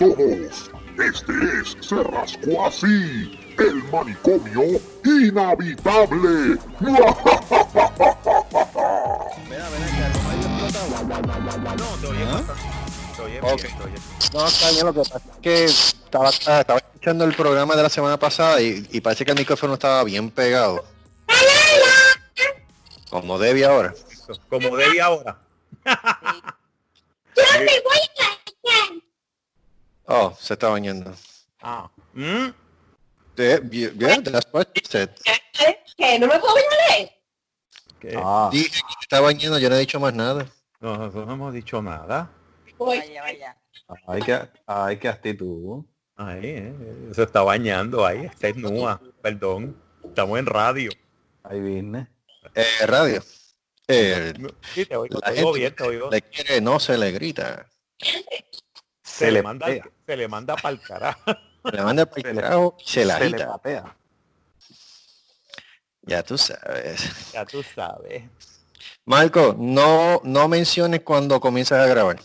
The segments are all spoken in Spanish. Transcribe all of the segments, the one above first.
todos. Este es Se Rascó Así, el manicomio inhabitable. No, está bien, lo que pasa es que estaba, ah, estaba escuchando el programa de la semana pasada y, y parece que el micrófono estaba bien pegado. Como debe ahora. Como debía ahora. Oh, se está bañando. Ah. ¿Mm? De- bien, bien, that's what she said. ¿Qué? ¿No me puedo bañar? ¿Qué? Ah, Dije que se está bañando, yo no he dicho más nada. No, nosotros no hemos dicho nada. Vaya, vaya. ay, qué, ay, qué actitud. Ahí, eh, se está bañando ahí, está desnuda. Perdón. Estamos en radio. Ahí vine. Eh, radio. Eh, Sí, te oigo, la te oigo gente bien, te oigo. le quiere, no se le grita. Se, le le manda, pega. Se le manda para el carajo. Se le manda para el carajo y se la Se le agita. patea. Ya tú sabes. Ya tú sabes. Marco, no, no menciones cuando comienzas a grabar.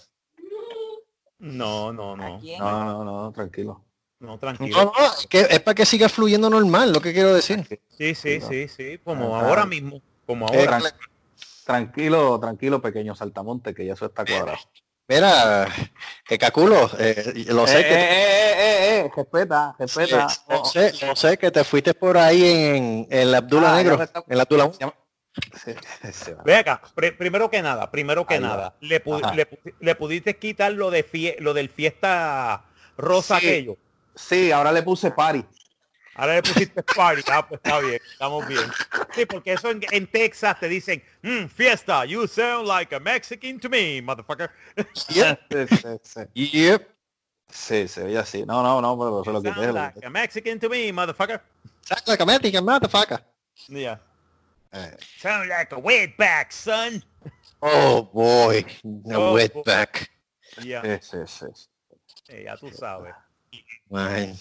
No, no, no. No, no, no, tranquilo. No, tranquilo. no, es, que es para que siga fluyendo normal, lo que quiero decir. Sí, sí, sí, sí. Como Ah, ahora ah. mismo. Como Eh, ahora. Tran- tranquilo, tranquilo, pequeño saltamonte, que ya eso está cuadrado. Mira, que caculo, eh, lo sé eh, que eh, eh, eh, eh, respeta, respeta. Sí, no sé, sé que te fuiste por ahí en, en la Abdula Ah, ya Negro, está- en la Abdula Ya- Sí, sí. Ve acá, primero que nada, primero que Ahí nada, le, pu- Ajá. le, pu- le pudiste quitar lo de fie- lo del fiesta rosa Sí. aquello. Sí, ahora le puse party. Ahora le pusiste party, ah, pues está bien, estamos bien. Sí, porque eso en, en Texas te dicen, "Mm, fiesta, you sound like a Mexican to me, motherfucker. Yep, Sí, sí, sí. yep. Sí, se veía así. No, no, no, pero se lo You quité. sound like a Mexican to me, motherfucker. Sounds like a Mexican motherfucker. Yeah. Eh, Sound like a wetback, son. Oh boy, no Oh, wetback. Yeah. Sí, sí, sí. Eh, ya tú sabes. Man.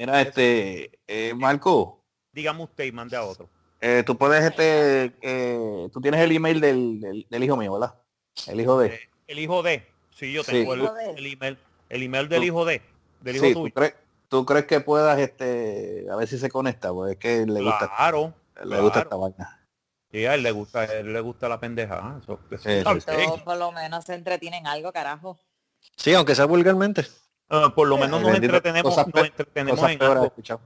Mira, este, eh, Marco, Dígame usted y mande a otro. eh, tú puedes, este, eh, tú tienes el email del, del, del hijo mío, ¿verdad? El hijo de... Eh, el hijo de. Sí, yo Sí. tengo el, Hijo de. el email. El email del Tú- hijo de. Del hijo Sí, ¿tú tuyo. crees, ¿tú crees que puedas, este, a ver si se conecta? Porque es que le gusta, Claro. le gusta esta vaina. Sí, a él le gusta, a él le gusta la pendeja. Eso, eso Sí, por lo menos se entretienen algo, carajo. Sí, aunque sea vulgarmente. Ah, por lo menos nos Bendito, entretenemos, cosas nos entretenemos en algo. escuchado.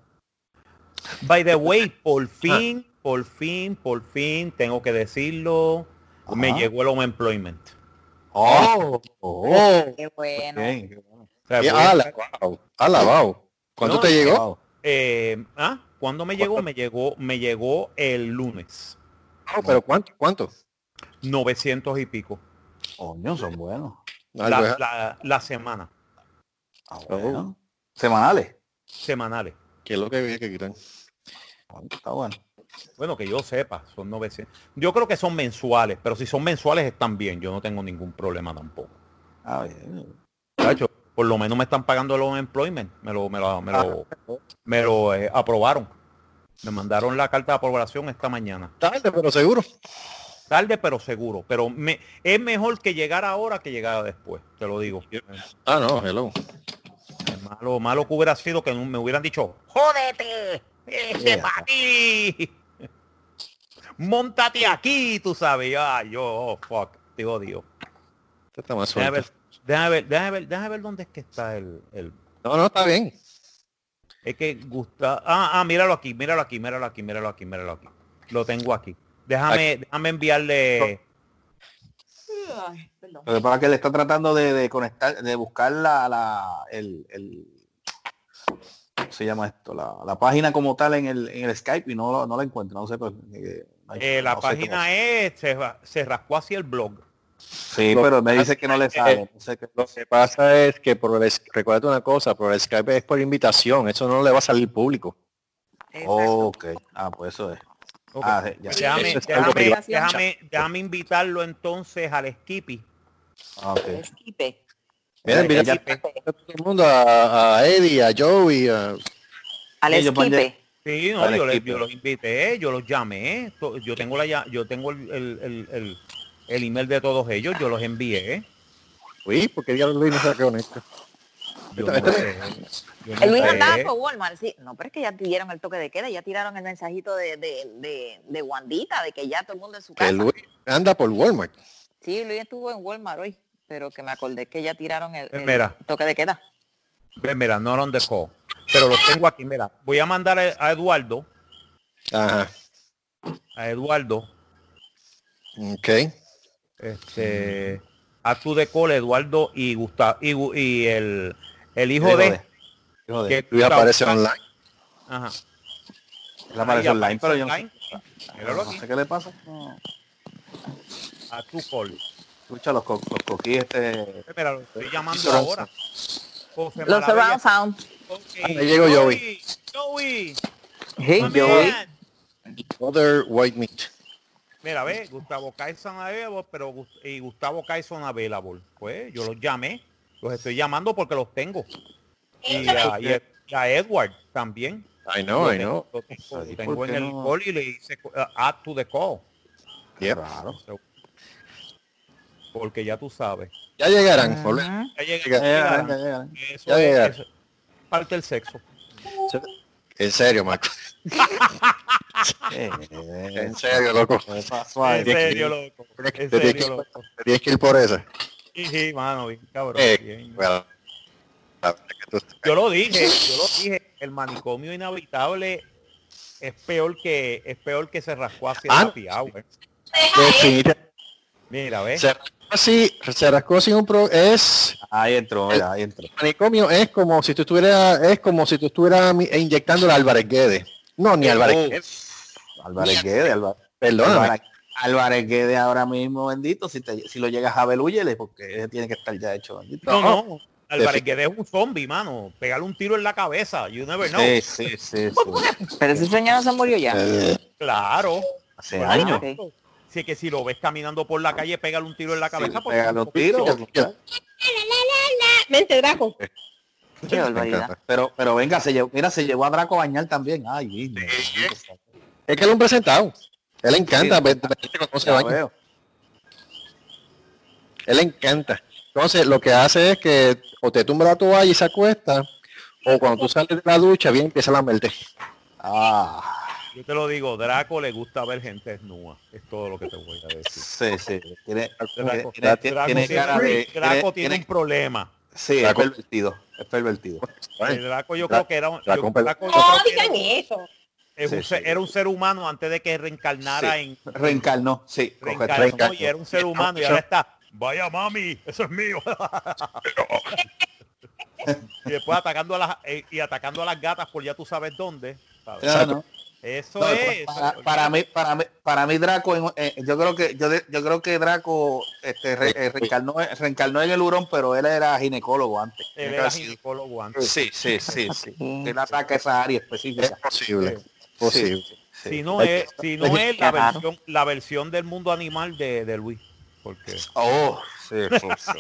By the way, Ah. por fin, por fin, por fin, tengo que decirlo, me llegó el home employment. Oh, oh, Qué bueno. bien, qué bueno. O sea, alabado, alabado. ¿Cuándo No, te llegó? Eh, ¿ah? ¿Cuándo me llegó? Me llegó, me llegó el lunes. No, pero ¿cuánto? ¿Cuánto? 900 y pico. Coño, son buenos. La- la semana, Ah, bueno. Semanales. semanales. ¿Qué es lo que había que quitar? Está bueno. Bueno, que yo sepa, son 900. Yo creo que son mensuales, pero si son mensuales están bien. Yo no tengo ningún problema tampoco. Ah, bien. Chacho, por lo menos me están pagando el employment. Me lo, me lo, me lo, me lo, eh, aprobaron. Me mandaron la carta de aprobación esta mañana. Tarde, pero seguro. Tarde, pero seguro. Pero me, es mejor que llegar ahora que llegar después. Te lo digo. Ah, no, hello. Malo, malo que hubiera sido que me hubieran dicho, jódete, este Yeah. ti. Móntate aquí, tú sabes. Ay, yo, oh, fuck, te odio. Este está más Déjame ver, déjame ver, déjame ver, déjame ver dónde es que está el, el- No, no, está bien. Es que gusta. Ah, ah, míralo aquí, míralo aquí, míralo aquí, míralo aquí, míralo aquí. Lo tengo aquí. Déjame, déjame enviarle. Ay, perdón. Lo que pasa es que él está tratando de, de conectar, de buscar la, la el, el ¿cómo se llama esto? La, la página como tal en el, en el Skype y no, no la encuentro, no sé pues, eh, no eh, la no sé cómo- página es, se, se rascó hacia el blog. Sí, Lo pero me dice que no le sale. que- no sé qué- Lo que pasa es que por el, recuerda una cosa, por el Skype es por invitación, eso no le va a salir público. Exacto. Ok, ah, pues eso es. Ah, sí, ya. Déjame, Eso es algo déjame, privado. déjame, déjame invitarlo entonces al Skippy. Ah. Mira, mira a todo el mundo, a, a Eddie, a Joey, a- Al esquipe. Sí, no, Al yo, les- Skippy. yo los invité, yo los llamé, to- yo tengo la yo tengo el, el, el, el- el email de todos ellos, yo los envié. Uy, porque ya lo no se conecta. Yo no sé. El Luis sé. andaba por Walmart, sí. No, pero es que ya dieron el toque de queda, ya tiraron el mensajito de, de, de, de Wandita, de que ya todo el mundo en su casa. Que Luis anda por Walmart. Sí, Luis estuvo en Walmart hoy, pero que me acordé que ya tiraron el, el mira. toque de queda. Mira, no the call. Pero los tengo aquí, mira. Voy a mandar a Eduardo, Ajá. a Eduardo, Ok. este, a tu de call, Eduardo y Gustavo, y, y el, el hijo Hijo de, de- hijo de- que aparece online. Ajá. Él aparece Ahí online, pero yo no sé, online. Míralo no aquí, sé qué le pasa. No. a tu call. Escucha los, co los coquí este. Mira, lo estoy llamando Surround ahora. José Los Maravilla. surround sound. Ok. Ahí llegó Joey. Joey. Hey, my Joey. man. Other white meat. Mira, ve, Gustavo Caison available, pero y Gustavo Caison available. Pues yo los llamé, los estoy llamando porque los tengo. Y a, y a- y a Edward también. I know, I know. tengo- lo tengo- ¿Y tengo por en el call y le hice uh, add to the call. Yep. Raro. Porque ya tú sabes. Ya llegarán. volve- Ujú. Ya llega- Ya llegarán. Ya, ya. Eso Ya llegarán. eso es parte del sexo. En serio, Marco. Eh, En serio, loco. En serio, loco. Te tienes serio, que- loco. te Tienes que ir por esa. Sí, sí, mano, bien, cabrón. Eh, bien. bueno, la verdad que tú- Yo lo dije, yo lo dije, el manicomio inhabitable es peor que es peor que se rascó hacia Ah. el hour. definitivamente. Mira, ¿ves? Se rascó así, se rascó sin un pro, es Ahí entró, mira, ahí entró. manicomio es como si tú estuvieras es como si tú estuvieras mi- inyectando el Álvarez Guedes. No, ni Álvarez Oh. Guedes. Álvarez Guede, Álvarez, Perdóname. Álvarez, Álvarez Guede ahora mismo, bendito, si, te, si lo llegas a ver, huyele, porque tiene que estar ya hecho, bendito. No, no. Álvarez Guedes es un zombie, mano. Pegarle un tiro en la cabeza. You never know. Sí, sí, sí, sí. Pero ese señor no se murió ya. Claro. Hace Pues, años. ok. Sí, que si lo ves caminando por la calle, pégale un tiro en la cabeza. Pega es un tiros. Mente, Draco. Qué barbaridad. Pero, pero venga, se llevó, mira, se llevó a Draco a bañar también. Ay, mismo. Es que es un presentado. Él le encanta Sí. ver, ver cuando se baña. Él le encanta. Entonces lo que hace es que o te tumba la toalla y se acuesta, o cuando tú sales de la ducha, bien empieza a lamberte. Ah, Yo te lo digo, Draco le gusta ver gente desnuda. Es todo lo que te voy a decir. sí, sí. Tiene, Draco, tiene, tiene- Draco tiene tiene, cara de... Draco tiene- un problema. sí, es Draco- pervertido. Es pervertido. El Draco yo creo que era un, yo- Draco- yo No digan era, eso. es Sí, sí. era un ser humano antes de que reencarnara Sí. en Reencarnó, sí, reencarnó. y era un ser humano y ahora está, vaya mami, eso es mío. y después atacando a las eh, y atacando a las gatas por ya tú sabes dónde. ¿sabes? Ah, no. Eso No, es. para, para mí, para mí, para mí Draco, eh, yo creo que yo, yo creo que Draco este, re- eh, reencarnó, reencarnó en el hurón, pero él era ginecólogo antes. Él era ginecólogo antes. Sí, sí, sí, sí. Sí. Él ataca esa área Es específica. posible. Sí. Posible. Sí. Si no es, si no es la versión, la versión del mundo animal de, de Luis. Porque Oh, sí, sí, sí.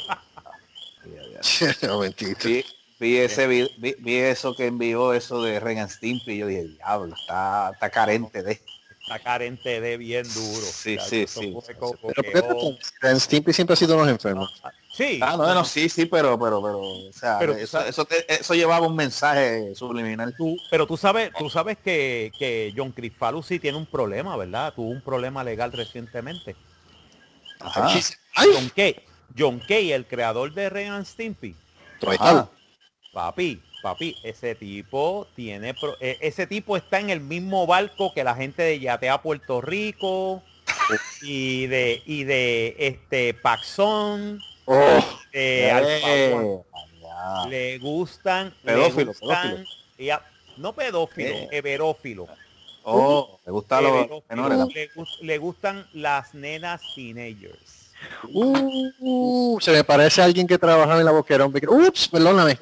No, mentira. vi, vi ese vi, vi- eso que envió eso de Ren and Stimpy y yo dije, diablo, está, está carente de está carente de bien duro. Sí, sí, sí. Pero que, ¿por qué oh, Stimpy siempre ha sido unos enfermos. Sí, Ah, no, no, sí, sí, pero, pero, pero, o sea, Pero, eso, ¿sabes? eso, te- eso llevaba un mensaje subliminal. tú, pero tú sabes, tú sabes que, que John Crifalu sí tiene un problema, ¿verdad? Tuvo un problema legal recientemente. Ajá. John Kay, John Kay, el creador de Ren and Stimpy, Ajá. papi, papi, ese tipo tiene, pro- eh, ese tipo está en el mismo barco que la gente de Yatea Puerto Rico y de y de este Paxson, Oh, de. Eh, le gustan, Pedófilo, le gustan, ya, no pedófilo, Eh. everófilo. Oh, me gusta los menores. ¿no? le, gus- le gustan las nenas teenagers. uh, se me parece a alguien que trabajaba en la boquera. Ups, perdóname.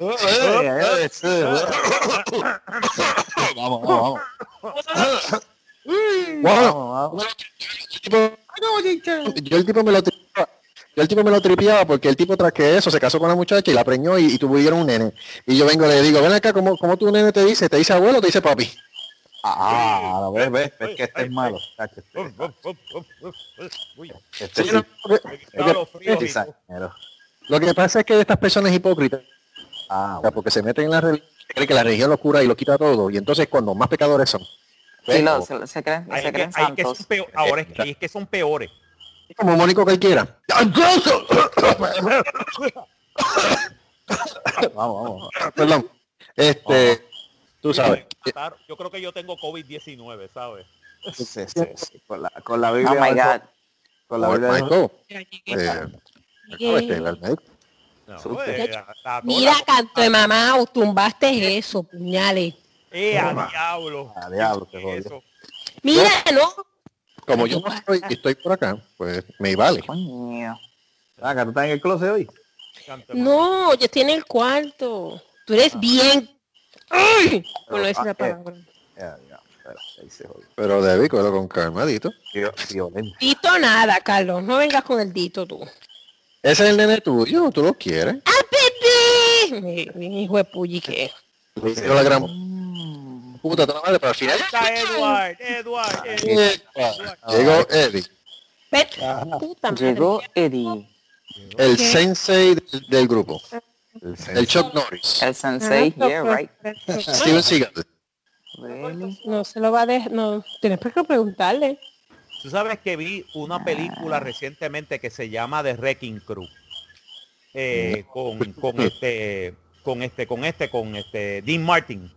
Vamos, vamos, Bueno, vamos. yo el tipo me lo tripeaba, yo el tipo me lo tripeaba porque el tipo tras que eso se casó con la muchacha y la preñó y, y tuvieron un nene. Y yo vengo y le digo, ven acá, ¿cómo, cómo tu nene te dice? ¿Te dice abuelo o te dice papi? Ah, lo ves, ves, ves que este es malo. Este Sí, no. Lo que pasa es que de estas personas hipócritas Ah, O sea, porque se meten en la religión, creen que la religión lo cura y lo quita todo. Y entonces cuando más pecadores son. Sí, lo- se, se creen, se que, creen ahí es que son santos. peor- ahora es que, es que son peores. Como Mónico cualquiera. vamos, vamos. Perdón. Este, tú sabes. Mataron- Yo creo que yo tengo COVID-19, ¿sabes? Sí, sí, sí. Con la, con la Biblia. Oh my God. Con la Oye, Biblia. Michael, eh. No, pues, Mira, canto de mamá, tumbaste eso, puñales. ¡Eh, a diablo! A diablo, te. Mira, ¿no? Como yo no estoy estoy por acá, pues me vale. Coño. Acá, ¿tú estás en el closet hoy? No, yo estoy en el cuarto. Tú eres bien. ¡Ay! Bueno, esa es ah, la eh. palabra. Ya, ya, espera, ahí se jodió. Pero Debbie, cógelo con calmadito. Vio- Violento. Dito nada, Carlos. No vengas con el dito tú. Ese es el nene tuyo, tú lo quieres. ¡Ah, bebé! Mi, mi hijo de pulli que. Yo la gramo. Puta, te la madre, pero al final. Está Edward, Edward, Edward. Llegó Eddie, puta. Llegó Eddie, el sensei del, del grupo. El El Chuck Norris. el sensei, Ah, yeah, right. Steven Seagal. Really? No se lo va a dejar. No, tienes que preguntarle. Tú sabes que vi una película recientemente que se llama The Wrecking Crew. Eh, con, con este con este con este con este Dean Martin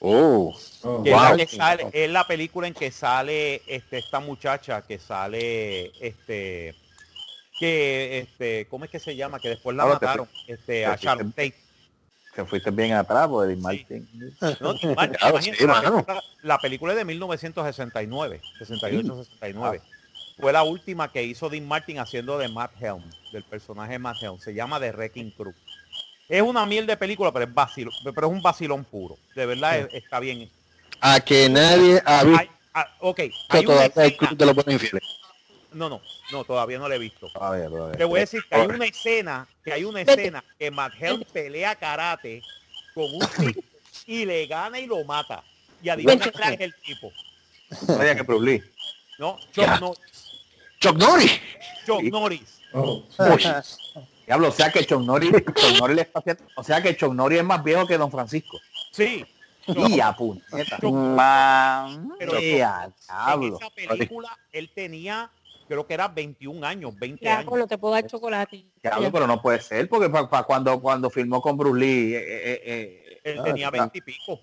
Oh, que es, la wow. que sale, es la película en que sale este esta muchacha que sale este que este cómo es que se llama que después la te mataron este a Sharon Tate. Que fuiste bien atrás, pues, Eddie Martin. Martin, Claro, sí, la, película, la película es de 1969 68 69 fue la última que hizo Dean Martin haciendo de Matt Helm del personaje de Matt Helm. Se llama The Wrecking Crew. Es una miel de película pero es vacilo, pero es un vacilón puro. De verdad es- está bien. A que nadie ha visto Hay- ah, ok hay una escena- no no no todavía no la he visto. Todavía, todavía. te voy a decir que hay una escena que hay una escena que Matt Helm pelea karate con un tipo y le gana y lo mata. Y adivina quién es el tipo. Sabía que Bruce Lee. no Chuck, Ya. no, Chuck Norris. Chuck Norris. Diablo, o sea que Chuck Norris, Chuck Norris haciendo- o sea que Chuck Norris es más viejo que Don Francisco. sí. Y a puñeta. Pero a en esa película él tenía creo que era 21 años 20 Ya, años te puedo dar chocolate. Diablo, pero no puede ser, porque para cuando, cuando filmó con Bruce Lee, eh, eh, eh, él Ah, tenía está. 20 y pico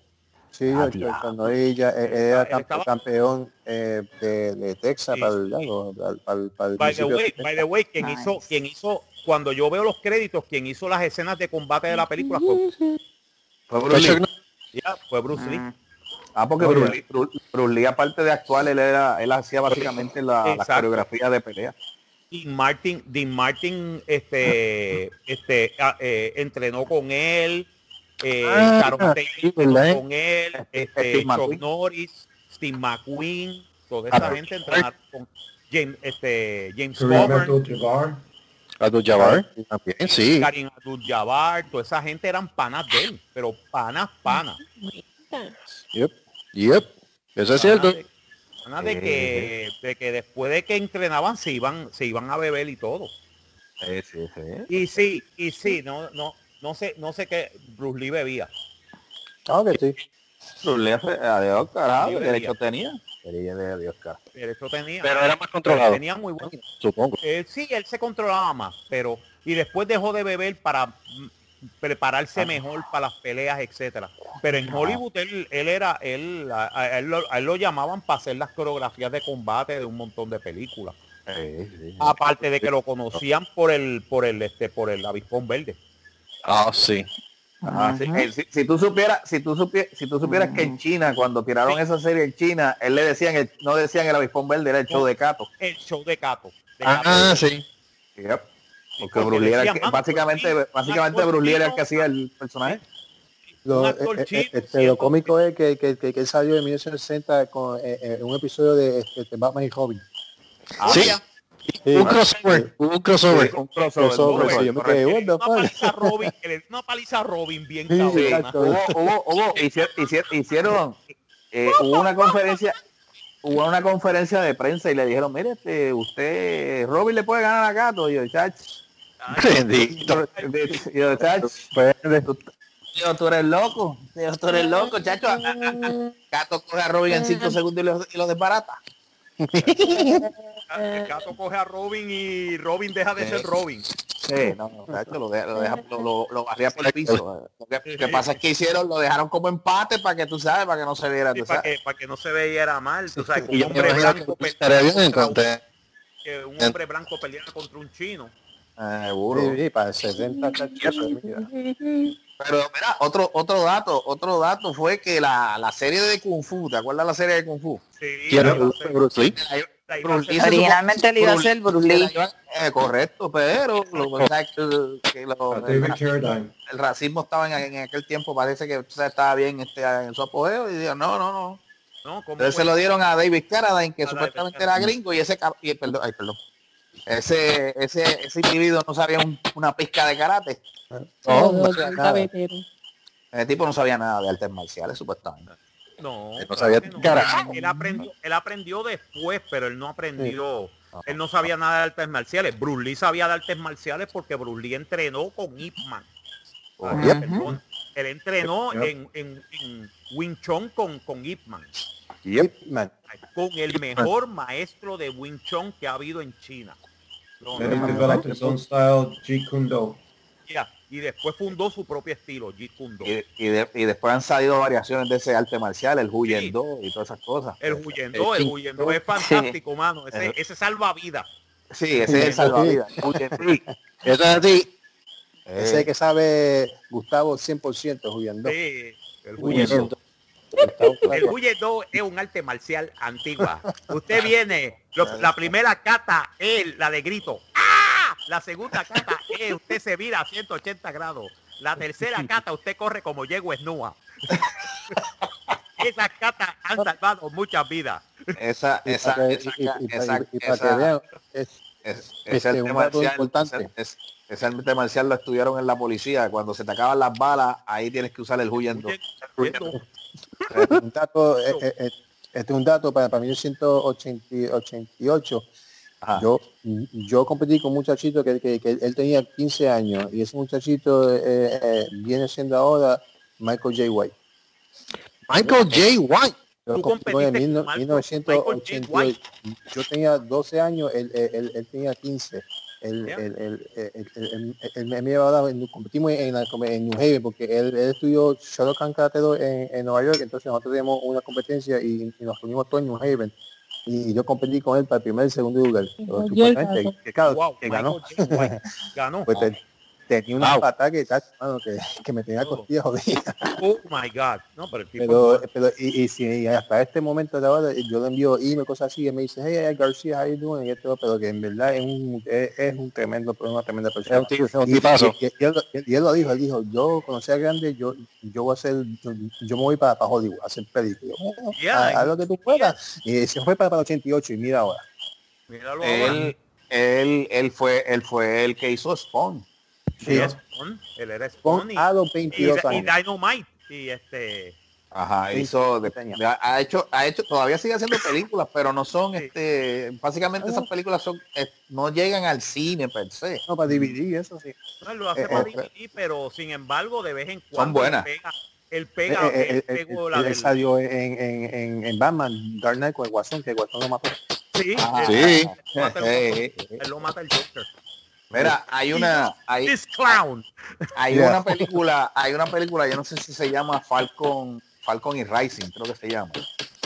Sí, Ah, yo- cuando ella eh, Él era estaba- él estaba- campeón eh, de, de Texas Sí. para el, lado, para, para- para el by the way de by the way quien Nice. hizo quien hizo cuando yo veo los créditos quien hizo las escenas de combate de la película fue, fue Bruce Lee. Norris. ya, fue Bruce Lee. Ah, porque. Bruce Lee, Bruce- Bruce Lee, aparte de actual, él era, él hacía básicamente la, coreografía de pelea. Dean Martin, Dean Martin este, este, ah, eh, entrenó con él, eh, Ah, Sharon Tate sí, entrenó ¿verdad? con él, este, Steve Chuck McQueen. Norris, Steve McQueen, toda Ah, esa gente entrenaron con James, este, James Coburn, Abdul-Jabbar. Abdul-Jabbar. También, sí. Karim Abdul-Jabbar, toda esa gente eran panas de él, pero panas, panas. Yep. Yep. Eso es cierto. De, de que, de que después de que entrenaban se iban, se iban a beber y todo. Sí, sí, sí. Y sí, y sí, no, no, no sé, no sé qué Bruce Lee bebía. Ah, que sí. Bruce Lee hace, adiós, carajo, Sí, ¿qué bebía. derecho tenía? Adiós, carajo. Eso tenía. Pero era más controlado, tenía muy buen. supongo. eh, sí, él se controlaba más, pero y después dejó de beber para prepararse mejor para las peleas, etcétera. Pero en Hollywood él, él era, él, a, a él lo, a él lo llamaban para hacer las coreografías de combate de un montón de películas. Sí, sí. Aparte de que lo conocían por el, por el, este, por el avispón verde. Ah, sí. Ah, sí, si, si tú supieras, si tú supieras, si tú supieras que en China, cuando tiraron esa serie en China, él le decían, el, no decían el avispón verde, era el show de Cato. El show de Cato. de Ah, Cato. sí. Yep. Porque Porque Bruce Lee era que- "Mano, básicamente, básicamente Bruce Lee era el que hacía el personaje. Lo, eh, eh, este, lo cómico es que, que, que, que él salió en 1960 con eh, eh, un episodio de este, Batman y Robin. Ah, Sí. Sí, Un crossover. Un crossover. Un crossover. crossover, sí, yo me quedé, Una paliza a Robin, una paliza Robin bien Sí, cabrona. exacto. Hubo, hubo, hubo, hicieron, eh, hubo una conferencia, hubo una conferencia de prensa y le dijeron, mire, este, usted, Robin le puede ganar a Gato. Y yo, chach, Bendito. Yo, chacho, tú, tío, tú eres loco. Tío, tú eres loco, chacho. Ah, ah, ah. Gato coge a Robin en 5 segundos y lo, y lo desbarata. El gato coge a Robin y Robin deja de ser Robin. Sí, no, no, chacho, lo, de- lo, deja, lo, lo, lo barría por el piso. Lo que, lo que pasa es que hicieron, lo dejaron como empate para que tú sabes, para que no se viera. Tú para que, para que no se veyera mal, tú sabes, que Y un hombre blanco que un- que un hombre blanco peleara contra un chino. Eh, seguro. Sí, sí, para el 60 chacho, mira. Pero mira, otro, otro dato, otro dato fue que la, la serie de Kung Fu, ¿te acuerdas la serie de Kung Fu? Sí, hacer- Bruce Lee. la Bruce Lee. Originalmente le iba a ser Bruce Lee. Eh, correcto, pero lo que lo- Carradine. el racismo estaba en, en aquel tiempo, parece que o sea, estaba bien este, en su apogeo y dijeron, no, no, no. ¿no? ¿Cómo Entonces fue? se lo dieron a David Carradine, que A supuestamente David era gringo, y ese, y, perdón, ay, perdón. Ese, ese, ese individuo no sabía un- una pizca de karate. No, no nada. El tipo no sabía nada de artes marciales, supuestamente. No, no claro sabía no. Él aprendió, él aprendió después, pero él no aprendió, él no sabía nada de artes marciales. Bruce Lee sabía de artes marciales porque Bruce Lee entrenó con Ip Man. Ah, perdón. Él entrenó en, en, en Wing Chun con, con Ip Man, Man. con el mejor maestro de Wing Chun que ha habido en China. Own style, Jeet Kune Do. ya. Y después fundó su propio estilo, Jeet Kune Do. Y, y de- y después han salido variaciones de ese arte marcial, el Huyen Do y todas esas cosas. El huyendo, el Chin- huyendo es fantástico, mano. Ese, ese salva vida. Sí, ese es el salvavidas. el. Eso es así. Eh, Ese que sabe Gustavo 100% huyendo. Sí, el huyendo. Huyendo. El huyendo es un arte marcial antigua. Usted viene, lo- la primera cata es la de grito. ¡Ah! La segunda cata es usted se vira a 180 grados. La tercera cata usted corre como yegua esnúa. Esas catas han salvado muchas vidas. esa, esa, esa, esa, esa- es- es- este, ese arte un dato marcial, importante. ese- es- ese arte marcial lo estudiaron en la policía. Cuando se te acaban las balas, ahí tienes que usar el Huyen Do. Huyendo. un dato, eh, eh, eh, este es un dato para, para 1988. Ajá. Yo, yo competí con un muchachito que, que- que él tenía 15 años y ese muchachito eh, eh, viene siendo ahora Michael J. White. Michael J. White. Yo Tú competí con él en competiste mil- con Michael- 1988. Yo tenía 12 años, él, él- él- él tenía 15. Él, Ya. él- él- me en- competimos en, la- en New Haven porque él, él estudió Shotokan Karate en, en Nueva York, entonces nosotros teníamos una competencia y, y nos unimos todos en New Haven. Y yo competí con él para el primer y segundo lugar. Que, claro, Wow, que ganó. Michael ganó. Pues tenía una Wow. patada que, mano, que, que me tenía Todo. costillas jodidas. Oh my God. No, pero el tipo Pero, pero y, y si y hasta este momento de ahora yo le envío email, cosas así, y me dice, hey, García, how you doing? Y esto, pero que en verdad es un, es, es un tremendo, una tremenda persona. es un Y, tipazo. y- y él, y él lo dijo, él dijo, yo cuando sea grande, yo, yo voy a hacer, yo, yo me voy para, para Hollywood a hacer películas. Yo, "Oh, Yeah, haz- lo que tú puedas. Y se fue para, para el 88 y mira ahora. Míralo ahora. Él, él, él fue, él fue el que hizo Spawn. Sí, es Spawn, él era Con Spawn y, a los y, 22 y años. Dynamite y este Ajá, Sí, hizo, de- ha, hecho, ha hecho, todavía sigue haciendo películas, pero no son, Sí. este, básicamente esas películas son, eh, no llegan al cine per se. No, para dividir, eso sí. no, él lo hace Eh, para eh, DVD, pero sin embargo de vez en cuando buenas. él pega, él pega, Eh, eh, él eh, pegó eh, la él del- salió en, en, en, en Batman, Dark Knight con el Guasón, que el Guasón lo mató. sí, Ah, Sí. Eh, eh, él lo mata el Joker. Mira, hay una, hay, This clown. hay Yeah. una película, hay una película, yo no sé si se llama Falcon, Falcon y Rising, creo que se llama.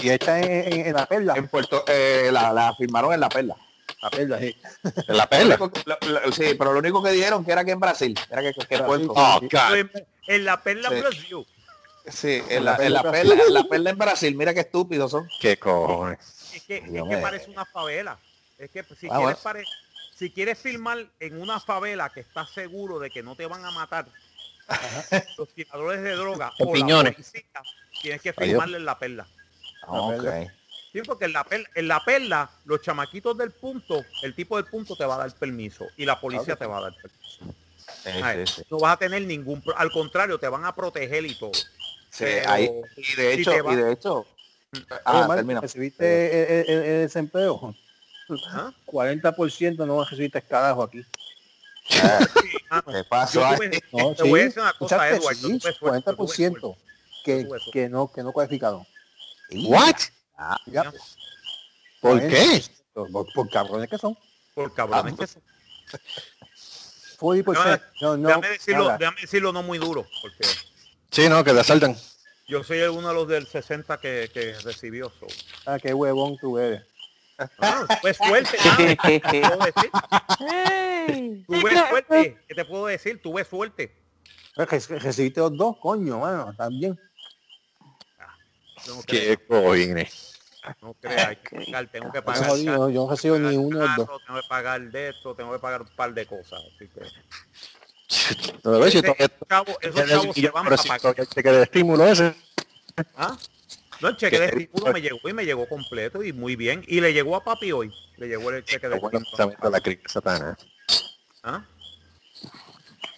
Y está en, en, en la perla. En Puerto, eh, la, la filmaron en La Perla. La perla, sí. En la Lo perla. único que- lo- lo- sí, pero lo único que dijeron que era que en Brasil, era que, que Brasil. Puerto. Oh, God. En, en la perla Sí. Brasil. Sí, en la, en la Perla en la perla en Brasil, mira qué estúpidos son. Qué cojones. Es que, es que parece una favela. Es que si Ah, quieres bueno. Si quieres filmar en una favela que estás seguro de que no te van a matar los tiradores de droga o piñones. la policía, tienes que filmarle en la perla. Ok. Sí, porque en la, perla, en la perla, los chamaquitos del punto, el tipo del punto te va a dar permiso y la policía te va a dar permiso. Sí, Ay, sí, sí. No vas a tener ningún, al contrario, te van a proteger y todo. Ahí- y de si hecho, te va- y de hecho, Oye, ah, recibiste el, el- el desempleo. ¿Ah? 40% no recibiste carajo aquí. mano. ¿Qué pasó Yo ahí? tuve- No, te voy a decir una cosa, Edward. sí, yo tuve suerte, yo tuve 40% suerte. que, que no que no cualificado. What? Ya, ¿Por qué? Por, por cabrones que son. Por cabrones que son. 40%. No, no, déjame, decirlo, déjame decirlo no muy duro, porque Sí, no, que te asaltan. yo soy uno de los del 60 que, que recibió. so. Ah, qué huevón tú eres. Ah, suerte, mano. ¿Qué te puedo decir? Tuve suerte. ¿Qué te puedo decir? Tuve suerte. Es que- que Recibiste los dos, coño, mano, también. Yo no Qué cojines. no creo, hay que pagar, tengo que Yo pagar. jodido, yo no recibo ni uno de dos. Tengo que pagar de esto, tengo que pagar un par de cosas. Así que, No, ves, yo ese- todavía- esos chavos, esos chavos se van pero para si pagar. todavía te queda el estímulo ese. ¿Ah? No, el cheque de estímulo me llegó y me llegó completo y muy bien. Y le llegó a papi hoy. Le llegó el cheque de estímulo. la crisis satana. ¿Ah?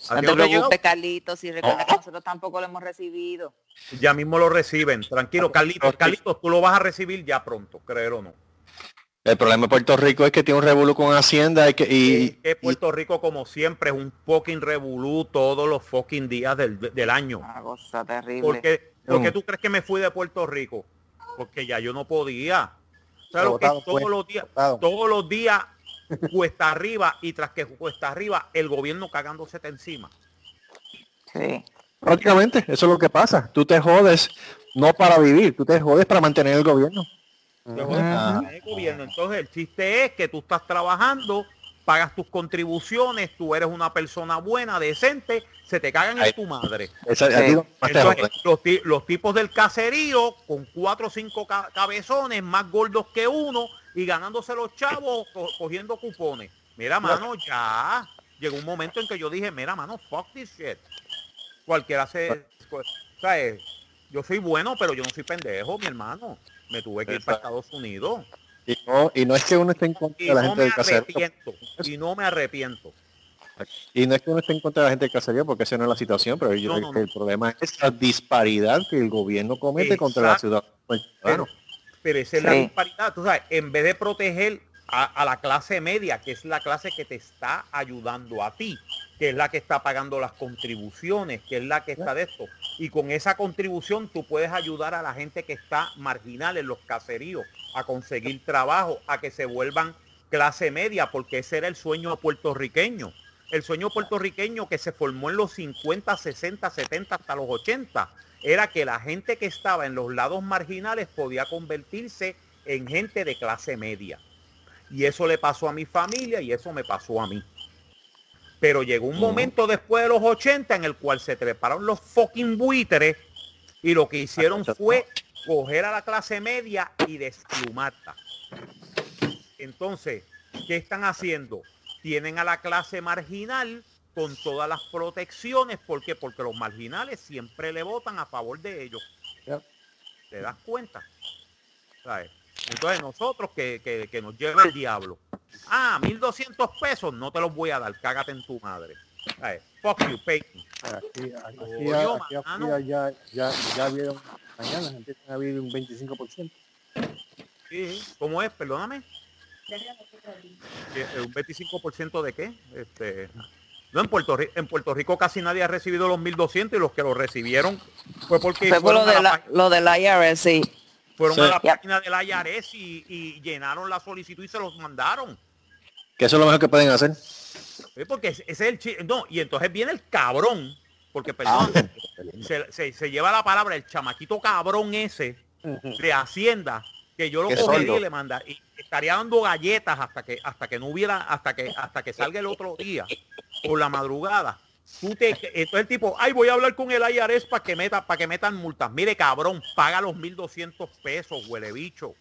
No ¿A ti te preocupes, Carlitos, y recuerda que nosotros tampoco lo hemos recibido. Ya mismo lo reciben. Tranquilo, Carlitos. Carlitos, tú lo vas a recibir ya pronto, créelo o no. El problema de Puerto Rico es que tiene un revuelo con Hacienda y que, y, que Puerto Rico, como siempre, es un fucking revolú todos los fucking días del, del año. Una cosa terrible. ¿Por qué, por qué tú crees que me fui de Puerto Rico? Porque ya yo no podía. ¿Sabes lo que Votado, es todos pues, los días? votado. Todos los días cuesta arriba y tras que cuesta arriba el gobierno cagándose encima. Sí. prácticamente eso es lo que pasa. Tú te jodes no para vivir, tú te jodes para mantener el gobierno. Te jodes Ajá. con el gobierno. Entonces el chiste es que tú estás trabajando, pagas tus contribuciones, tú eres una persona buena, decente, se te cagan en Ahí. tu madre. Esa- Entonces, los, ti- los tipos del caserío con cuatro o cinco ca- cabezones más gordos que uno y ganándose los chavos co- cogiendo cupones. Mira, mano, ya llegó un momento en que yo dije, mira, mano, fuck this shit. Cualquiera se... pues, ¿sabes? Yo soy bueno, pero yo no soy pendejo, mi hermano. Me tuve que ir para. Estados Unidos. Y no, y no es que uno esté en contra Y de la no gente del caserío. arrepiento. Y no me arrepiento. Y no es que uno esté en contra de la gente del caserío, porque esa no es la situación, pero yo No, creo no, que el problema es la disparidad que el gobierno comete contra la ciudad. Pero, bueno, pero esa es la disparidad. Tú sabes, en vez de proteger a, a la clase media, que es la clase que te está ayudando a ti, que es la que está pagando las contribuciones, que es la que está de esto. Y con esa contribución tú puedes ayudar a la gente que está marginal en los caseríos a conseguir trabajo, a que se vuelvan clase media, porque ese era el sueño puertorriqueño. El sueño puertorriqueño que se formó en los 50, 60, 70 hasta los 80 era que la gente que estaba en los lados marginales podía convertirse en gente de clase media. Y eso le pasó a mi familia y eso me pasó a mí. Pero llegó un momento después de los 80 en el cual se treparon los fucking buitres y lo que hicieron fue coger a la clase media y desplumarla. Entonces, ¿qué están haciendo? Tienen a la clase marginal con todas las protecciones. ¿Por qué? Porque los marginales siempre le votan a favor de ellos. ¿Te das cuenta? ¿Sabes? Entonces nosotros que, que- que nos lleva el diablo. Ah, 1200 pesos, no te los voy a dar, cágate en tu madre. ¿Sabes? Fuck you, pay me. Aquí, aquí, mano. ya, ya, ya vieron, mañana empiezan a abrir un 25%. Sí, ¿Cómo es? Perdóname. Eh, ¿Un 25% de qué? Este, no, en Puerto, Rico, en Puerto Rico casi nadie ha recibido los 1200 y los que lo recibieron fue porque Fue por lo, de la, la, lo del IRS, sí. Fueron Sí. a la Yep. página del IRS y, y llenaron la solicitud y se los mandaron. que eso es lo mejor que pueden hacer. Sí, Porque ese es el chi- No, y entonces viene el cabrón, porque perdón, se, se- se lleva la palabra el chamaquito cabrón ese de Hacienda, que yo lo cogería y le manda, y estaría dando galletas hasta que, hasta que no hubiera, hasta que, hasta que salga el otro día, por la madrugada. Tú te, entonces el tipo, ay, voy a hablar con el IRS para que meta, para que metan multas. Mire, cabrón, paga los 1200 pesos, huele bicho.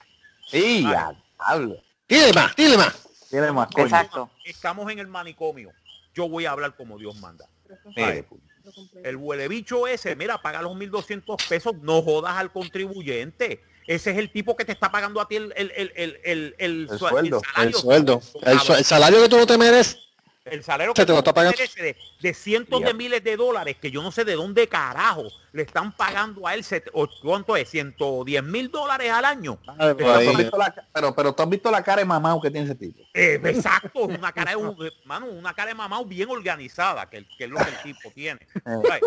Sí, ya, hablo. Dile más, dile más. Tiene más coño. Exacto. Estamos en el manicomio. Yo voy a hablar como Dios manda. Mire, El huele bicho ese, mira, paga los 1.200 pesos, no jodas al contribuyente. Ese es el tipo que te está pagando a ti el, el, el, el, el, el El sua- sueldo, El salario. sueldo. El, su- Cabrón. el salario que tú no te mereces. El salario que está pagando. de, de cientos de miles de dólares que yo no sé de dónde carajo le están pagando a él, ¿cuánto es? 110 mil dólares al año. Ay, Pero, ahí. tú has visto la, pero, pero tú has visto la cara de mamá que tiene ese tipo. Eh, exacto, una cara de un, mano, una cara de mamá bien organizada, que, que es lo que el tipo tiene. Right.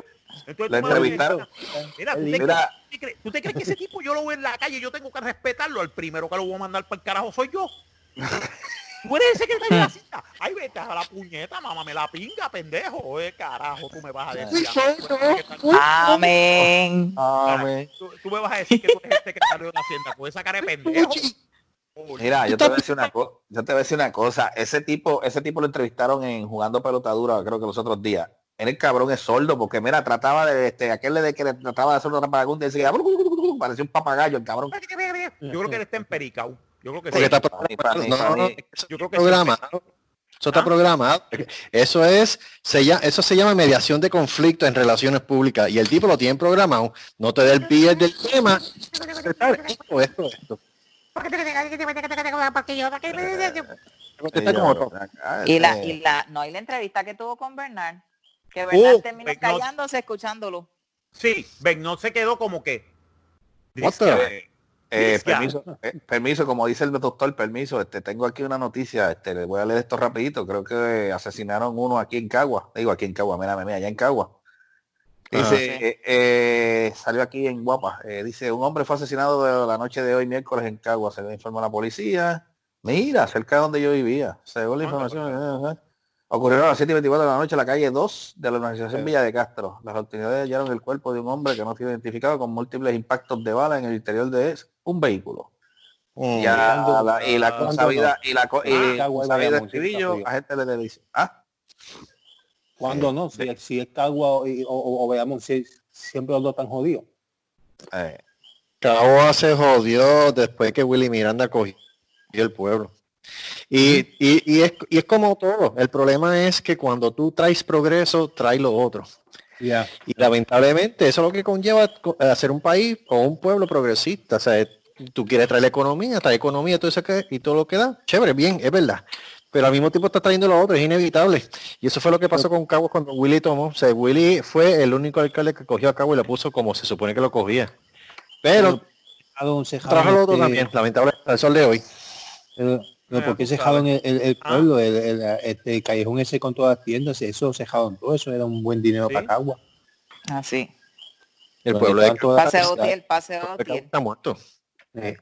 Entonces, La tú entrevistaron. Mira, ¿tú te, Mira. crees, tú te crees- tú te crees que ese tipo yo lo veo en la calle y yo tengo que respetarlo? El primero que lo voy a mandar para el carajo soy yo. Tú eres el secretario de la cita. Ay, vete a la puñeta, mamá, me la pinga, pendejo. Eh, carajo, tú me vas a decir. Amén. Amén. Tú, tú me vas a decir que tú eres el secretario de la hacienda. Puedes sacar de pendejo. Mira, yo te voy a decir una cosa, yo te voy a decir una cosa, ese tipo, ese tipo lo entrevistaron en jugando pelotadura, creo que los otros días. En el cabrón es sordo, porque mira, trataba de este, aquel de que le trataba de hacer una pregunta y decía, parecía un papagayo el cabrón. Yo creo que él está en Pericao. Yo creo que Porque sí. está Para mí, programado. para mí, No, para no, no, mí. eso Yo creo que sí. programado. Eso está ¿Ah? programado. Eso es, se llama, eso se llama mediación de conflicto en relaciones públicas. Y el tipo lo tiene programado. No te dé el pie del tema. Esto, esto, esto. Y la, y la, no, y la entrevista que tuvo con Bernard, que Bernard Uh, terminó pues, callándose escuchándolo. Sí, ven, no se quedó como que. What the- Dice, Eh, permiso, eh, permiso, como dice el doctor, permiso, este, tengo aquí una noticia, este, le voy a leer esto rapidito, creo que asesinaron uno aquí en Cagua, digo aquí en Cagua, mira, mira, allá en Cagua. Dice, eh, eh, salió aquí en Guapa, dice, un hombre fue asesinado de la noche de hoy, miércoles, en Cagua, se le informó a la policía, mira, cerca de donde yo vivía, según la Ah, información, ocurrieron a las 7 y 24 de la noche en la calle 2 de la organización Villa de Castro. Las autoridades hallaron el cuerpo de un hombre que no ha sido identificado con múltiples impactos de bala en el interior de un vehículo. Mm. Ya, ¿Cuándo? la- y la ¿Cuándo cosa vida, y la co- y Ah, Estribillo, está a gente le dice, ah, ¿Cuándo no? Si, si es Cagua o, o, o veamos si siempre los dos están jodidos. eh, Cagua se jodió después que Willy Miranda cogió el pueblo. Y, y, y es, y es como todo. El problema es que cuando tú traes progreso, traes lo otro. Y lamentablemente eso es lo que conlleva co- hacer un país con un pueblo progresista. O sea, tú quieres traer la economía, traer economía, todo eso que, y todo lo que da. Chévere, bien, es verdad. Pero al mismo tiempo está trayendo lo otro, es inevitable. Y eso fue lo que pasó con Cabo cuando Willy tomó. O sea, Willy fue el único alcalde que cogió a Cabo y lo puso como se supone que lo cogía. Pero trajo lo otro este, también, lamentable, al sol de hoy. Pero Ah, ¿por qué tú cejaron el, el, el Ah. pueblo, el, el, este, el callejón ese con todas las tiendas? Eso cejaron todo, eso era un buen dinero Sí. para Cagua. Así. El Pero pueblo de todas las Paseo está muerto. Eh,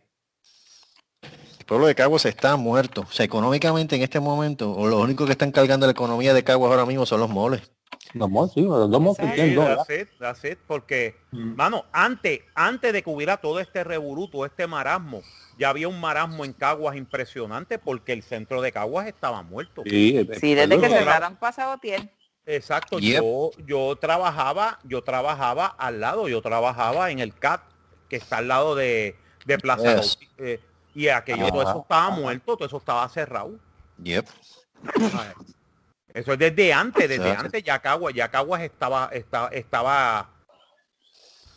El pueblo de Caguas está muerto. O sea, económicamente en este momento, o los únicos que están cargando la economía de Caguas ahora mismo son los moles. Los sí, los dos Sí, tienen dos, that's it, that's it, porque, Mm. mano, antes, antes de que hubiera todo este todo este marasmo, ya había un marasmo en Caguas impresionante porque el centro de Caguas estaba muerto. Sí, el Sí, desde que pueblo- cerraron paseo Utiel. Exacto, Yep. yo, yo trabajaba, yo trabajaba al lado, yo trabajaba en el CAT, que está al lado de, de Plaza Yes. Eh, y aquello, todo eso estaba muerto, todo eso estaba cerrado. Yep. Eso es desde antes, desde Exacto. antes ya Caguas, ya Caguas estaba, estaba, estaba,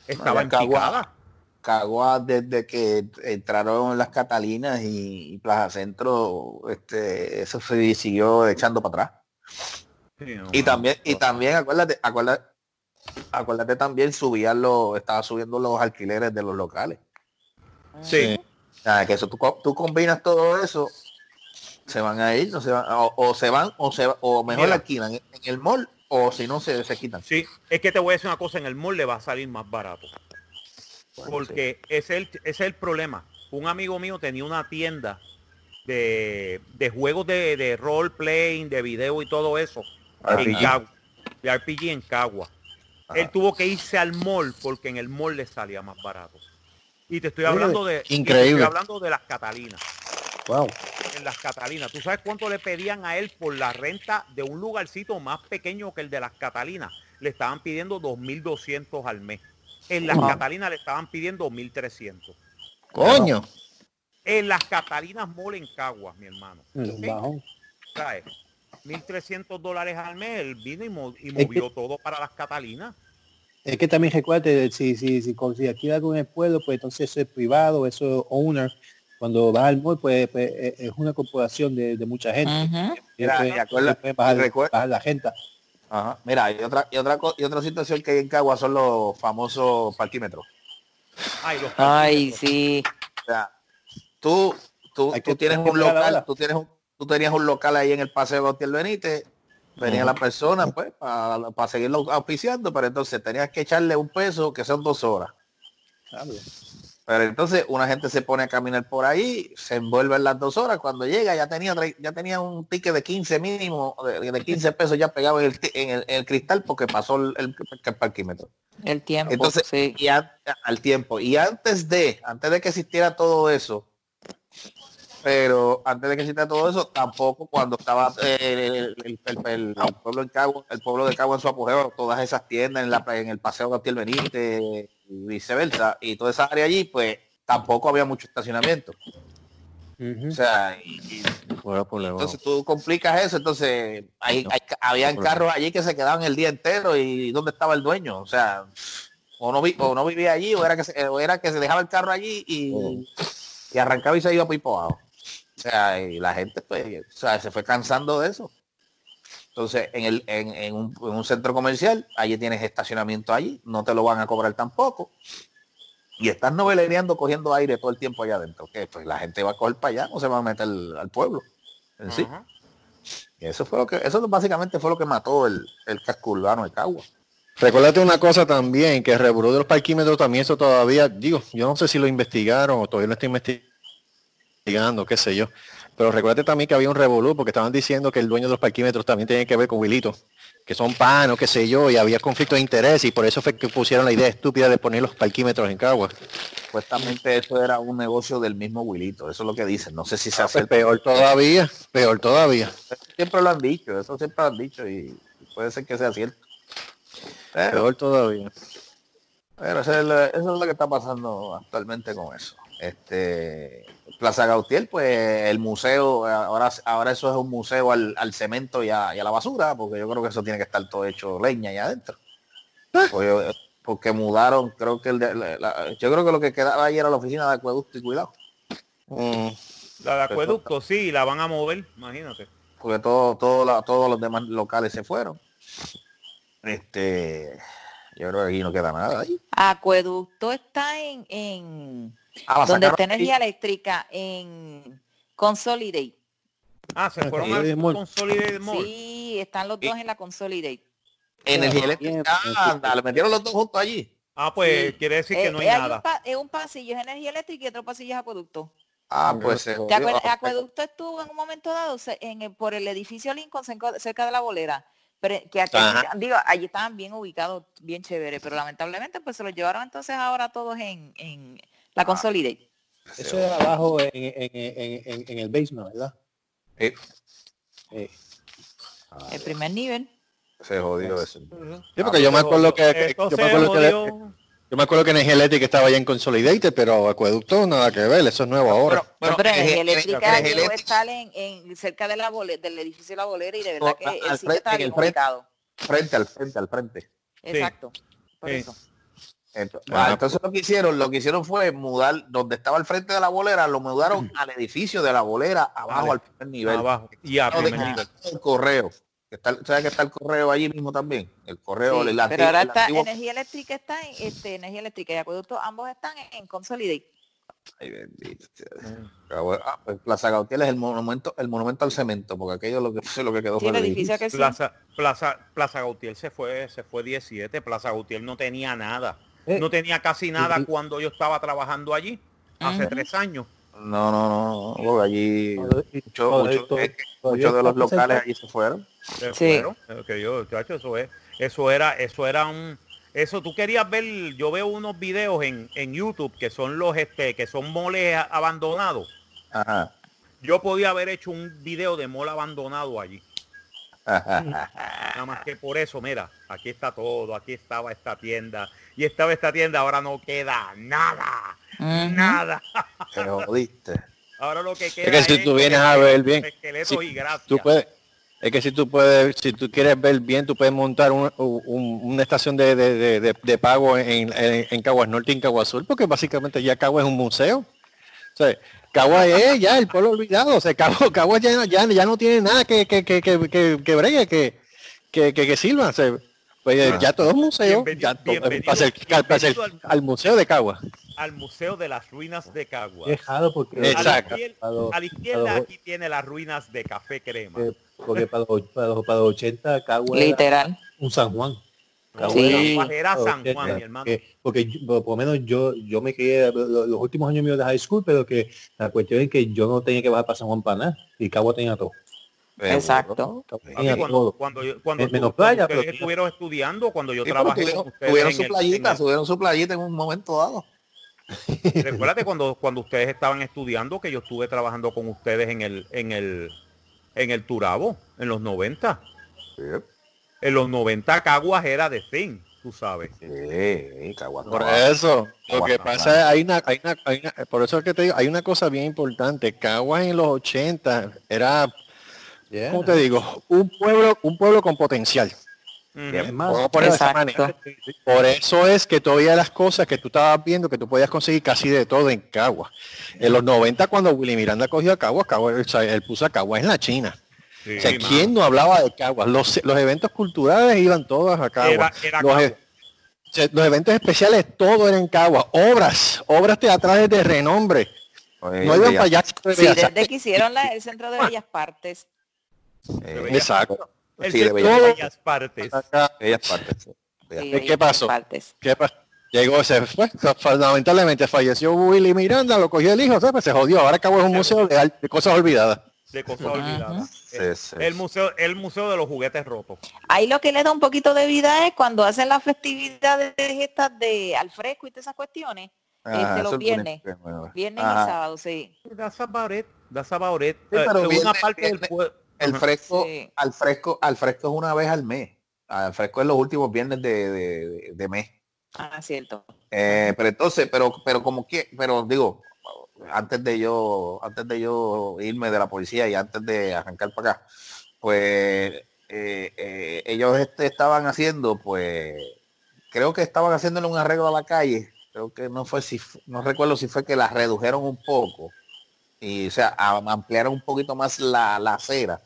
estaba ya en Caguas- picada. Cagua desde que entraron las Catalinas y, y Plaza Centro, este, eso se siguió echando para atrás. Sí, no, Y no. también, y también acuérdate, acuérdate, acuérdate también subían los, estaba subiendo los alquileres de los locales. Sí. O sea, que eso tú, tú combinas todo eso, se van a ir, no se van, o, o se van, o se o mejor Mira. la alquilan en, en el mall, o si no se, se quitan. Sí, es que te voy a decir una cosa, en el mall le va a salir más barato. Porque ese, es el, es el problema. Un amigo mío tenía una tienda de, de juegos de, de role playing, de video y todo eso. En. Cagua, de RPG en Cagua. Ajá. Él tuvo que irse al mall porque en el mall le salía más barato. Y te estoy hablando de, Increíble. estoy hablando de las Catalinas. Wow. En las Catalinas. ¿Tú sabes cuánto le pedían a él por la renta de un lugarcito más pequeño que el de las Catalinas? Le estaban pidiendo 2.200 al mes. En las Wow. Catalinas le estaban pidiendo 2.300. Coño. En las Catalinas Mall en Caguas, mi hermano. Un Sí. ¿Sabes? 1.300 dólares al mes, él vino y, mo- y Es que- movió todo para las Catalinas. Es que también recuérdate, si, si, si, si alquila con el pueblo, pues entonces eso es privado, eso es owner. Cuando vas al mall, pues, pues, es es una corporación de, de mucha gente. Mira, acuerda- bajar, bajar la gente. Ajá. Mira, y otra, y otra y otra situación que hay en Cagua son los famosos parquímetros. Ay, los Ay, parquímetros. sí. O sea, tú, tú, tú tienes un local, tú tienes un- tú tenías un local ahí en el Paseo Gautier Benítez, venía la persona pues para seguirlo auspiciando, pero entonces tenías que echarle un peso que son dos horas. Pero entonces una gente se pone a caminar por ahí, se envuelve en las dos horas, cuando llega ya tenía ya tenía un ticket de 15 mínimo, de, de 15 pesos ya pegado en el, en el, en el cristal porque pasó el, el- parquímetro. El tiempo. Entonces, sí. y al tiempo. Y antes de, antes de que existiera todo eso, pero antes de que existiera todo eso, tampoco cuando estaba eh, el, el- el- el- el pueblo en Cagua, el pueblo de Cagua en su apogeo, todas esas tiendas en, la, en el paseo Gautier Benítez y viceversa, y toda esa área allí, pues tampoco había mucho estacionamiento. O sea, y- y Bueno, pues, entonces tú complicas eso, entonces hay, hay- habían carros allí que se quedaban el día entero y dónde estaba el dueño, o sea, o no, vi- o no vivía allí o era que se, o era que se dejaba el carro allí y, y arrancaba y se iba a pipo abajo. O sea, y la gente pues, o sea, se fue cansando de eso. Entonces, en, el, en, en un, en un centro comercial, allí tienes estacionamiento allí, no te lo van a cobrar tampoco. Y estás noveleando cogiendo aire todo el tiempo allá adentro. Que pues la gente va a coger para allá, no se va a meter al, al pueblo. En sí. Ajá. Y eso fue lo que, eso básicamente fue lo que mató el, el casco urbano de Cagua. Recuérdate una cosa también, que el revolú de los parquímetros también eso todavía, digo, yo no sé si lo investigaron o todavía lo estoy investigando, qué sé yo. Pero recuérdate también que había un revolú porque estaban diciendo que el dueño de los parquímetros también tiene que ver con Wilito, que son panos, qué sé yo, y había conflicto de interés y por eso fue que pusieron la idea estúpida de poner los parquímetros en Cagua. Supuestamente eso era un negocio del mismo Wilito, eso es lo que dicen. No sé si se hace. Pues peor todavía, peor todavía. Siempre lo han dicho, eso siempre lo han dicho y puede ser que sea cierto. Pero, Peor todavía. pero eso, es lo, eso es lo que está pasando actualmente con eso. Este Plaza Gautier, pues el museo, ahora, ahora eso es un museo al, al cemento y a, y a la basura, porque yo creo que eso tiene que estar todo hecho leña allá adentro. Porque, porque mudaron, creo que el de, la- la- yo creo que lo que quedaba ahí era la oficina de acueducto y cuidado. Mm, La de acueducto, sí, la van a mover, imagínate. porque todo, todo la- todos los demás locales se fueron. Este, yo creo que aquí no queda nada ahí. Acueducto está en, en Ah, donde está aquí. energía eléctrica, en Consolidate. Ah, se fueron Sí, al mall. Consolidated Mall. Sí, están los dos en la Consolidate. Energía eléctrica. Ah, anda, le metieron los dos juntos allí. Ah, pues Sí. quiere decir que Eh, no hay eh, un nada. pa- es un pasillo es energía eléctrica y otro pasillo es acueducto. Ah, pues. Ah, Acueducto estuvo en un momento dado en el- por el edificio Lincoln cerca de la bolera. Pero que aquí, digo, allí estaban bien ubicados, bien chévere, pero lamentablemente pues se los llevaron entonces ahora todos en, en la Ah. Consolidate. Eso era abajo en, en, en, en, en el basement, ¿verdad? Eh, Eh, El primer nivel. se jodió eso. Sí, porque yo me acuerdo que, que- yo me acuerdo que, yo me acuerdo que energía eléctrica estaba ya en Consolidated, pero acueducto nada que ver, eso es nuevo ahora. Pero, No, pero energía eléctrica llegó estar en, en cerca de la bole- del edificio de la bolera y de verdad No, que al el frente- sitio en el bien frente. ubicado. frente al frente, al frente. Exacto. Por Sí. eso. Entonces, ah, entonces lo que hicieron, lo que hicieron fue mudar donde estaba al frente de la bolera, lo mudaron al edificio de la bolera, abajo Vale. al primer nivel. Abajo. Y a primer nivel. el correo. Que está, ¿Sabes que está el correo allí mismo también? El correo, Sí, el pero ahora el está antiguo- energía eléctrica está en este energía eléctrica y acueducto ambos están en, en Consolidate. Ay, bendito. Pero bueno, ah, pues Plaza Gautier es el monumento, el monumento al cemento, porque aquello lo que fue lo que quedó Sí, fue el el edificio que sí. Plaza, Plaza, Plaza Gautier se fue, se fue 17. Plaza Gautier no tenía nada. Eh. No tenía casi nada cuando yo estaba trabajando allí, hace tres años. No, no, no, no, allí y muchos de los locales allí se fueron. Se Sí. fueron. Eh, Que yo, chacho, eso es, eso era, eso era un, eso tú querías ver, yo veo unos videos en, en YouTube que son los este, que son moles abandonados. Ajá. Yo podía haber hecho un video de mole abandonado allí. Nada más que por eso, mira, aquí está todo, aquí estaba esta tienda, y estaba esta tienda, ahora no queda nada, nada. Te jodiste. Ahora lo que queda que si tú vienes a ver bien, si y. Tú puedes, es que si tú puedes, si tú quieres ver bien, tú puedes montar un- un- una estación de, de- de- pago en, en, en Caguas Norte y en Caguas Sur, porque básicamente ya Caguas es un museo. sea, Cagua es ya el pueblo olvidado. O sea, Cagua, Cagua ya, ya, ya no tiene nada que, que, que, que, que, que bregue, que, que, que, que sirva. O sea, pues Ah. ya todo es museo. Bienvenido- Ya bienvenido- para hacer- para bienvenido al museo de Cagua. Al Museo de las Ruinas de Cagua. Es raro porque... A la, Exacto. izquier- Para los- a la izquierda aquí tiene las ruinas de Café Crema. eh, porque para los, para los, para los 80 Cagua era Literal. un San Juan. Cagua Sí. era- Era San porque- Juan, mi hermano. que- porque yo- por lo menos yo yo me crié lo- lo- los últimos años míos de high school, pero que la cuestión es que yo no tenía que bajar para San Juan para nada. Y Cagua tenía todo. Exacto. Tenía cuando, todo. cuando, yo- cuando, Men- menos tú- cuando playa, pero ustedes tenía- estuvieron estudiando, cuando yo Sí, pero trabajé tuvieron, tuvieron su playita, el- tuvieron su playita en un momento dado. Recuérdate cuando, cuando ustedes estaban estudiando que yo estuve trabajando con ustedes en el, en el, en el Turabo, en los 90. En los 90 Caguas era de fin, tú sabes. Sí, Cagua Por eso, lo que pasa es hay una, hay una, hay una- por eso es que te digo, hay una cosa bien importante. Caguas en los 80 era, Yeah. ¿cómo te digo? Un pueblo, un pueblo con potencial. Más, manera. Por eso es que todavía las cosas que tú estabas viendo que tú podías conseguir casi de todo en Caguas. En los 90 cuando Willy Miranda cogió a Caguas, Caguas, o sea, él puso a Caguas en la China. Sí, o sea. ¿quién no hablaba de Caguas? Los, los eventos culturales iban todos a Caguas. Era, era los, Caguas. e- los eventos especiales, todo era en Caguas. Obras, obras teatrales de renombre. Oye, No iban para allá. Sí, desde que hicieron la- el centro de bellas partes. eh, Exacto. El sí, de centro bellas de Todo- bellas partes. bellas partes. Bellas Sí, ¿Qué bellas pasó? Partes. ¿Qué pasó? Llegó, se fue, lamentablemente falleció Willy Miranda, lo cogió el hijo, ¿sabes? se jodió. Ahora Caguas es un museo de, de cosas olvidadas. De cosas olvidadas. Sí, sí, el museo, el museo de los juguetes rotos. Ahí lo que le da un poquito de vida es cuando hacen las festividades estas de al fresco y todas esas cuestiones. Ajá, este, los viernes. bueno. Viernes Ajá. y sábado, sí. That's about it. That's about it. Sí, Eh, pero una viene- parte del El fresco, Sí. al fresco, al fresco es una vez al mes. Al fresco es los últimos viernes de, de, de- de mes. Ah, cierto. Eh, pero entonces, pero, pero como que, pero digo, antes de yo, antes de yo irme de la policía y antes de arrancar para acá, pues eh, eh, ellos este, estaban haciendo, pues, creo que estaban haciéndole un arreglo a la calle. Creo que no fue si, no recuerdo si fue que la redujeron un poco y o sea, ampliaron un poquito más la, la acera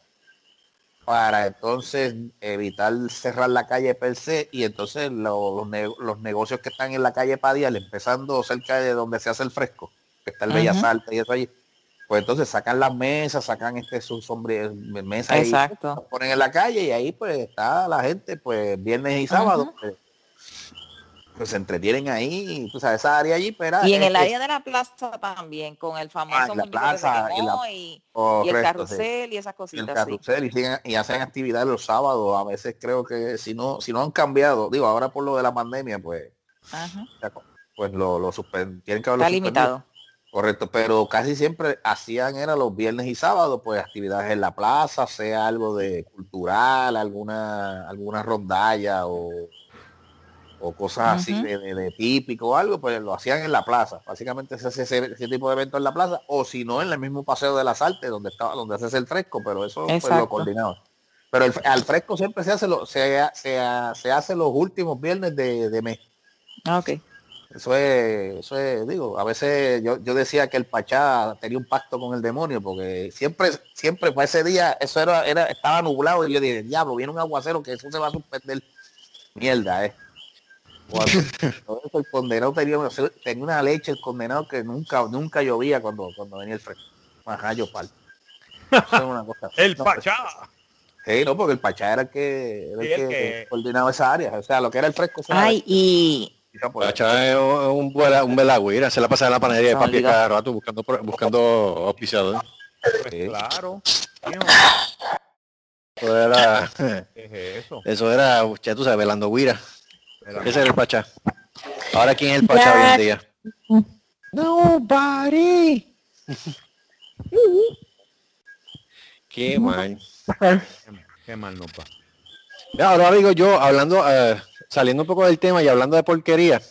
para entonces evitar cerrar la calle per se y entonces lo- los, los negocios que están en la calle Padial, empezando cerca de donde se hace el fresco, que está el Bellas. Artes y eso allí, pues entonces sacan las mesas, sacan este sus sombreros, mesas y Exacto. las ponen en la calle y ahí pues está la gente pues viernes y sábado pues, pues se entretienen ahí, pues a esa área allí, pero Y en el es- área de la plaza también, con el famoso Ah, la que plaza, se y la- y, y el sí. carrusel y esas el cositas. sí. carrusel y, siguen- y hacen actividades los sábados. A veces creo que si no, si no han cambiado, digo, ahora por lo de la pandemia, pues, Ajá. pues lo, lo suspen- tienen que haberlo Está suspendido. limitado. Correcto, pero casi siempre hacían era los viernes y sábados, pues actividades en la plaza, sea algo de cultural, alguna, alguna rondalla o, o cosas así de, de- de típico o algo, pues lo hacían en la plaza. Básicamente se hace ese, ese tipo de evento en la plaza, o si no en el mismo paseo de las artes, donde estaba, donde haces el fresco, pero eso pues, lo Exacto. coordinado. Pero el- al fresco siempre se hace lo, se, se, se hace los últimos viernes de, de mes. Ah, Ok. Eso es, eso es, digo, a veces yo, yo decía que el Pachá tenía un pacto con el demonio, porque siempre, siempre para ese día, eso era, era, estaba nublado y yo dije, diablo, viene un aguacero que eso se va a suspender. Mierda, eh. Cuando, todo eso, el condenado tenía, una- tenía una leche, el condenado que nunca, nunca llovía cuando, cuando venía el fresco. Majayo pal. Eso es una cosa. El no, Pachá. Sí, no, porque el Pachá era el que, era el que, que- coordinaba esa área. O sea, lo que era el fresco. Ay, y pues, es un, vuela- un velagüira, se la pasa en la panadería de No, papi cada rato buscando, buscando auspiciadores. sí. Claro. Eso era, ¿Qué es eso? eso era, ya tú sabes, velando guira. Era- Ese era el Pachá. Ahora, ¿quién es el Pachá hoy en día? Nobody. Qué mal. Qué, mal va. Ya, ahora digo yo, hablando, eh, saliendo un poco del tema y hablando de porquería,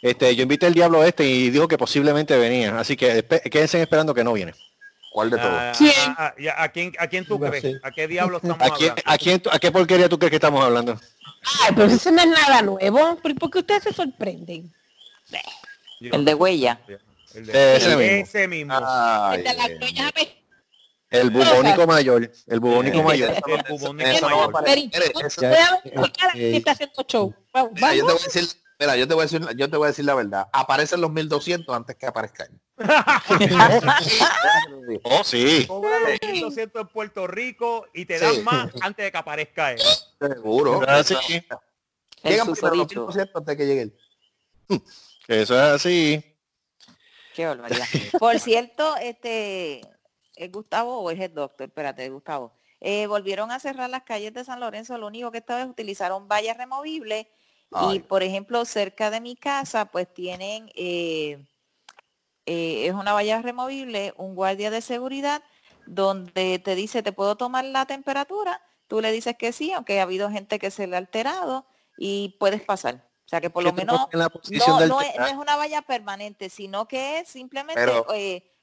este, yo invité al diablo este y dijo que posiblemente venía, así que quédense esperando que no viene. ¿Cuál de todos? Ah, ¿Quién? ah, ah, ya, ¿a, quién, ¿A quién tú a crees? ¿A qué diablo estamos ¿A quién, hablando? a, quién, ¿A qué porquería tú crees que estamos hablando? Ay, pero eso no es nada nuevo. ¿Por qué ustedes se sorprenden? El de huella. El de- Ese mismo. ese mismo. Ay, El de las greñas apestadas. El bubónico mayor. El bubónico mayor. el bubónico eso no mayor. Pero eso- eh, eh, está haciendo show. Vamos, Mira, yo te voy a decir, mira, yo te voy a decir, yo te voy a decir la verdad. Aparecen los 1200 antes que aparezca él. Oh, sí. Cobra los 1.200 en Puerto Rico y te dan Sí. más antes de que aparezca él. Seguro. Ah, sí. Llegan primero los susodicho. 1200 antes de que llegue él. Eso es así. Qué barbaridad. Por cierto, este, ¿es Gustavo o es el doctor? Espérate, Gustavo. Eh, volvieron a cerrar las calles de San Lorenzo. Lo único que esta vez utilizaron vallas removibles. Ay. Y, por ejemplo, cerca de mi casa, pues tienen, eh, eh, es una valla removible, un guardia de seguridad, donde te dice, ¿te puedo tomar la temperatura? Tú le dices que sí, aunque ha habido gente que se le ha alterado y puedes pasar. O sea que por lo ¿Qué te menos la no, es, no penal? es una valla permanente, sino que es simplemente Pero-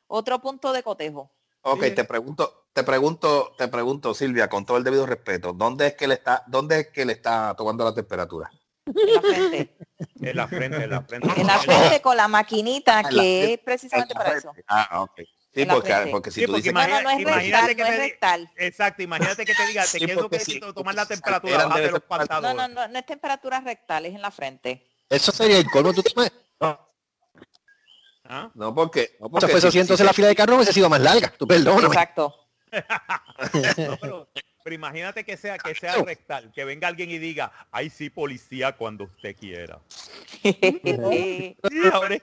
otro punto de cotejo. Ok, Sí. te pregunto, te pregunto, te pregunto, Silvia, con todo el debido respeto, ¿dónde es que le está, dónde es que le está tomando la temperatura? En la frente, En la frente, en la frente. en la frente con la maquinita la que es precisamente para eso. Ah, ok. Sí, porque, porque si Sí, tú porque dices No, no, no es Imagínate rectal, que no es rectal. Exacto, imagínate que te diga, te Sí, quiero que te tomar la temperatura, debe los falta- No, pantalones. no, no, no es temperatura rectal, es en la frente. Eso sería el colmo. Tú te ¿Ah? no porque, no O sea, porque pues si- si- la fila de carro hubiese sido más larga. Tú perdóname. Exacto. No, pero, pero imagínate que sea que sea rectal, que venga alguien y diga, ay sí, policía cuando usted quiera. Sí, ahora es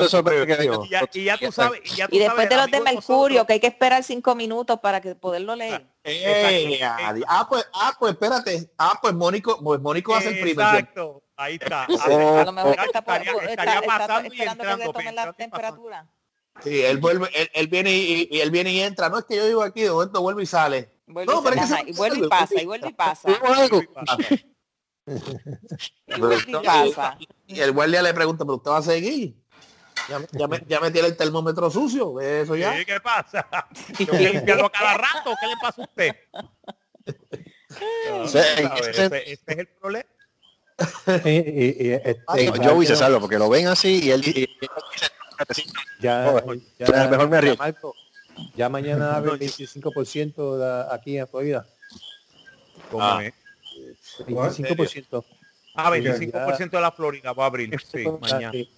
que- Eh, que vengan y, ya, y ya tú sabes, y ya tú Y después sabes, de los de Mercurio, nosotros- que hay que esperar cinco minutos para que poderlo leer. Eh, Exacto. adi- ah, pues, ah, pues espérate. Ah, pues Mónico, pues Mónico va a ser primero. Exacto, ahí está. A lo mejor está, por- estaría- está- estaría está pasando y que entrando, tomen la temperatura. Sí, él vuelve, él, él viene y, y él viene y entra. No es que yo vivo aquí, de momento vuelve y sale. Vuelve No, y, pero que se- y vuelve y pasa, y vuelve y pasa. Y vuelve y pasa. Y el guardia le pregunta, pero usted va a seguir. Ya, me- ya, me, ya me tiene el termómetro sucio, eso ya. Sí, ¿Qué pasa? ¿Tengo que limpiarlo cada rato? ¿Qué le pasa a usted? No, Sí, ¿sabes? ese- ese, ese es el problema. Y- y- y, este, Sí, ya- Joey se ya- salva porque lo ven así y él y- Ya, Joder, ya, mejor me río. ya, Marco, ya mañana abre el 25% la- aquí en Florida. ¿Cómo Ah. es? 25%. Ah, 25% de la Florida va a abrir. Sí, mañana. Sí.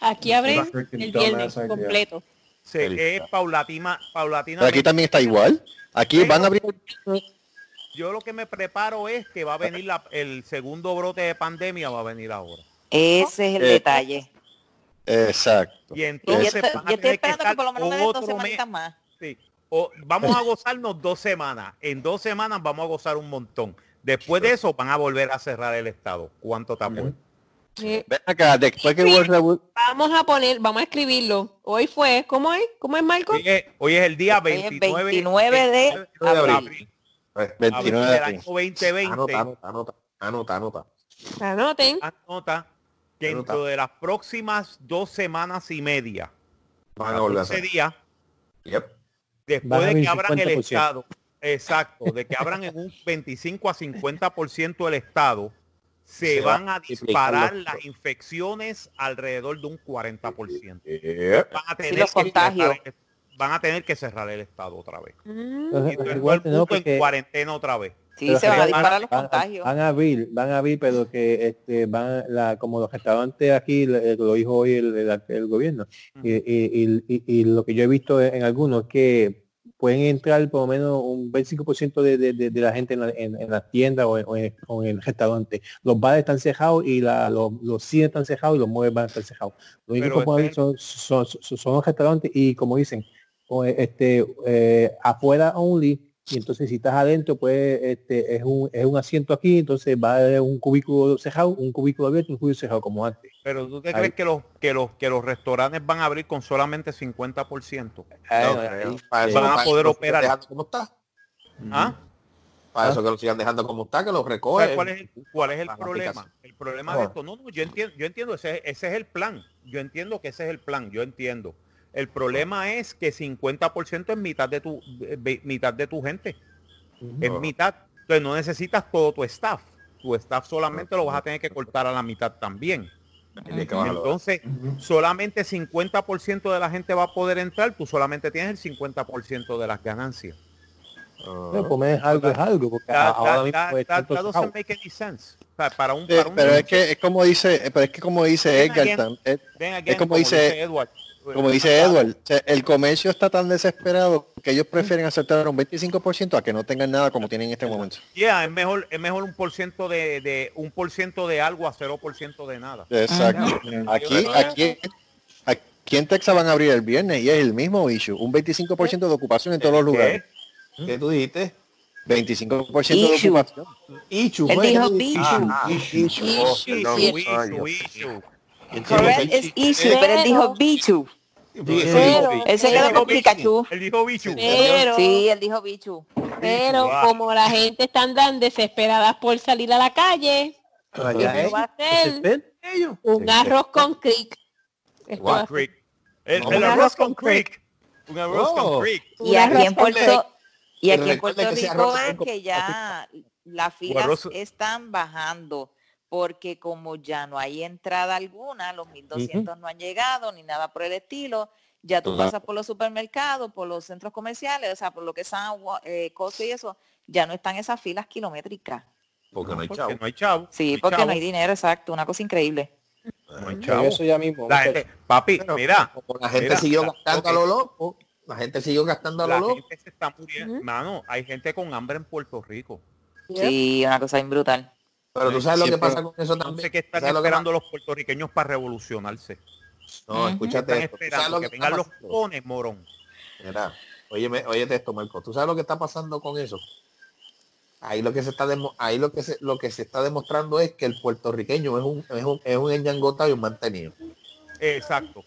Aquí abren el viernes completo. Sí, es paulatina, paulatina. Pero aquí también está igual. Aquí van a abrir Yo lo que me preparo es que va a venir la- el segundo brote de pandemia, va a venir ahora. Ese es el Eh, detalle. Exacto. Y Y yo entonces van a yo estoy que que estar por lo menos me den dos otro mes. semanitas más. Sí. O vamos a gozarnos dos semanas. En dos semanas vamos a gozar un montón. Después de eso van a volver a cerrar el estado. ¿Cuánto apuesto? Eh, Ven acá, después que World Reboot- Vamos a poner, vamos a escribirlo. Hoy fue, ¿cómo es? ¿Cómo es Marco? Hoy es, hoy es el día Hoy es 29, 29 de abril. abril. Pues, Abril 29 de del abril. año 2020. Anota, anota, anota, anota, anota. Anoten. Anota que Anota. dentro de las próximas dos semanas y media, Van a volver a 14 hacer. días, Yep. después de que abran el 50%. estado, exacto, de que abran en un 25 a 50% el estado, se, Se va van a a disparar las infecciones alrededor de un 40%. Yep. Van a tener, los que cerrar el- van a tener que cerrar el estado otra vez. Mm. Entonces, Y todo el en cuarentena otra vez. Sí, Pero se van a van- disparar los van, contagios. van a abrir, van a abrir, pero que este, van la, como los restaurantes aquí, lo dijo hoy el, el- el gobierno, y, y- y- y- y lo que yo he visto en algunos que pueden entrar por lo menos un 25% de, de, de- de la gente en la, en, en la tienda o en, o en- el restaurante. Los bares están cerrados y la, los, los cines están cerrados y los muebles van a estar cerrados. Lo único que pueden este- abrir son, son, son- son los restaurantes y como dicen, este eh, afuera only y entonces si estás adentro pues este es un, es un asiento aquí entonces va a haber un cubículo cerrado un cubículo abierto un cubículo cerrado como antes Pero tú te Ahí. crees que los que los que los restaurantes van a abrir con solamente 50%. Ah, No, ahí, Para eso, van a poder eso operar. como está. ¿Ah? Para Ah. eso que lo sigan dejando como está, que lo ¿Sabes recoge. ¿Cuál es el, cuál es el problema? aplicación. El problema de Ah. esto, no, no, yo entiendo, yo entiendo, ese, ese es el plan. Yo entiendo que ese es el plan, yo entiendo. El problema es que 50% es mitad de tu eh, mitad de tu gente. Es Ah. mitad. Entonces no necesitas todo tu staff. Tu staff solamente lo vas a tener que cortar a la mitad también. Entonces, solamente 50% de la gente va a poder entrar, tú solamente tienes el 50% de las ganancias. No, comer es algo, es algo, porque That- ahora that- mismo that- pues, that tanto doesn't chavo. make any sense. O sea, para un, Sí, para un pero es que es como dice, pero es que como dice Edgar, tam- es, es como dice, Edward, como dice Edward, el comercio está tan desesperado que ellos prefieren aceptar un 25% a que no tengan nada como tienen en este momento. Yeah, es mejor, es mejor un por ciento de, de un por ciento de algo a cero por ciento de nada. Exacto. Aquí, aquí, aquí en Texas van a abrir el viernes y es el mismo issue, un 25% de ocupación en todos los lugares. ¿Qué tú dijiste? 25% de ocupación. Ichu, Él dijo Ichu. Correct es issue, pero él dijo bichu. Pero- sí. Él se Él quedó dijo con Pikachu. Él dijo bichu. Pero, Sí, él dijo bichu. pero Wow. como la gente está tan desesperada por salir a la calle, Allá ¿qué es, va a hacer? Un arroz con a ser Creek. El, el un arroz arroz con creek. Un arroz Oh. con creek. Y aquí en Puerto y aquí en Puerto que ese Rico con- que ya las filas están bajando porque como ya no hay entrada alguna, los 1200 no han llegado ni nada por el estilo, ya tú pasas por los supermercados, por los centros comerciales, o sea, por lo que son eh, Costco y eso, ya no están esas filas kilométricas. Porque no hay Porque chavo. no hay chavo. Sí, no hay porque chavo, no hay dinero, exacto, una cosa increíble. no hay Pero chavo. Eso ya mismo. La gente- papi, Pero mira, como la gente mira, siguió gastando a lo loco. La gente siguió gastando a lo la loco. gente se está muriendo. Mano, hay gente con hambre en Puerto Rico. Sí, una cosa bien brutal. Pero tú sabes lo que pasa con eso No también. sé qué están ¿Sabes lo que esperando los puertorriqueños para revolucionarse. No, escúchate Están esto. ¿Tú sabes esperando que que está vengan los cones, morón. Mira, óyeme, óyete esto, Marco. ¿Tú sabes lo que está pasando con eso? Ahí lo que se está demo- ahí lo que se, lo que se está demostrando es que el puertorriqueño es un es un, es un y un mantenido. Exacto.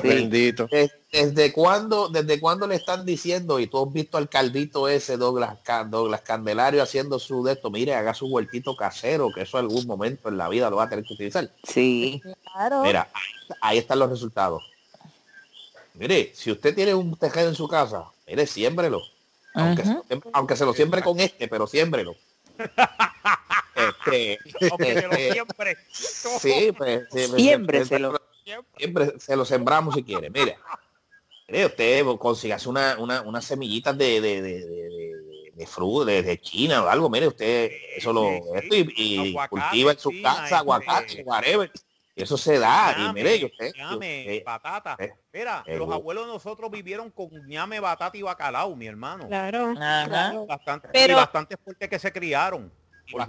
Sí. bendito. Des- ¿Desde cuándo, desde cuándo le están diciendo, y tú has visto al caldito ese Douglas, Douglas Candelario haciendo su de esto, mire, haga su huertito casero, que eso algún momento en la vida lo va a tener que utilizar. Sí. Claro. Mira, ahí, ahí están los resultados. Mire, si usted tiene un tejero en su casa, mire, siémbrelo. Aunque, se, lo siembre- aunque se lo siembre con este, pero siémbrelo. Este, este, siempre. sí, pues, sí, pues, Siémbreselo. Siempre se lo sembramos si quiere. Mire, mire usted consígase una, una, unas semillitas de, de, de, de, de, de fruta, de, de China o algo, mire usted, eso lo, esto y, y cultiva en su China, casa, aguacate, whatever. Y eso se da, y mire, y usted, ñame, usted- batata. eh, Mira, eh, los bu- abuelos de nosotros vivieron con ñame, batata y bacalao, mi hermano. Claro. Ajá. claro. Bastante, Pero- y bastante fuerte que se criaron.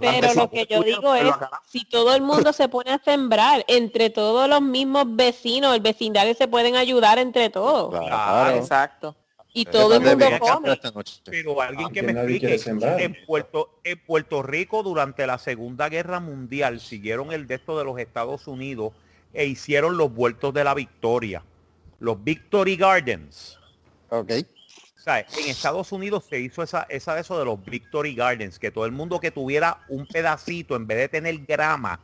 Pero lo que yo digo es, si todo el mundo se pone a sembrar, entre todos los mismos vecinos, el vecindario se pueden ayudar entre todos. Claro. Exacto. Y todo el mundo come. Pero alguien que que me explique, en Puerto, en Puerto Rico durante la Segunda Guerra Mundial siguieron el de esto de los Estados Unidos e hicieron los vueltos de la Victoria, los Victory Gardens. Ok. En Estados Unidos se hizo esa, esa de eso de los Victory Gardens, que todo el mundo que tuviera un pedacito, en vez de tener grama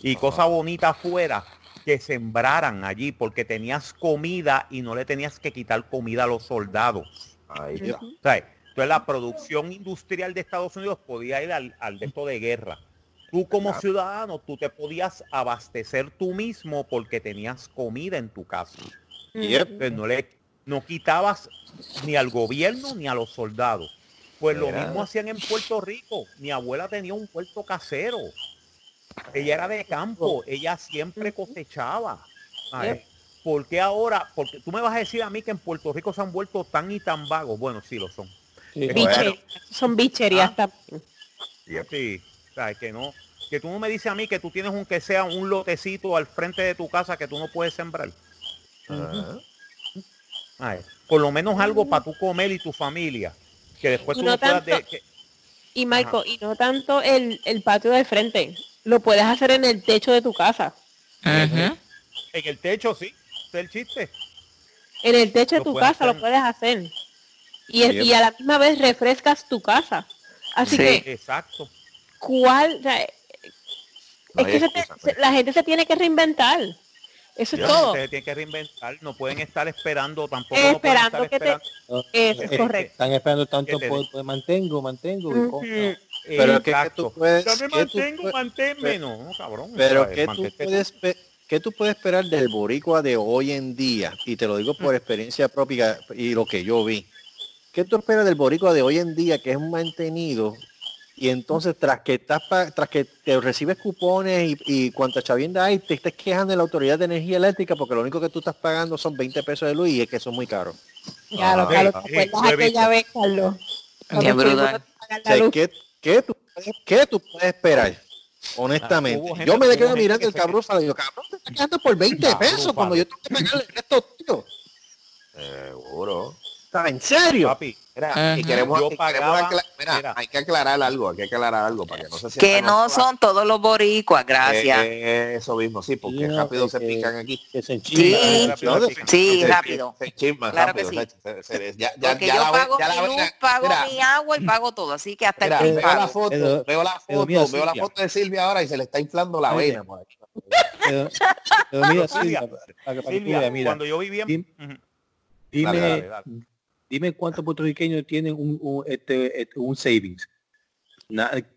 y cosa bonita afuera, que sembraran allí, porque tenías comida y no le tenías que quitar comida a los soldados. Ahí está. O sea, entonces la producción industrial de Estados Unidos podía ir al, al de esto de guerra. Tú como ciudadano, tú te podías abastecer tú mismo porque tenías comida en tu casa. Entonces, no le no quitabas ni al gobierno ni a los soldados. Pues lo mismo hacían en Puerto Rico. Mi abuela tenía un puerto casero. Ella era de campo, ella siempre cosechaba. Ay, ¿Por qué ahora? Porque tú me vas a decir a mí que en Puerto Rico se han vuelto tan y tan vagos. Bueno, sí lo son. Sí. Bicherías, Son bicherías Ah. Sí, o sea, que no, que tú no me dices a mí que tú tienes un que sea un lotecito al frente de tu casa que tú no puedes sembrar. Ajá. Ay, por lo menos algo para tú comer y tu familia. Que después Y tú no puedas de- que- Y Marco, y no tanto el, el patio del frente. Lo puedes hacer en el techo de tu casa. En el techo, sí. Es el chiste. En el techo de tu casa lo puedes hacer. Y, es- y a la misma vez refrescas tu casa. Así Sí. que, Exacto. ¿cuál? o sea, No es que se te- excusa, pues. se- la gente se tiene que reinventar. Eso es Ya, todo. Ustedes tienen que reinventar, no pueden estar esperando tampoco. Eh, no pueden esperando estar que te- esperando. Eso eh, es correcto. Están esperando tanto ¿Qué te por, por mantengo, mantengo. cosas. Pero es que, que tú puedes, Ya me que tú mantengo, puedes- manténme. No, cabrón. pero que tú puedes pe- ¿qué tú puedes esperar del boricua de hoy en día? Y te lo digo por experiencia propia y lo que yo vi. ¿Qué tú esperas del boricua de hoy en día que es mantenido? Y entonces tras que estás pa- tras que te recibes cupones y, y cuanta chavienda hay, te estás quejando de la autoridad de energía eléctrica porque lo único que tú estás pagando son 20 pesos de luz y es que son muy caros. Ya, lo Ah, Carlos, ¿te acuerdas lo he aquella visto. vez, Carlos? Qué Cuando brutal. tuvimos que pagar O la sea, luz. ¿qué, qué tú, qué tú puedes esperar? Honestamente. gente- yo me quedo gente mirando que el cabrón y digo, cabrón, te estás quedando por 20 Cabrón, pesos cuando yo tengo que pagarle el resto, tío. Seguro. ¿Está en serio? Papi, Mira, y queremos, Yo y queremos pagaba- acla- mira, mira. hay que aclarar algo, hay que aclarar algo para que no se sienta Que no son todos los boricuas, gracias. Eh, eso mismo, sí, porque no, rápido que- se pican aquí. Que se Sí, rápido, Se- sí, se- rápido. Se chisman Claro rápido. que sí. se- se- se- ya, ya, Porque ya yo la pago ya mi luz, pago mira, mi agua y pago todo. Así que hasta Mira, el veo la foto, Pero- veo la pero foto, mira, veo la Silvia. foto de Silvia ahora y se le está inflando la vena por aquí. Silvia, Silvia, cuando yo vivía Dim- en... Ujú. dime, Dale, dale, dale. Dime cuántos puertorriqueños tienen un, un, este, este, un savings.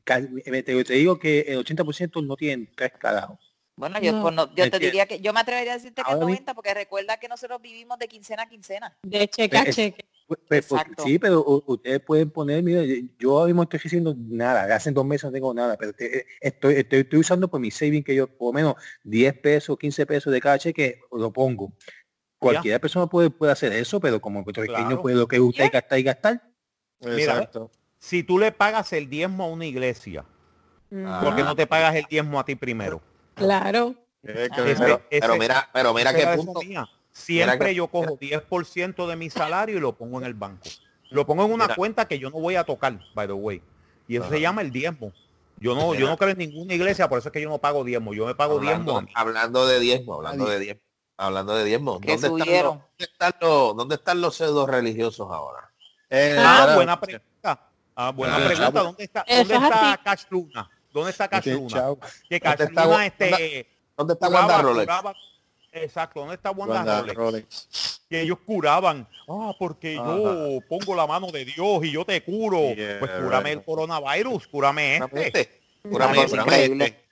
Te, te digo que el 80% no tienen tres carajos. Bueno, yo, No. pues, no- yo te diría que yo me atrevería a decirte que mi- 90 porque recuerda que nosotros vivimos de quincena a quincena. De cheque a Es- cheque. Pues, pues, sí, pero ustedes pueden poner, mira, yo ahora mismo estoy haciendo nada, hace dos meses no tengo nada, pero te- estoy, estoy, estoy usando por mi saving que yo por lo menos 10 pesos, 15 pesos de cada cheque lo pongo. Cualquier persona puede, puede hacer eso, pero como puertorriqueño Claro. puede lo que usted Yeah. gastar y gastar. Mira, Exacto. Si tú le pagas el diezmo a una iglesia, Ah. ¿por qué no te pagas el diezmo a ti primero? Claro. Es que- Ese- Pero, ese- pero mira, pero mira qué punto. mía. Siempre que- yo cojo 10% de mi salario y lo pongo en el banco. Lo pongo en una Mira. cuenta que yo no voy a tocar, by the way. Y eso Ajá. se llama el diezmo. Yo no, yo Mira. no creo en ninguna iglesia, por eso es que yo no pago diezmo. Yo me pago diezmo Hablando, a mí. hablando de diezmo, hablando de diezmo, hablando de diezmo. Que ¿Dónde están, los, dónde, están los, ¿Dónde están los pseudo religiosos ahora? Eh, Ah, buena pregunta. Ah, buena Ah, pregunta. chavo. ¿Dónde está, dónde es está. Cash Luna? ¿Dónde está Cash Luna? Que Cash ¿Dónde está Luna este ¿Dónde está curaba- Wanda Rolex? curaba- Exacto, ¿dónde está Wanda, Wanda Rolex? Rolex. que ellos curaban. Ah, porque yo pongo la mano de Dios y yo te curo. Yeah, pues cúrame right. el coronavirus, cúrame Cúrame este. Cúrame, cúrame increíble. este.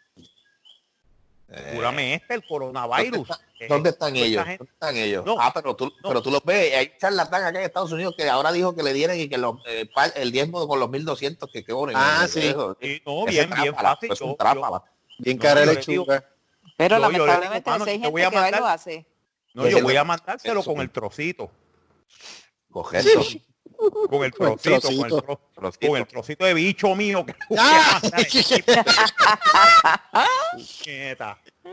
Eh, Cúrame este, el coronavirus. Eh, ¿Dónde están pues, ellos? gente- ¿Dónde están ellos? No, ah, pero tú, no. pero tú los ves. Hay charlatán acá en Estados Unidos que ahora dijo que le dieran y que los, eh, el diezmo con los 1200 que cobren. Ah, Eh, sí. eso, Sí, no, ese bien, bien trápala, fácil. Es un Yo- yo- trápala. Bien No, cara lechuga. Pero lamentablemente hay te gente voy a que mandar- lo hace. No, yo voy a mandárselo Eso. con el trocito. Cogerlo. Con el Con el trocito, con el, trocito. tro- Trocito. con el trocito de bicho mío que Ah,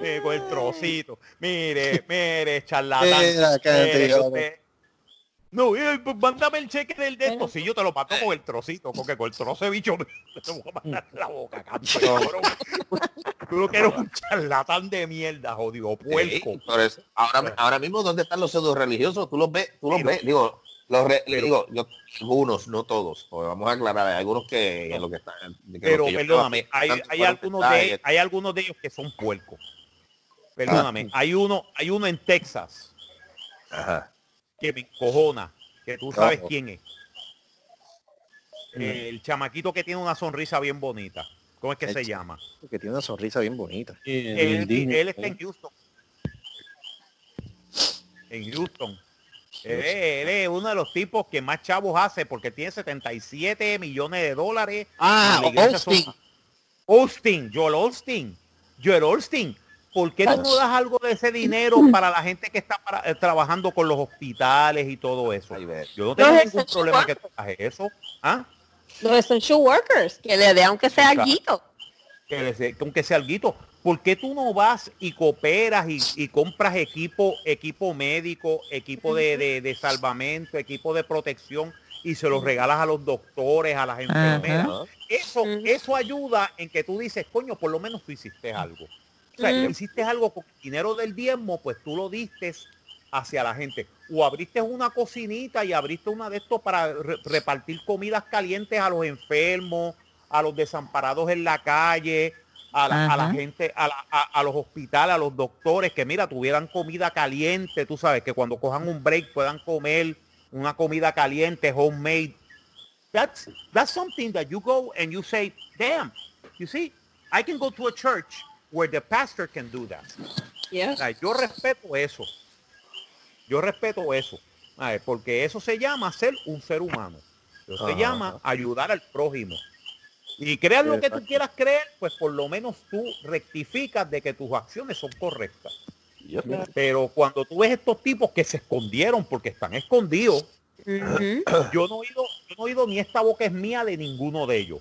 eh, con el trocito. Mire, mire, charlatán. Mira, cállate, Mire, cabrón. usted- No, eh, pues, mándame el cheque del de esto. Si yo te lo mando con el trocito, porque con el trozo de bicho me te voy a mandar en la boca, cabrón. Tú lo que eres un charlatán de mierda, jodido puerco. Sí. Ahora, ahora mismo, ¿dónde están los pseudo religiosos? Tú los ves, tú los Pero- ves, digo, los re- pero- digo, yo, algunos, no todos, vamos a aclarar, hay algunos que lo que están. que Pero que perdóname, hay, hay algunos de, hay algunos de ellos que son puercos. Perdóname, hay uno, hay uno en Texas Ajá. que me encojona, que tú sabes Ojo. quién es. El chamaquito que tiene una sonrisa bien bonita. ¿Cómo es que El se llama? Que tiene una sonrisa bien bonita. Él, él está en Houston. En Houston. Él, es- él es uno de los tipos que más chavos hace porque tiene 77 millones de dólares. Ah, La iglesia son- Austin. Austin, Joel Austin. Joel Austin. ¿Por qué tú no das algo de ese dinero para la gente que está para- eh, trabajando con los hospitales y todo eso? Yo no tengo Los ningún problema que tú hagas eso. ¿Ah? Los essential workers, que le dé aunque sea Claro. algo. que, le que aunque sea alguito, ¿por qué tú no vas y cooperas y, y compras equipo, equipo médico, equipo de, de- de salvamento, equipo de protección y se los regalas a los doctores, a las enfermeras? Ajá. Eso, eso ayuda en que tú dices, coño, por lo menos tú hiciste algo. O sea, tú hiciste algo con el dinero del diezmo, pues tú lo diste hacia la gente. O abriste una cocinita y abriste una de estos para re- repartir comidas calientes a los enfermos, a los desamparados en la calle, a la, a la Ajá. gente, a, la- a- a los hospitales, a los doctores, que mira, tuvieran comida caliente, tú sabes, que cuando cojan un break puedan comer una comida caliente, homemade. That's, that's something that you go and you say, damn, you see, I can go to a church where the pastor can do that. Sea, yo respeto eso. Yo respeto eso. Porque eso se llama ser un ser humano. Eso se llama ayudar al prójimo. Y creas lo que tú quieras creer, pues por lo menos tú rectificas de que tus acciones son correctas. Pero cuando tú ves estos tipos que se escondieron porque están escondidos, yo no he oído, yo no he oído ni esta boca es mía de ninguno de ellos.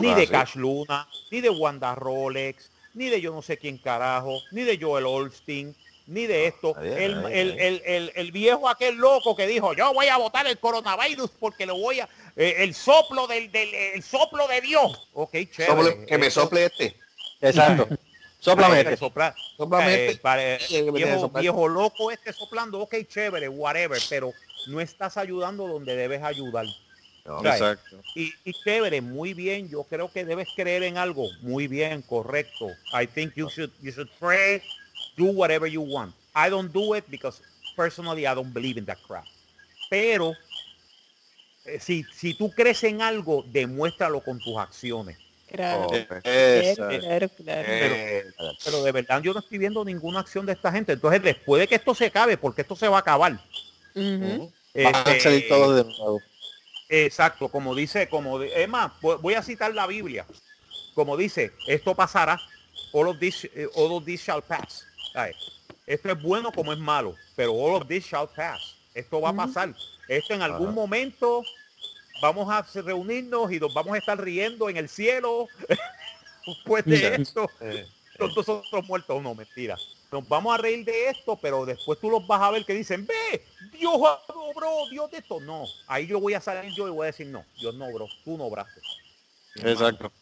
Ni de sí. Cash Luna, ni de Wanda Rolex, ni de yo no sé quién carajo, ni de Joel Olstein, ni de esto. Bien, el, está bien, el- está bien. el- el- el viejo aquel loco que dijo, yo voy a votar el coronavirus porque lo voy a... eh, el soplo del, del el soplo de Dios. Ok, chévere. Sople- que me sople este. Exacto. Sóplame Ay, este. soplar. Soplame Eh, este. que viejo, viejo loco este soplando, ok, chévere, whatever, pero no estás ayudando donde debes ayudar. No. Exacto. Y, y chévere, muy bien, yo creo que debes creer en algo, muy bien, correcto. I think you should, you should pray, do whatever you want. I don't do it because personally I don't believe in that crap. Pero si, si tú crees en algo, demuéstralo con tus acciones. Claro. Oh, claro, claro. eh, Pero de verdad yo no estoy viendo ninguna acción de esta gente. Entonces después de que esto se acabe, porque esto se va a acabar. Van a Este, salir todos de nuevo. Exacto, como dice, como es más, vo- voy a citar la Biblia. Como dice, esto pasará. All of this, eh, all of this shall pass. Esto es bueno como es malo, pero all of this shall pass. Esto va a pasar. Esto en algún Ajá. momento vamos a reunirnos y nos vamos a estar riendo en el cielo. Después de esto, eh, todos nosotros muertos, no, mentira. Nos vamos a reír de esto, pero después tú los vas a ver que dicen, ve, Dios obró, Dios de esto. No, ahí yo voy a salir yo y voy a decir, no, Dios no obró, tú no obraste. Exacto.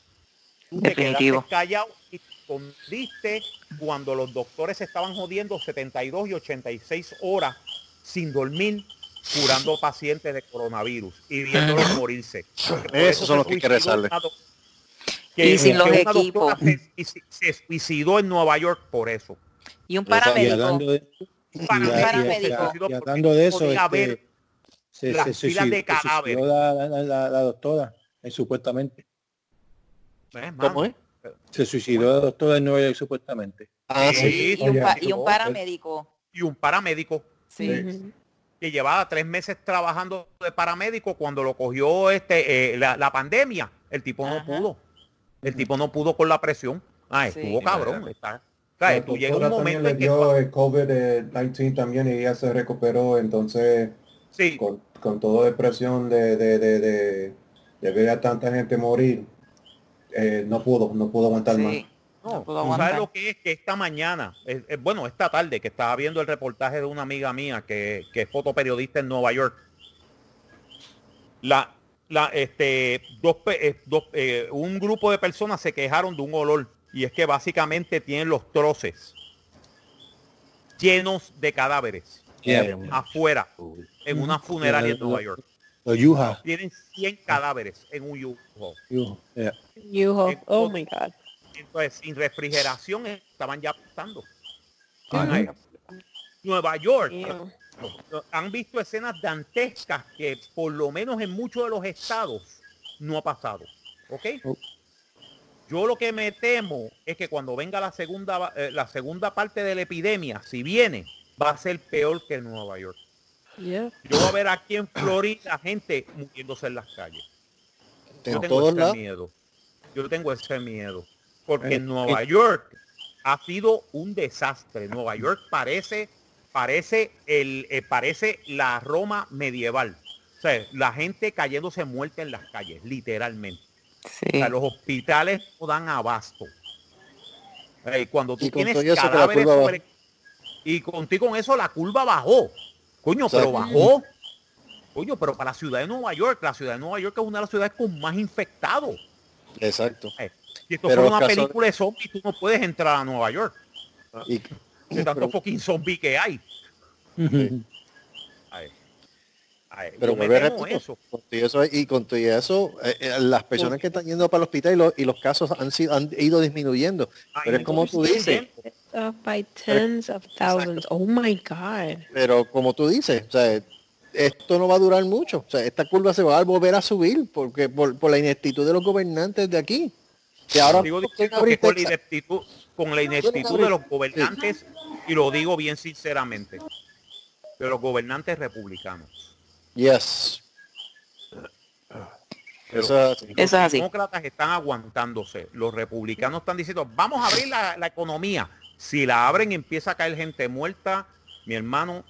Tú te Definitivo. quedaste callado y te escondiste cuando los doctores estaban jodiendo 72 y 86 horas sin dormir curando pacientes de coronavirus y viéndolos morirse. Esos son los que hay que suicidó rezarle. doc- Y sin los equipos. Se, y se- se suicidó en Nueva York por eso. Y un paramédico. y, hablando de eso, Podía este, haber se, las se filas de se la, la, la- la doctora, eh, supuestamente. ¿Ves, ¿Cómo es? Se suicidó la doctora en Nueva York, supuestamente. Ah, Sí, sí. Y un, pa- sí. y un paramédico. Y un paramédico Sí. Que llevaba tres meses trabajando de paramédico cuando lo cogió este eh, la, la pandemia. El tipo no pudo. El tipo no pudo con la presión. Ah, Sí. estuvo cabrón. La Tú llega un doctora momento también en le que dio el COVID-19 también y ella se recuperó, entonces sí, con, con toda depresión de, de, de, de, de ver a tanta gente morir, eh, no pudo, no pudo aguantar más. Sí. No pudo tú sabes lo que es que esta mañana, eh, eh, bueno, esta tarde que estaba viendo el reportaje de una amiga mía que, que es fotoperiodista en Nueva York. La, la, este, dos, pe- eh, dos, eh, un grupo de personas se quejaron de un olor y es que básicamente tienen los troces llenos de cadáveres Yeah. afuera en una funeraria en Nueva York. Tienen 100 cadáveres en un yeah. Yuho. Oh my God. Entonces, sin refrigeración estaban ya pasando. Ah, Ay, Nueva York Ew. han visto escenas dantescas que por lo menos en muchos de los estados no ha pasado. ¿Ok? Oh. Yo lo que me temo es que cuando venga la segunda eh, la segunda parte de la epidemia, si viene, va a ser peor que en Nueva York. Yeah. Yo voy a ver aquí en Florida gente muriéndose en las calles. Yo En tengo ese miedo. Yo tengo ese miedo. Porque Eh, en Nueva York ha sido un desastre. Nueva York parece, parece el, eh, parece la Roma medieval. O sea, la gente cayéndose muerta en las calles, literalmente. O Sí. sea, los hospitales no dan abasto. Eh, cuando tú tienes cadáveres sobre- y contigo con eso la curva bajó. Coño, pero bajó. Coño, pero para la ciudad de Nueva York, la ciudad de Nueva York es una de las ciudades con más infectados. Exacto. Si esto fuera una casos- película de zombies, tú no puedes entrar a Nueva York. Y, De tanto pero- fucking zombie que hay. Ay, ay, pero repito, eso. con todo eso, y con todo eso, eh, eh, las personas que están yendo para el hospital y los, y los casos han, sido, han ido disminuyendo. Ay, Pero es como tú dices, by tens of thousands. Oh my God. pero como tú dices, o sea, esto no va a durar mucho. O sea, esta curva se va a volver a subir porque por, por la ineptitud de los gobernantes de aquí. Que ahora Digo que con la ineptitud, con la ineptitud de los gobernantes y lo digo bien sinceramente, de los gobernantes republicanos. Yes. Pero Eso- es los así. demócratas están aguantándose. Los republicanos están diciendo, vamos a abrir la, la economía. Si la abren y empieza a caer gente muerta, mi hermano,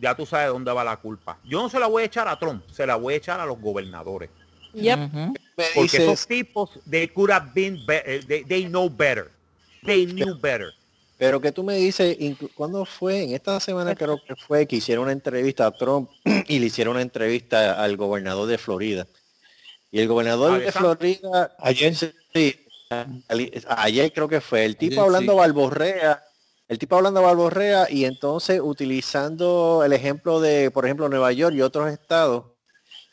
ya tú sabes dónde va la culpa. Yo no se la voy a echar a Trump, se la voy a echar a los gobernadores. Yep. Ujú. Me Porque dices- esos tipos, they could have been. They, they know better. They knew better. Pero que tú me dices, ¿cuándo fue? En esta semana creo que fue que hicieron una entrevista a Trump y le hicieron una entrevista al gobernador de Florida. Y el gobernador de. Florida, Ayer. sí, ayer creo que fue, el tipo Ayer, hablando sí. balborrea, el tipo hablando balborrea y entonces utilizando el ejemplo de, por ejemplo, Nueva York y otros estados,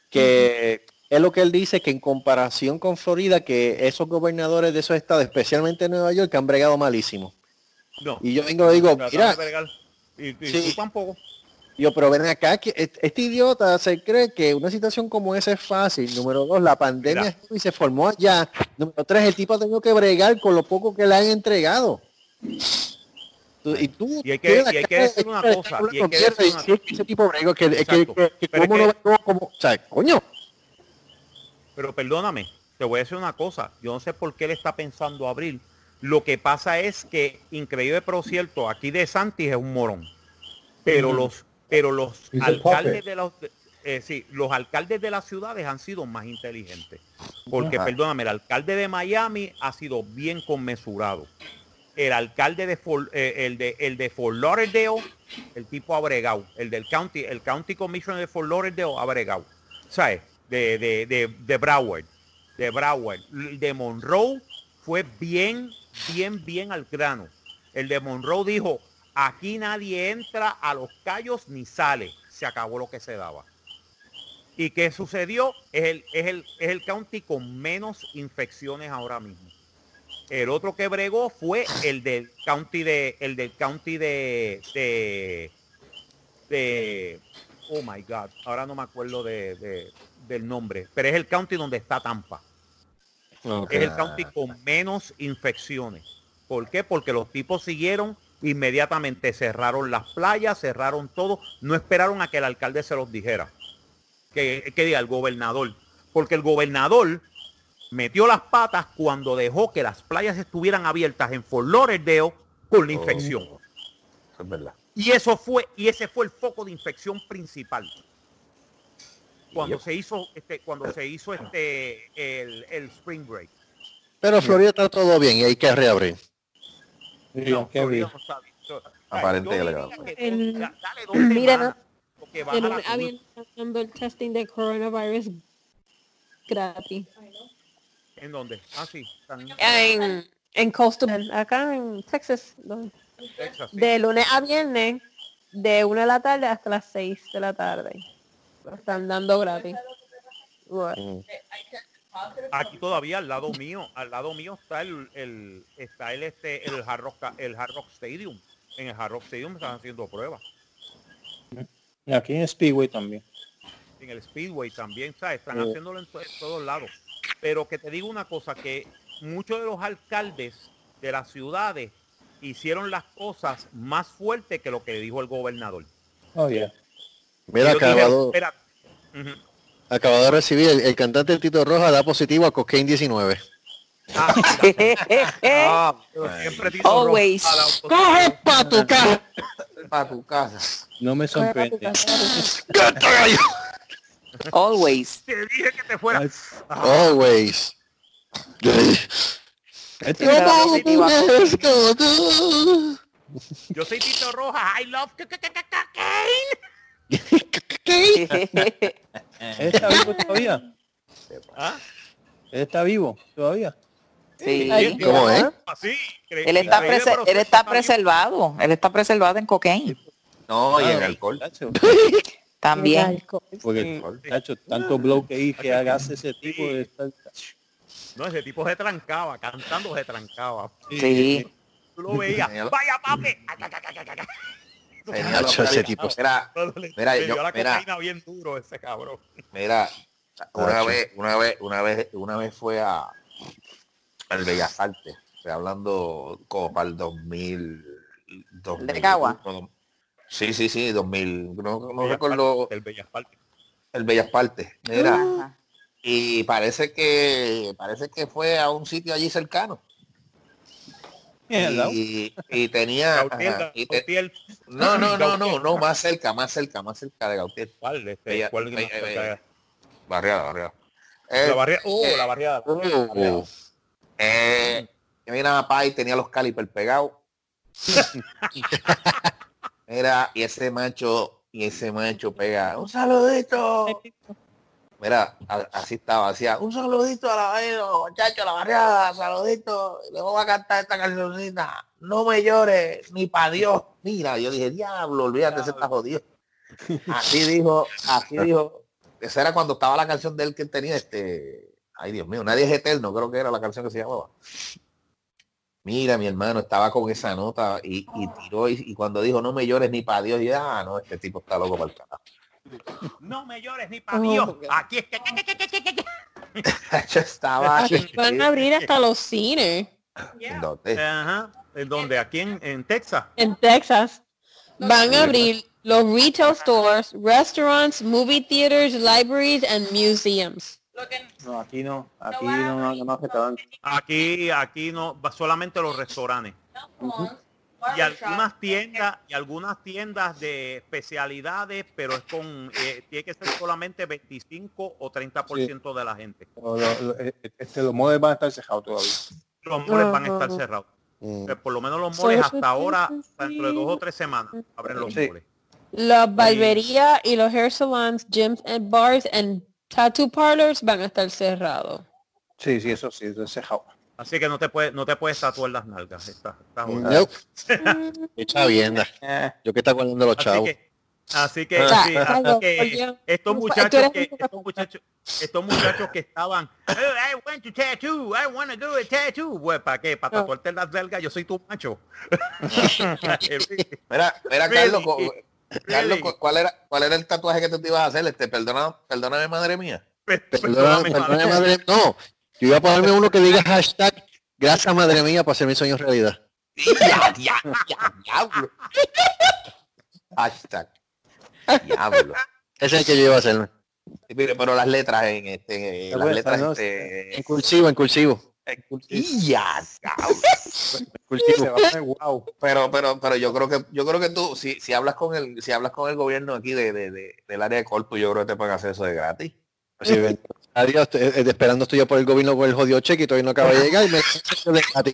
que es lo que él dice que en comparación con Florida, que esos gobernadores de esos estados, especialmente Nueva York, que han bregado malísimo. No. Y yo vengo y digo, mira. Y, y Sí. tú tampoco. yo, pero ven acá, que est- este idiota se cree que una situación como esa es fácil. Número dos, la pandemia y se formó allá. Número tres, el tipo ha tenido que bregar con lo poco que le han entregado. Y tú Y hay que- y hay que decir una cosa, y hay que decir una ese tipo que, que, que- que cómo no como, o sea, coño. Pero perdóname, te voy a decir una cosa. Yo no sé por qué él está pensando abrir. Lo que pasa es que, increíble pero cierto, aquí de Santis es un morón. Pero los, pero los He's alcaldes de los eh, sí, los alcaldes de las ciudades han sido más inteligentes. Porque, Ajá. perdóname, el alcalde de Miami ha sido bien conmesurado. El alcalde de Fort- eh, el de el de Fort Lauderdale, el tipo ha bregado. El del county, el county commissioner de Fort Lauderdale ha bregado. ¿Sabes? De, de, de, de Broward. De Broward. El de Monroe fue bien, bien, bien al grano. El de Monroe dijo, aquí nadie entra a los callos ni sale. Se acabó lo que se daba. ¿Y qué sucedió? Es el, es el, es el county con menos infecciones ahora mismo. El otro que bregó fue el del county de, el del county de, de, de- oh my god, ahora no me acuerdo de, de- del nombre, pero es el county donde está Tampa. Es el county con menos infecciones. ¿Por qué? Porque los tipos siguieron inmediatamente, cerraron las playas, cerraron todo, no esperaron a que el alcalde se los dijera. Que, que diga el gobernador. Porque el gobernador metió las patas cuando dejó que las playas estuvieran abiertas en Fort Lauderdale con la infección. Es verdad. Y eso fue, y ese fue el foco de infección principal. Cuando Yep. se hizo este, cuando se hizo este el, el spring break. Pero Florida está todo bien y hay que reabrir. No, qué Florida bien. no está bien. So, Aparente yo que le diría quedó. que El- dale dos Mira, semanas, porque baja El la lunes habían curva. dando el testing de coronavirus gratis. ¿En dónde? Ah, sí. en En, en Coastal, acá en Texas, donde- Texas, sí. de lunes a viernes, de una de la tarde hasta las 6 de la tarde. Lo están dando gratis. Bueno, Aquí todavía al lado mío, al lado mío está el, el está el este el Hard Rock, el Hard Rock Stadium. En el Hard Rock Stadium están haciendo pruebas. Y Aquí en Speedway también. en el Speedway también, ¿sabes? Están Sí. haciéndolo en, to- en todos lados. Pero que te digo una cosa, que muchos de los alcaldes de las ciudades hicieron las cosas más fuertes que lo que dijo el gobernador. Oh, yeah. Mira, acabado, acabado de recibir el, el cantante Tito Roja da positivo a Cocaine 19. Ah, ah, Always. ¡Coge pa' tu casa! Para tu casa. No me sorprende. Always. Te dije que te fueras. Always. Este. Yo soy Tito Rojas. I love cocaine. ¿Él está vivo todavía? ¿Ah? ¿Él está vivo todavía? Sí. Ahí. ¿Cómo es? Así. Él está, prese- él está preservado. Él está preservado en cocaína. No, y Ah, en alcohol. También. Porque, Alcohol. tacho, tanto blow que hay que hagas ese tipo de No, ese tipo se trancaba, cantando se trancaba. Sí. Tú lo veías. Vaya papi. Tenía Nacho, ese tipo. Mira, Mira, yo- la mira. bien duro ese cabrón. Mira, una vez, una vez, una vez, una vez fue a al Bellas Artes, estoy hablando como para el 2000, 2000 de Cagua. Sí, sí, sí, 2000. No, no recuerdo El Bellas Partes. el Bellas Partes. Mira, Ajá. y parece que parece que fue a un sitio allí cercano. Eh. Y, y tenía Gautier, ajá, y te- Gautier, no, no, no, no, no, más cerca, más cerca, más cerca de Gautier. ¿Cuál? Este, Bella- ¿cuál? Barriada, barriada. La Eh, barriada. Oh, eh, la barriada. uh, eh, yo vi a papá y tenía los calipers pegados. Mira, y ese macho, y ese macho pega, un saludito. Mira, así estaba, hacía, un saludito a la vaina, muchacho, a la barriada, saludito, le voy a cantar esta cancioncita, no me llores, ni para Dios. Mira, yo dije, diablo, olvídate, se está jodido. Así dijo, así dijo, esa era cuando estaba la canción de él que tenía, este, ay Dios mío, nadie es eterno, creo que era la canción que se llamaba. Mira, mi hermano estaba con esa nota y, tiró y, cuando dijo no me llores ni para Dios, y ah, no, este tipo está loco para el carajo. No me llores ni para Oh, Dios. Aquí es que... Yo estaba Aquí van a abrir hasta los cines ¿En dónde? Ajá. ¿En dónde? Aquí en, en Texas. en Texas. Van a abrir los retail stores, restaurants, movie theaters, libraries and museums. No, aquí no. Aquí no, no, no restaurante. Aquí, aquí no, solamente los restaurantes. Y algunas tiendas, y algunas tiendas de especialidades, pero es con, eh, tiene que ser solamente 25 o 30% de la gente. Lo- lo- lo- eh, este, los moles van a estar cerrados todavía. Los moles van a estar cerrados. Mm. Eh, Por lo menos los moles hasta ahora, dentro de dos o tres semanas, abren los Sí. moles. Las barberías y los hair salons, gyms and bars and tattoo parlors van a estar cerrados. Sí, sí, eso sí, eso es cerrado. Así que no te puedes, no te puedes tatuar las nalgas. Está, está jodido. Nope. Qué chavienda. Eh, Yo que está acordando de los Así chavos. que, así que, Ah. sí, así que oye, estos muchachos que, estos muchachos, estos muchachos que estaban, "Oh, I want to tattoo, I want to do a tattoo. Pues, ¿para qué? ¿Para tatuarte las nalgas? Yo soy tu macho. Mira, mira, Really? Carlos, cu- Carlos, cu- ¿cuál era, ¿cuál era el tatuaje que tú te ibas a hacer? Este, perdona, perdóname, madre mía. Perdóname, perdóname, madre. No, yo iba a ponerme uno que diga hashtag gracias madre mía para hacer mis sueños realidad. Ya, ya, ya, diablo. Hashtag. Diablo. Ese es el que yo iba a hacerme. Sí, mire, pero las letras en este, Está las bueno, letras no, este, En cursivo, en cursivo. y ya, diablo. se cursivo. va a poner wow. pero, pero, pero yo creo que, yo creo que tú, si, si hablas con el, si hablas con el gobierno aquí de, de, de- del área de Corpus, yo creo que te pueden hacer eso de gratis. Sí, ven. Adiós, estoy- eh, esperando estoy yo por el gobierno por el jodido cheque y todavía no acaba de llegar y me a ti.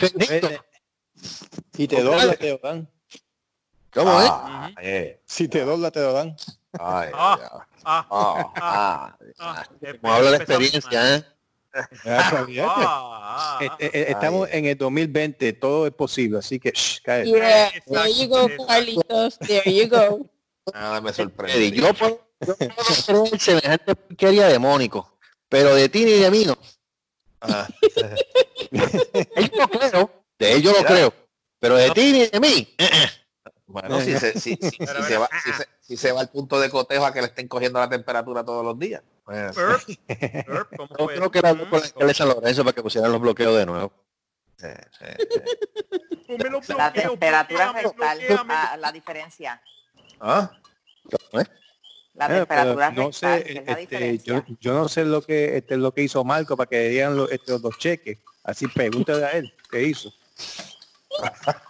Bendito. Eh, Si te dobla, te lo dan. ¿Cómo es? Ah, eh, Si te dobla, te lo dan. ay, Ah. Ah, Ah, ah, ah, ah, Como habla la experiencia, ¿eh? Olvídate. Ah, ah, Eh, eh, eh, Estamos en el 2020, todo es posible, así que shh. Yeah, there you go. Carlitos. There you go. Nada me sorprende. yo puedo, yo puedo creer semejante porquería de Mónico, pero de ti ni de mí no. Ah, Él yo lo creo, de él yo lo creo, pero de ti ni de mí. Bueno, si se, si, si- si Pero, se va, si, se, va al punto de cotejo a que le estén cogiendo la temperatura todos los días. Bueno, Burp, burp, ¿cómo Yo creo que era Mm, el alcalde de San Lorenzo para que pusieran los bloqueos de nuevo. sí, sí, sí. ponme los La temperatura ah, la diferencia. ¿Ah? ¿Eh? La Eh, pero temperatura no rectal, sé, la este, yo, yo no sé lo que este, lo que hizo Marco para que dieran los, este, los dos cheques. Así pregúntale a él qué hizo.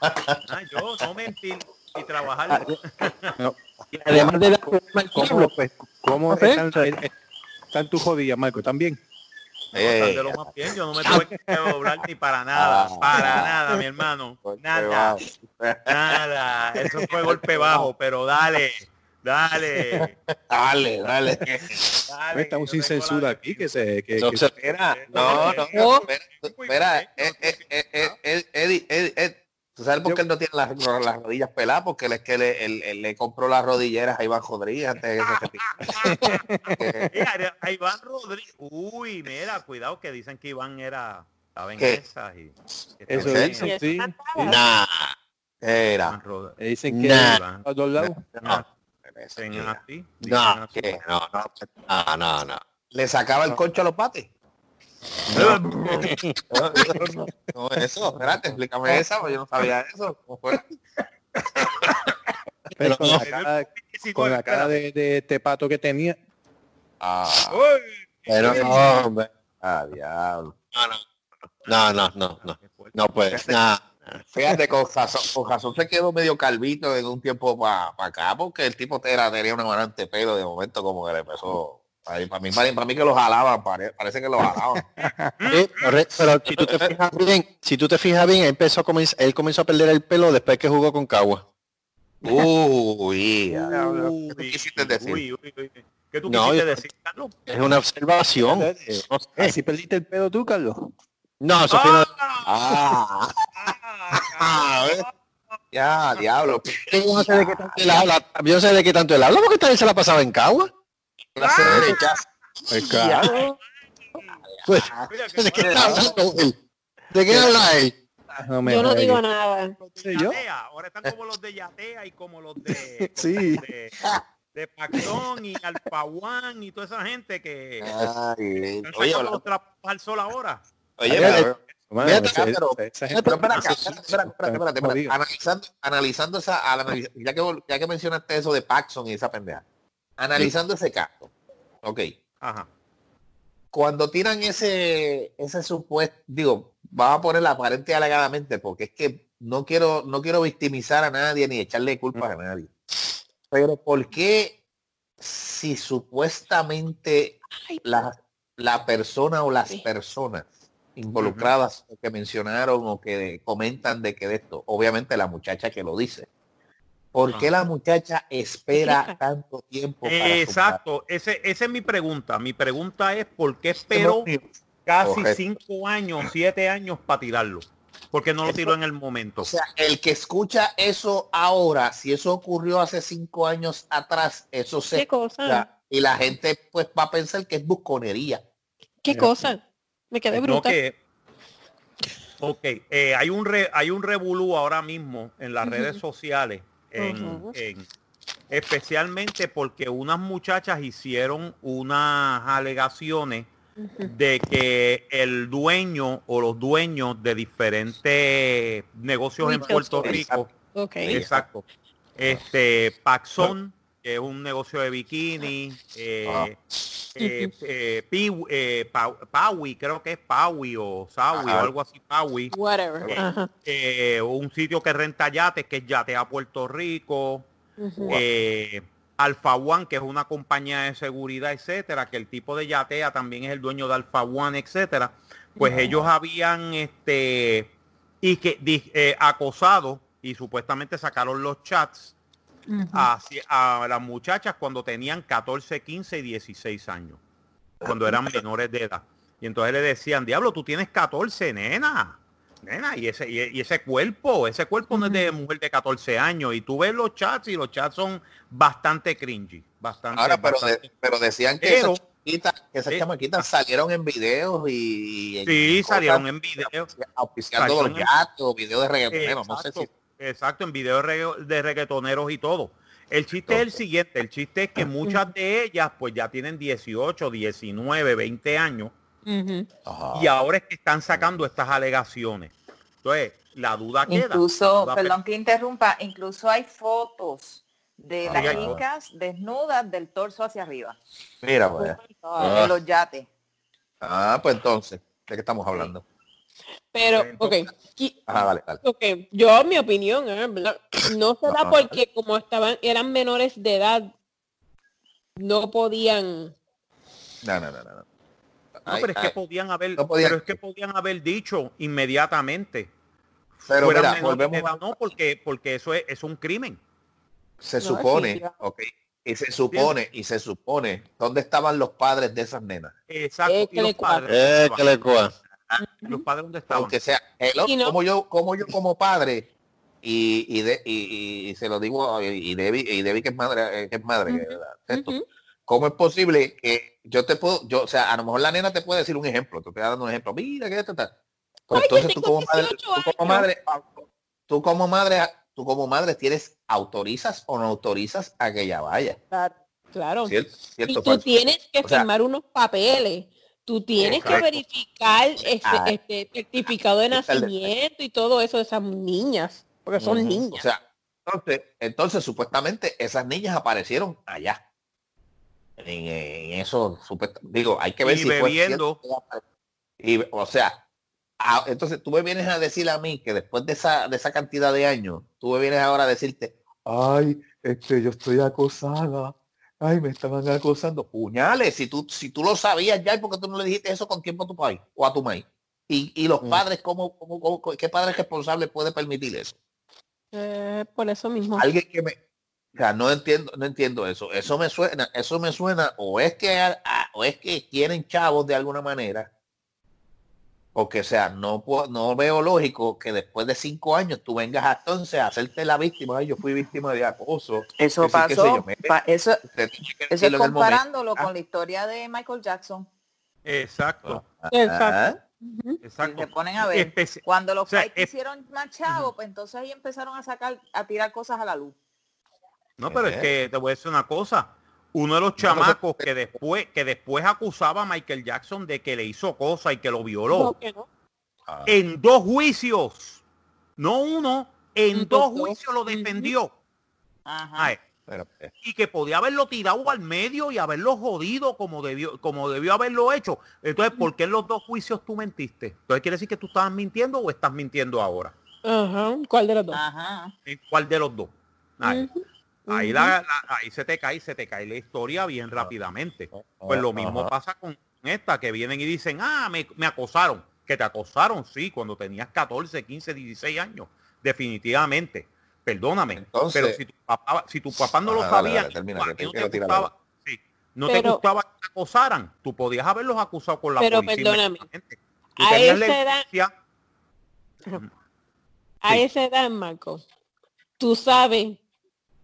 Ah, yo no mentir y trabajar. No, Además de mal ¿Cómo, pueblo, pues, cómo Ajá. están, eh, eh, están tus rodillas, Marco? ¿También? Eh, de lo más bien, yo no me tuve que doblar ni para nada, Ah. para nada, mi hermano. Nada, nada. Eso fue golpe bajo, pero dale, dale. Dale, dale. dale Estamos que sin censura la- aquí, que se... Que, No que- se- Espera, no, no, espera, espera, Eddie, Eddie, Eddie, ¿tú sabes por qué él no tiene las, las rodillas peladas? Porque él es que le, él- él le compró las rodilleras a Iván Rodríguez antes de que se retire. Mira, a Iván Rodríguez. Uy, mira, cuidado que dicen que Iván era ¿Qué? esas y Eso ¿En dicen, sí. sí. nah, Era. Dicen que Nah. a dos lados. No, No, que no, no, no, no, no. Le sacaba el concho a los pates. No, eso, espérate, explícame esa, porque yo no sabía eso. ¿Cómo fue? Pero con no. la cara, con la cara de, de este pato que tenía. Ah, Pero no, hombre. ah, diablo. No, no, no, no. No puedes. Nah. Fíjate, con Jason, con Jason se quedó medio calvito en un tiempo para acá, porque el tipo era, tenía una manante pelo de momento como que le empezó. Para mí, para mí, para mí que lo jalaban, pare- parece que lo jalaban. Sí, pero si tú te fijas bien, si tú te fijas bien, él empezó a comenzar, él comenzó a perder el pelo después que jugó con Cagua. Uy, diablo, ¿qué tú Uy, quisiste decir? uy, uy, uy. ¿Qué tú No, quisiste decir, Carlos? Es una observación. No sé. ¿Así perdiste el pelo tú, Carlos? No, una- Ah, Ah, ¿ves? ya, diablo. Yo no sé de qué tanto él habla. Yo no sé de qué tanto él habla porque también se la pasaba en Cagua. Pues claro. Pues, ¿De qué está hablando él? ¿De qué habla él? No me Yo no digo nada. Yatea. Ahora están como los de Yatea y como los de Sí. de, de Paxón y One y toda esa gente que Ay, están oye, al sol ahora. Oye, pero-. Analizando, analizando esa, analiz- ya que, ya que mencionaste eso de Paxson y esa pendeja, analizando ese caso, ok, Ajá. cuando tiran ese, ese supuesto, digo, vamos a poner aparente y alegadamente, porque es que no quiero, no quiero victimizar a nadie ni echarle culpas a nadie. Pero ¿por qué si supuestamente la, la persona o las personas involucradas o que mencionaron o que comentan de que de esto, obviamente la muchacha que lo dice, ¿por qué la muchacha espera tanto tiempo? para Exacto, ese, esa es mi pregunta. Mi pregunta es ¿por qué esperó casi Correcto. cinco años, siete años para tirarlo? Porque no lo Eso- tiró en el momento. O sea, el que escucha eso ahora, si eso ocurrió hace cinco años atrás, eso se ¿Qué cosa? y la gente pues va a pensar que es busconería. ¿Qué cosa? Me quedé No bruta. que- ok, eh, hay un re- hay un revolú ahora mismo en las redes sociales, en, Ujú. en- especialmente porque unas muchachas hicieron unas alegaciones de que el dueño o los dueños de diferentes negocios en Puerto. Rico, Ok. exacto, este Paxson, que es un negocio de bikini, eh, Ah. eh, eh, eh, creo que es Paui o Saui o algo así, Paui, Whatever. Eh, Ajá. eh, un sitio que renta yates, que es Yatea Puerto Rico, eh, Alfa One, que es una compañía de seguridad, etcétera, que el tipo de Yatea también es el dueño de Alfa One, etcétera, pues ellos habían este y que di- eh, acosado y supuestamente sacaron los chats A las muchachas cuando tenían 14, 15 y 16 años, cuando eran menores de edad. Y entonces le decían, diablo, tú tienes 14, nena. Nena, y ese, y, y ese cuerpo, ese cuerpo no es de mujer de 14 años. Y tú ves los chats y los chats son bastante cringy. Bastante, Ahora, pero, bastante- de- pero decían que Pero- esas chamaquitas, que esas Eh, chamaquitas salieron en videos y, y Sí, salieron en video. auspiciando los o videos de reggaetoneros, no sé si exacto, en videos de, regga- de reggaetoneros y todo. El chiste es el siguiente, el chiste es que muchas de ellas pues ya tienen 18, 19, 20 años y ahora es que están sacando estas alegaciones. Entonces, la duda queda. Incluso, perdón que interrumpa, incluso hay fotos de Ah, las chicas desnudas del torso hacia arriba, Mira, pues. en los yates. Ah, pues entonces, ¿de qué estamos hablando? Pero, ok. Ajá, dale, dale. Ok, yo mi opinión, ¿eh? No será Ajá. porque como estaban, eran menores de edad, no podían. No, no, no, no. no. No, Ay, pero es que ay, podían haber, no podían- pero es que podían haber dicho inmediatamente. pero mira, volvemos, edad, no, porque, porque eso es, es un crimen. se No, supone, sí, ok, y se supone, y se supone, ¿dónde estaban los padres de esas nenas? Exacto. Eh, y que los padres, Eh, los padres dónde estaban. Aunque sea, hello, Y no- como yo, como yo como padre, y, y, de, y, y se lo digo, y, y Debbie, y Debbie que es madre, eh, que es madre, Ujú, ¿verdad? Esto, Ujú. ¿Cómo es posible que yo te puedo, yo, o sea, a lo mejor la nena te puede decir un ejemplo, te estoy dando un ejemplo, mira que esto está. Pues entonces tú como madre, 18 tú como madre, tú como madre, tú como madre tienes, autorizas o no autorizas a que ella vaya. Claro, claro. ¿Cierto? Y ¿Cierto? tú falso? tienes que O sea- firmar unos papeles tú tienes que verificar este, Ah. este certificado de nacimiento y todo eso de esas niñas, porque son Ujú. niñas. O sea, entonces, entonces supuestamente esas niñas aparecieron allá. En, en eso, supuesta- digo, hay que ver Y si fue bebiendo. cierto. Y, o sea, a- entonces tú me vienes a decir a mí que después de esa, de esa cantidad de años, tú me vienes ahora a decirte, ay, este, yo estoy acosada. Ay, me estaban acosando. Puñales, si tú, si tú lo sabías ya, ¿y por qué tú no le dijiste eso con tiempo a tu país o a tu maíz? Y, y los Mm. padres, ¿cómo, cómo, cómo- qué padre responsable puede permitir eso? Eh, por eso mismo. alguien que me o sea, no entiendo no entiendo eso eso me suena eso me suena o es que a- a- o es que quieren chavos de alguna manera porque o sea no no veo lógico que después de cinco años tú vengas a entonces a hacerte la víctima Ay, yo fui víctima de acoso Eso sé pasó. yo, mire, pa- eso, es comparándolo Ah. con la historia de Michael Jackson. Exacto, Exacto. Ah. Si exacto. se ponen a ver. Especi- Cuando los o sea, hicieron más chavos, pues entonces ahí empezaron a sacar, a tirar cosas a la luz. No, pero es que te voy a decir una cosa. Uno de los chamacos que después, que después acusaba a Michael Jackson de que le hizo cosas y que lo violó. ¿Cómo que no? ah, En dos juicios. No uno, en En dos dos. juicios lo defendió. Ajá. Ay, eh, y que podía haberlo tirado al medio y haberlo jodido como debió, como debió haberlo hecho. Entonces, ¿por qué en los dos juicios tú mentiste? Entonces, ¿quiere decir que tú estabas mintiendo o estás mintiendo ahora? Ajá. ¿Cuál de los dos? Ajá. ¿En cuál de los dos? Ay. Ahí, Ujú. la, la- ahí se te cae, se te cae la historia bien rápidamente. Pues lo mismo Ajá. pasa con esta, que vienen y dicen, ah, me, me acosaron. Que te acosaron, sí, cuando tenías 14, 15, 16 años. Definitivamente. Perdóname. Entonces- pero si tu papá, si tu papá no lo Ajá, sabía, dale, termina, y que te no te gustaba, sí, no te Pero- gustaba que te acosaran, tú podías haberlos acusado con la Pero policía. perdóname. Tú a esa edad- A Sí. esa edad, Marco, tú sabes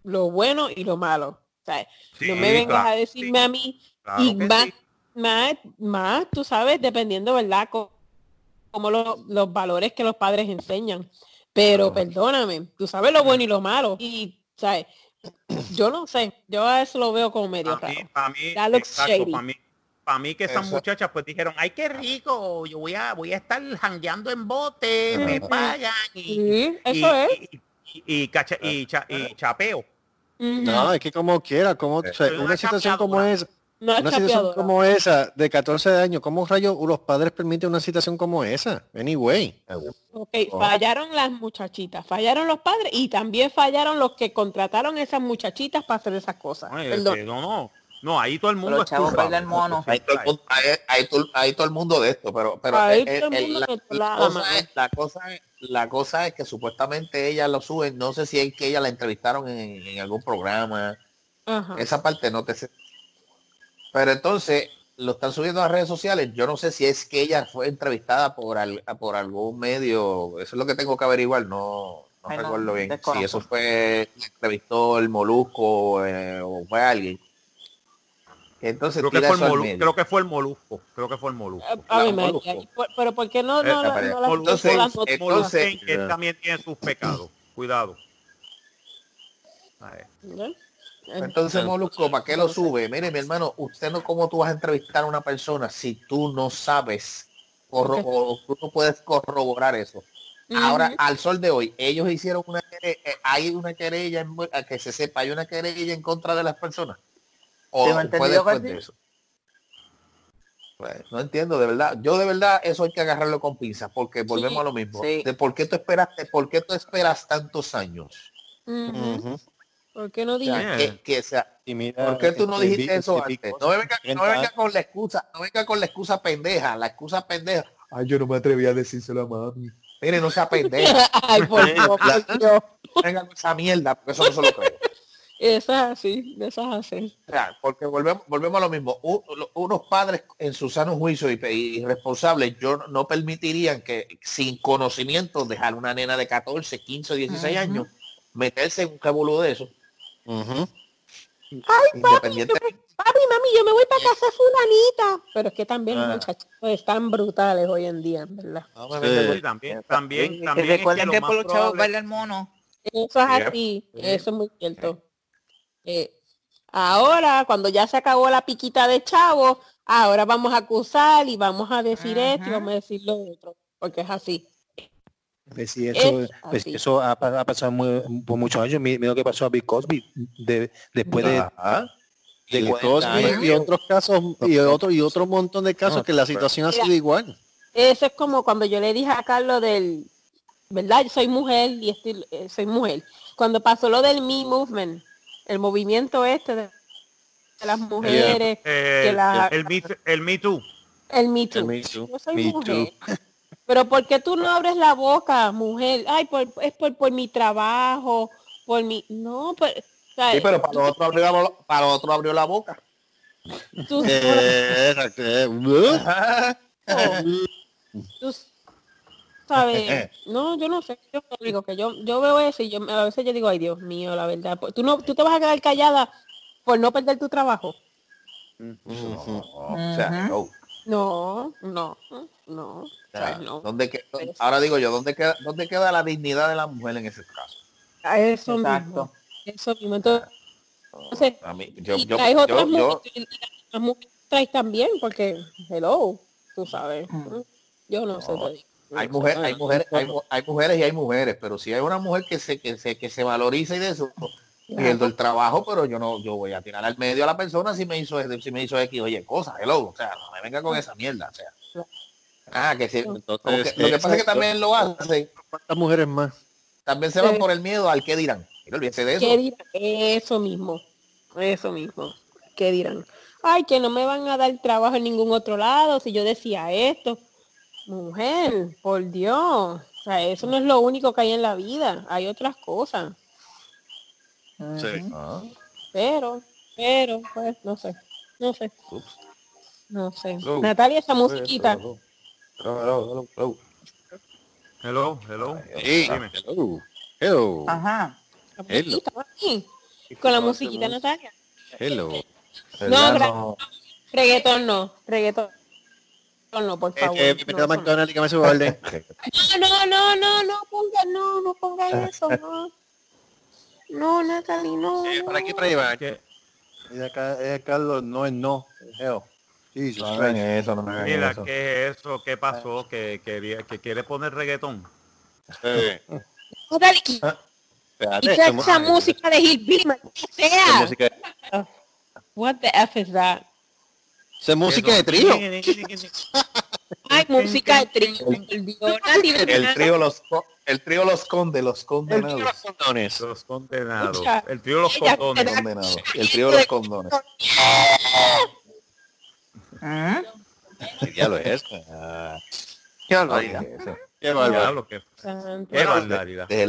lo bueno y lo malo. O sea, sí, no me vengas claro, a decirme sí, a mí claro y más, sí. más, más, tú sabes, dependiendo, ¿verdad? Co- Como lo- los valores que los padres enseñan. Pero perdóname, tú sabes lo bueno y lo malo. Y, ¿sabes? Yo no sé, yo a eso lo veo como medio Para mí, raro. para mí, That looks exacto, para mí, para mí que esas muchachas pues dijeron, ay qué rico, yo voy a, voy a estar jangueando en bote, me pagan y, Sí, y, eso es. y, y- y cacha- y cha- y chapeo. No, es que como quiera, como o sea, Soy una una situación como esa, una situación como esa de 14 años, ¿cómo rayos los padres permiten una situación como esa? Anyway. Ok, fallaron las muchachitas, fallaron los padres y también fallaron los que contrataron esas muchachitas para hacer esas cosas. Ay, Perdón. no, no, no, ahí todo el mundo es mono. hay todo, el mundo, todo el mundo de esto pero pero Ahí el la, cosa mano. es, la cosa es la cosa es que supuestamente ella lo suben no sé si es que ella la entrevistaron en, en algún programa. Esa parte no te sé. Pero entonces lo están subiendo a las redes sociales. Yo no sé si es que ella fue entrevistada por al- por algún medio. Eso es lo que tengo que averiguar. No no Ay, no, recuerdo bien. Si eso fue entrevistó el molusco eh, o fue alguien entonces Creo que, fue el al molu- medio. creo que fue el molusco, creo que fue el molusco. A ver, la María, Molusco. ¿y por- pero ¿por qué no, Eh, no, espera, no entonces, no las eh, entonces- que él también tiene sus pecados. Cuidado. ¿no? Entonces, Molusco, ¿para qué lo sube? Mire, mi hermano, usted no cómo tú vas a entrevistar a una persona si tú no sabes corro- o tú no puedes corroborar eso. Ahora, al sol de hoy, ellos hicieron una quere- eh, hay una querella, en- a que se sepa, hay una querella en contra de las personas. O Tengo fue entendido que después de sí. eso. Pues, no entiendo, de verdad. Yo de verdad eso hay que agarrarlo con pinzas, porque volvemos a lo mismo. sí. De por qué tú esperaste, por qué tú esperas tantos años. Ujú. ¿Por qué no O sea, dije? Bien. que, que sea, Y mira, ¿Por qué tú no este, dijiste vi- eso este, antes? No me venga, no me 30 venga años. con la excusa, no venga con la excusa pendeja, la excusa pendeja. Ay, yo no me atreví a decírselo a mami. Mire, no sea pendeja, Ay, por Dios, por Dios. no venga con esa mierda, porque eso no se lo creo. Eso es así, eso es así. O sea, porque volvemos, volvemos a lo mismo. Unos padres en su sano juicio y, y responsables, yo no- permitirían que sin conocimiento dejar una nena de 14, 15 o 16 Ujú. años meterse en un revolú de eso. Ujú. Independiente. Papi, mami, yo me voy para casa de fulanita. Pero es que también los Ah. muchachos están brutales hoy en día, en ¿verdad? No Sí. Sí, también, también, también. es recuerden que, por los chavos probable- bailan mono. Eso es Yep. así, eso es muy cierto. Eh, ahora, cuando ya se acabó la piquita de chavo, ahora vamos a acusar y vamos a decir esto y vamos a decir lo otro, porque es así. Pues sí, eso, Es pues así. eso ha, ha pasado muy- por muchos años. Mi- Mira lo que pasó a Bill Cosby de, después de, Ajá. de Y 40 Cosby y otros casos y otro y otro montón de casos No, que la pero- situación ha Mira. sido igual. Eso es como cuando yo le dije a Carlos del, ¿verdad? Yo soy mujer y estoy, eh, soy mujer. Cuando pasó lo del Me Movement, el movimiento este de, de las mujeres, que El, la- el, Me, el Me Too. el Me Too. El Me Too, Yo soy Me mujer. Pero ¿por qué tú no abres la boca, mujer? Ay, por- es por, por mi trabajo, por mi... No, pues... o sea, Sí, pero para los otros abrió la, para los otros abrió la boca. tú- Eh, eh, tú sabes, no, yo no sé, yo digo que yo, yo veo eso y yo a veces yo digo, ay Dios mío, la verdad, pues, tú no, tú te vas a quedar callada por no perder tu trabajo. O sea, no. No, no, no, o O sea, sea, no. ¿dónde que- ahora digo yo, ¿dónde queda, ¿dónde queda la dignidad de la mujer en ese caso? A Eso mismo, Exacto. eso mismo. Entonces, entonces, A mí, yo, y yo, traes otras yo, yo- mujeres, y las mujeres traes también, porque, hello, tú sabes, Mm. yo no sé, No, te digo. Hay sé. hay mujeres, hay, mu- hay mujeres y hay mujeres, pero si hay una mujer que se, que se, que se valoriza y de eso, pierdo el trabajo, pero yo no, yo voy a tirar al medio a la persona si me hizo, si me hizo X, oye, cosas, hello, o sea, no me venga con esa mierda, o sea. Ah, que sí. como que- Entonces, lo que pasa es que también lo hacen, ¿Cuántas mujeres más? también se van por el miedo al que dirán. Mira, olvídese de eso. ¿Qué dirán? Eso mismo, eso mismo. ¿Qué dirán? Ay, que no me van a dar trabajo en ningún otro lado si yo decía esto. Mujer, por Dios. O sea, eso no es lo único que hay en la vida. Hay otras cosas. Sí. Ah, Pero, pero, pues, no sé. No sé. ups. No sé. Hello. Natalia, esa musiquita. Hello, hello, hello, hello. Hello, hello. Sí. Dime. Hello. Hello. Ajá. La musiquita. Con la musiquita, Natalia. Hello. No. Reggaetón no. Reggaetón no, por favor. Eh, eh, me no, no. McDonald's y que me suba orden. No, no, no, no ponga, no, no ponga eso, no. No, Natalie, no. Eh, no. Para aquí, para ahí va. Que- Y acá, eh, Carlos, no es no. es hell. Jesus No hagan eso, no me hagan Mira, eso. ¿qué es eso? ¿Qué pasó? Que, quería, que quiere poner reggaetón. Eh, Natalie, espérate, estamos- esa música de Hillbilly, que ¿Qué sea. What the F is that? Esa es música de trío. Ay, música de trío. El trío los el trío los conde, los El trío condenados. los condones. Los condenados. El trío de los condones. Condenados. El trío de los condones. Mm. ¿Qué diablo es eso? Ah, Qué Ay, barbaridad. eso. Qué barbaridad. De-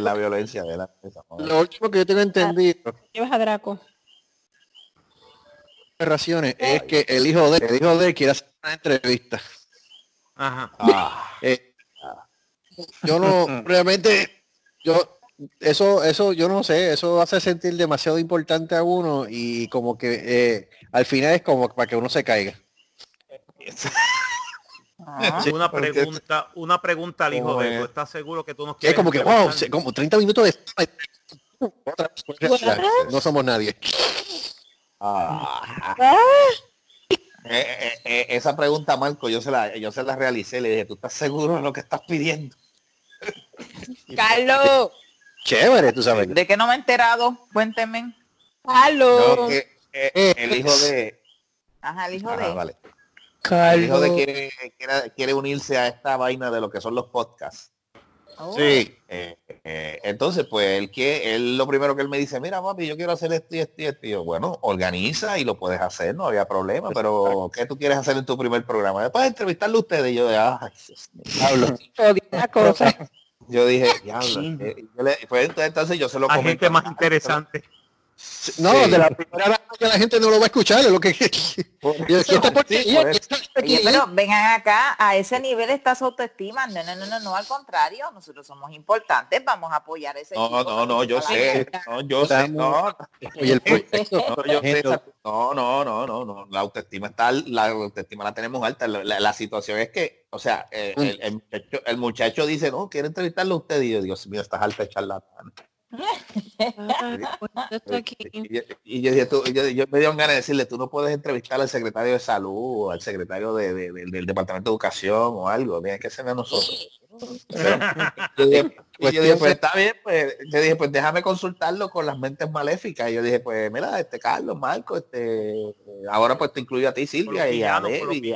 la violencia de la. Lo último que yo tengo entendido Llevas a Draco. Narraciones es que el hijo de el hijo de él quiere hacer una entrevista. Ajá. Ah, Eh, yo no realmente yo eso eso yo no sé eso hace sentir demasiado importante a uno y como que eh, al final es como para que uno se caiga Ah. Sí, Una porque- pregunta, una pregunta al hijo ¿Cómo de? ¿Tú estás seguro que tú nos que es quieres como que wow como 30 minutos de Otra vez, ya, no somos nadie ah. Ah, Eh, eh, eh, esa pregunta, Marco, yo se la yo se la realicé. Le dije, ¿tú estás seguro de lo que estás pidiendo? Carlos, chévere tú sabes ¿de qué no me he enterado? Cuénteme. Carlos. No, que, eh, el hijo de Ajá, el hijo Ajá, de. vale. El hijo de quiere, quiere, quiere unirse a esta vaina de lo que son los podcasts. Oh. sí Eh, eh, entonces, pues él que él lo primero que él me dice, mira papi, yo quiero hacer esto y esto y esto. Y yo, bueno, organiza y lo puedes hacer, no había problema, pero ¿qué tú quieres hacer en tu primer programa? Después de entrevistarlo a ustedes, y yo de ay, Dios mío". hablo Odia cosa. yo dije, diablo, eh, yo le- pues entonces, yo se lo comenté. gente más interesante. No Sí. de la primera vez que la gente no lo va a escuchar es lo que pero vengan acá, a ese nivel está su autoestima. No, no, no, no, no, al contrario, nosotros somos importantes, vamos a apoyar ese No, equipo, no, no, yo sé, no, yo sé, no, no, yo sé esa- no, no, no, no, no, la autoestima está, la autoestima la tenemos alta, la, la- la situación es que, o sea, eh, el, el muchacho, el muchacho dice, no, quiere entrevistarlo a usted, y yo, Dios mío, estás alta charlatán. Ah, pues. Y, yo- y yo, yo, yo me dio ganas de decirle, tú no puedes entrevistar al secretario de salud o al secretario de- de- de- del departamento de educación o algo, tiene que ser a nosotros. Pero, yo dije, y yo dije, pues está bien, pues yo dije, pues déjame consultarlo con las mentes maléficas. Y yo dije, pues mira, este Carlos, Marco, este ahora pues te incluyo a ti, Con los Silvia, y a villanos, con los Debbie,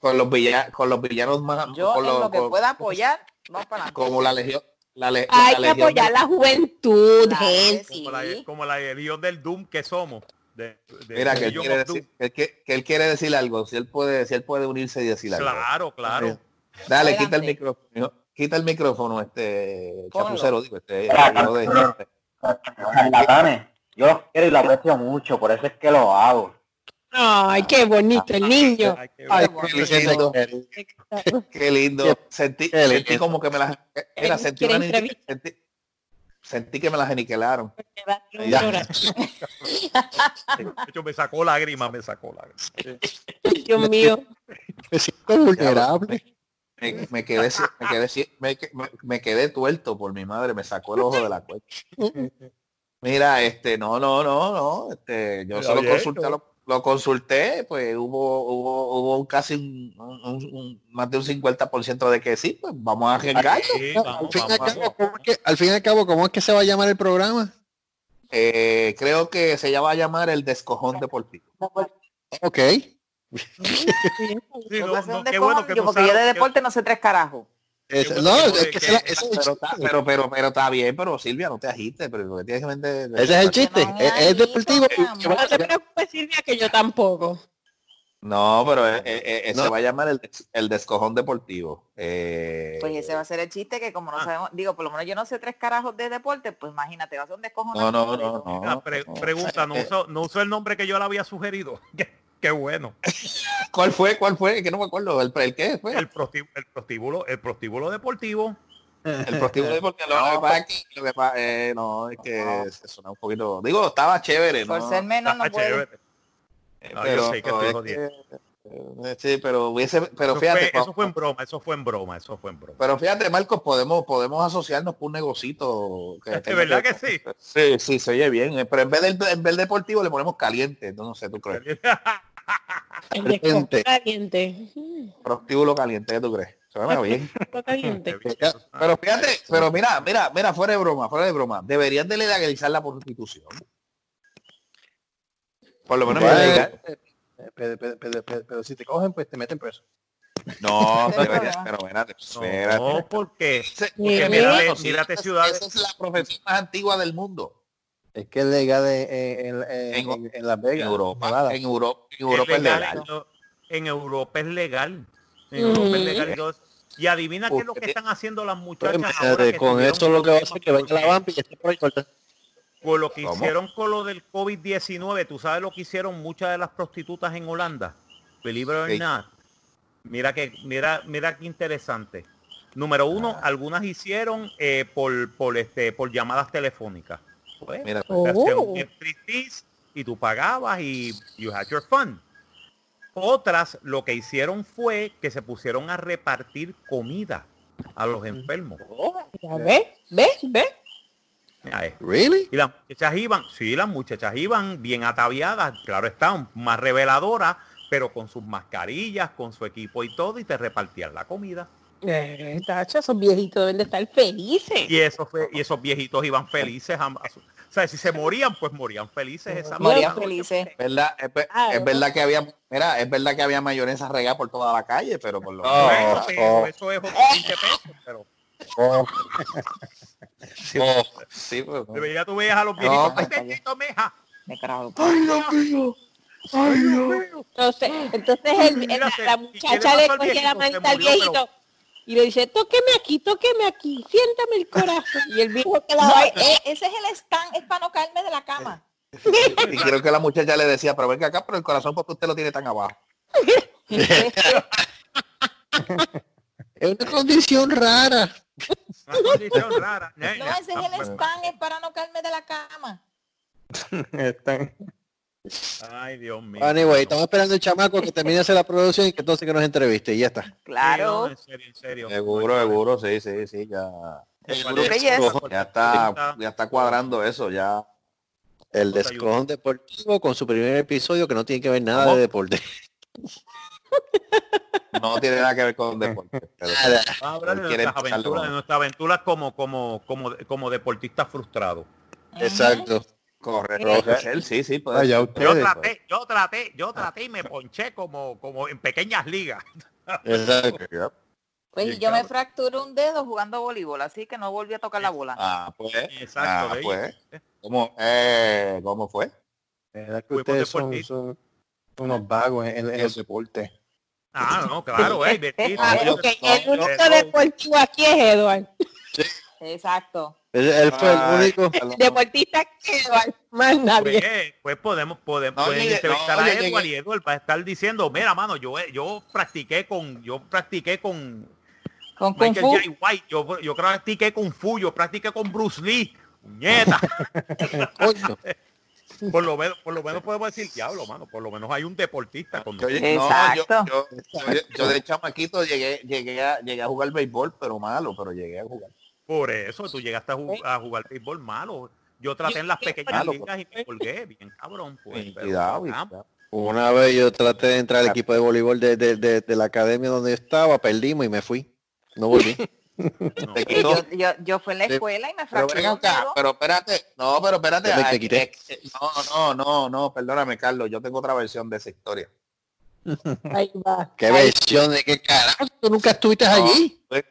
con los villanos, con los villanos más Yo con en los- lo que con- pueda apoyar, vamos para como la legión, la, le- Hay la que legión apoyar del- la juventud, Claro gente. Como la, como la legión del Doom que somos. De, de Mira que él, quiere decir, que, él que- que él quiere decir algo, si él puede, si él puede unirse y decir algo. Claro, claro. Dale, quita el micrófono, quita el micrófono, este chapucero, digo, este, yo de- yo los quiero y los aprecio mucho, por eso es que lo hago. Ay, qué bonito el niño. Ay, qué Ay, qué lindo, qué lindo. Sentí, Qué sentí lindo. como que me las, mira, sentí, una- sentí, sentí que me las aniquilaron. Hecho, me sacó lágrimas, me sacó lágrimas. Dios mío. Me siento vulnerable. Me, me quedé, me quedé, me, me- quedé tuerto por mi madre, me sacó el ojo de la cuenta. Mira, este, no, no, no, no, este, yo Mira, solo consulté, ¿no? lo, lo consulté, pues hubo, hubo, hubo casi un, un- un- más de un 50% de que sí, pues vamos a arriesgar. Sí, No, vamos, al, fin y al vamos, cabo, ¿cómo es que, al fin y al cabo, ¿cómo es que se va a llamar el programa? Eh, creo que se ya va a llamar el descojón deportivo. Ok. Sí, no, no, qué bueno que tú porque yo de que- deporte no sé tres carajos. Es- no, es que- que que- ese es Pero, está- pero, pero, pero está bien, pero Silvia, no te agites, pero porque tienes que vender. Ese es el chiste. no, Es, es deportivo. que No te preocupes, Silvia, que yo tampoco. No, pero eh, eh, eh, No. se va a llamar el, el descojón deportivo. Eh, Pues ese va a ser el chiste que como no Ah. sabemos, digo, por lo menos yo no sé tres carajos de deporte, pues imagínate, va a ser un descojono. no, no, no, no. Pre- no. pregunta, ¿no Eh, usó, no usó el nombre que yo le había sugerido? Qué, bueno. ¿Cuál fue? ¿Cuál fue? Que no me acuerdo. ¿El, el qué fue? El, prostíbulo, el, prostíbulo, el prostíbulo deportivo. El prostíbulo deportivo. Lo que pasa es que, lo que pasa- eh, no, es que se suena un poquito. Digo, estaba chévere, Por ¿no? ser menos no puede. chévere. Eh, No, yo sé que estoy eh, sí, pero hubiese, pero Eso, fíjate, fue, eso fue en broma, eso fue en broma, eso fue en broma. pero fíjate, Marcos, podemos, podemos asociarnos por un negocito. Que ¿De verdad que sí? Sí, sí, se oye bien. eh, Pero en vez del en vez deportivo le ponemos caliente. No, no sé, ¿tú crees? Caliente. caliente. Prostíbulo caliente, ¿qué tú crees? Suena bien. caliente. Pero fíjate, pero mira, mira, mira, fuera de broma, fuera de broma. Deberían de legalizar la prostitución. Por lo menos Bueno. Pero, pero- pero- pero- pero si te cogen, pues te meten preso. No, pero espérate, espérate. No, porque, porque Sí. mírate, Bueno, sí, mírate esa- ciudades. Esa es la profesión más antigua del mundo. Es que es legal en, en, en, En- en- en Las En Vegas. Europa, en Europa, en Es Europa es legal, legal. En, Europa es legal. En Europa es legal. Y, adivina qué es lo que están haciendo las Pues, muchachas ahora imagínate, que con tuvieron eso lo que va a hacer problemas que venga la porque- vampa y esté por ahí corta. Por lo que ¿Cómo? hicieron con lo del COVID-19, tú sabes lo que hicieron muchas de las prostitutas en Holanda. Believe it or Sí. not. Mira que, mira, mira qué interesante. Número uno, Ah. algunas hicieron eh, por, por este, por llamadas telefónicas. Pues, Mira, Oh. y tú pagabas y you had your fun. Otras lo que hicieron fue que se pusieron a repartir comida a los enfermos. Ya ves, ves, ves. ¿Really? y las muchachas iban, sí, las muchachas iban bien ataviadas, claro está, más reveladoras, pero con sus mascarillas, con su equipo y todo, y te repartían la comida. Eh, tacho, esos viejitos deben de estar felices. Y eso fue, y esos viejitos iban felices a, a su- o sea, si se morían, pues morían felices esa Morían felices. ¿verdad? Es, Ah, es verdad que había, mira, es verdad que había mayonesa regada por toda la calle, pero por lo oh. eso es otro 20 pesos, pero Oh, sí, oh. sí, pues, debería tú veías a los viejitos, No, ¡ay, está bien. bendito, meja! Me carajo. Entonces, entonces el- Mira, la, la ¿y qué le muchacha le cogía la manita al pero- viejito y le dice, tóqueme aquí, tóqueme aquí, siéntame el corazón. Y el viejo No, quedaba ahí, eh, ese es el stand, es para no caerme de la cama. Y creo que la muchacha le decía, pero venga acá, pero el corazón porque usted lo tiene tan abajo. Es una condición rara. Una condición rara. No, ese es el stand, es para no caerme de la cama. Están- Ay, Dios mío. Anyway, estamos esperando el chamaco que termine de hacer la producción y que entonces que nos entreviste y ya está. Sí, no, Claro. en serio, en serio. Seguro, seguro, sí, sí, sí, ya. Ya está, ya está cuadrando eso, ya. El descojón deportivo con su primer episodio que no tiene que ver nada ¿Cómo? de deporte. No tiene nada que ver con deporte. Vamos a hablar de Quiere nuestras aventuras, con- de nuestras aventuras como, como, como, como deportistas frustrados. Exacto. Correcto. Él sí, sí, puede Vaya, ser. Yo ustedes. traté, yo traté, yo traté y me ponché como, como en pequeñas ligas. Exacto. Pues Bien, yo me fracturé un dedo jugando voleibol, así que no volví a tocar la bola. Ah, pues. Exacto, Ah, ¿veis? pues. ¿Cómo, eh, ¿Cómo fue? Que ustedes son, unos vagos en, en el deporte. Ah, no, claro, eh, divertido. Ah, Yo- Ok, yo- el único yo- deportivo aquí es Eduard. Exacto. Él, fue el único. Deportista que Eduard, más nadie. Pues, pues podemos, podemos No, pueden llegué- entrevistar no, a Edward llegué- y Edward va a estar diciendo, mira mano, yo yo practiqué con, yo practiqué con Con Kung Michael Fu. J. White, yo, yo practiqué con Fu, yo practiqué con Bruce Lee, puñeta. Por lo menos, por lo menos podemos decir, diablo, mano, por lo menos hay un deportista con Yo, llegué- no, yo, Exacto. yo, yo- yo de chamaquito llegué, llegué, a, llegué a jugar béisbol, pero malo, pero llegué a jugar. Por eso tú llegaste a, ju- a jugar béisbol malo. Yo traté en las pequeñas malo, ligas y me colgué, bien cabrón. Pues, pero- cuidado. Una vez yo traté de entrar al equipo de voleibol de, de- de- de la academia donde yo estaba, perdimos y me fui. No volví. no. Yo, yo, yo fui en la escuela y me Pero fracturé un acá, pero espérate, no, pero espérate. Quité. eh, eh, No, no, no, no, perdóname, Carlos, yo tengo otra versión de esa historia. Ahí va. ¿Qué versión de qué carajo? ¿Tú nunca estuviste allí? Pues,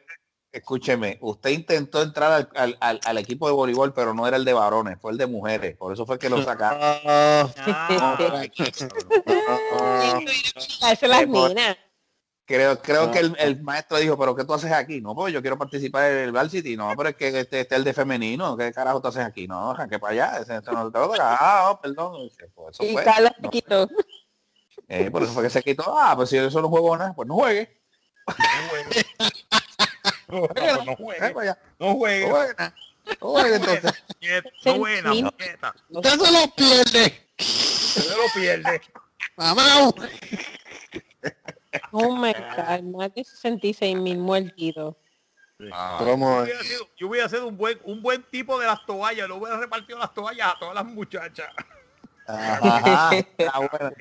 escúcheme, usted intentó entrar al, al- al- al equipo de voleibol, pero no era el de varones, fue el de mujeres, por eso fue que lo sacaron. Creo, creo que el, el maestro dijo, pero ¿qué tú haces aquí? No, pues yo quiero participar en el varsity. No, pero es que este, este es el de femenino. ¿Qué carajo tú haces aquí? No, que para allá. Ese, este no te lo toca. Ah, oh, perdón. Pues eso Y fue. Carlos No, se quitó. eh, por eso fue que se quitó. Ah, pues si yo eso no juego nada, pues no juegue. no, no juegue, no no juegue. juegue nada. No juegue entonces. No buena. Usted se lo pierde. Se lo pierde. Mamá. Oh my God, más de 66 mil muertidos. Ah, ¿Cómo? Yo hubiera sido, yo hubiera sido un buen, un buen tipo de las toallas, lo hubiera repartido las toallas a todas las muchachas. Ajá, bueno.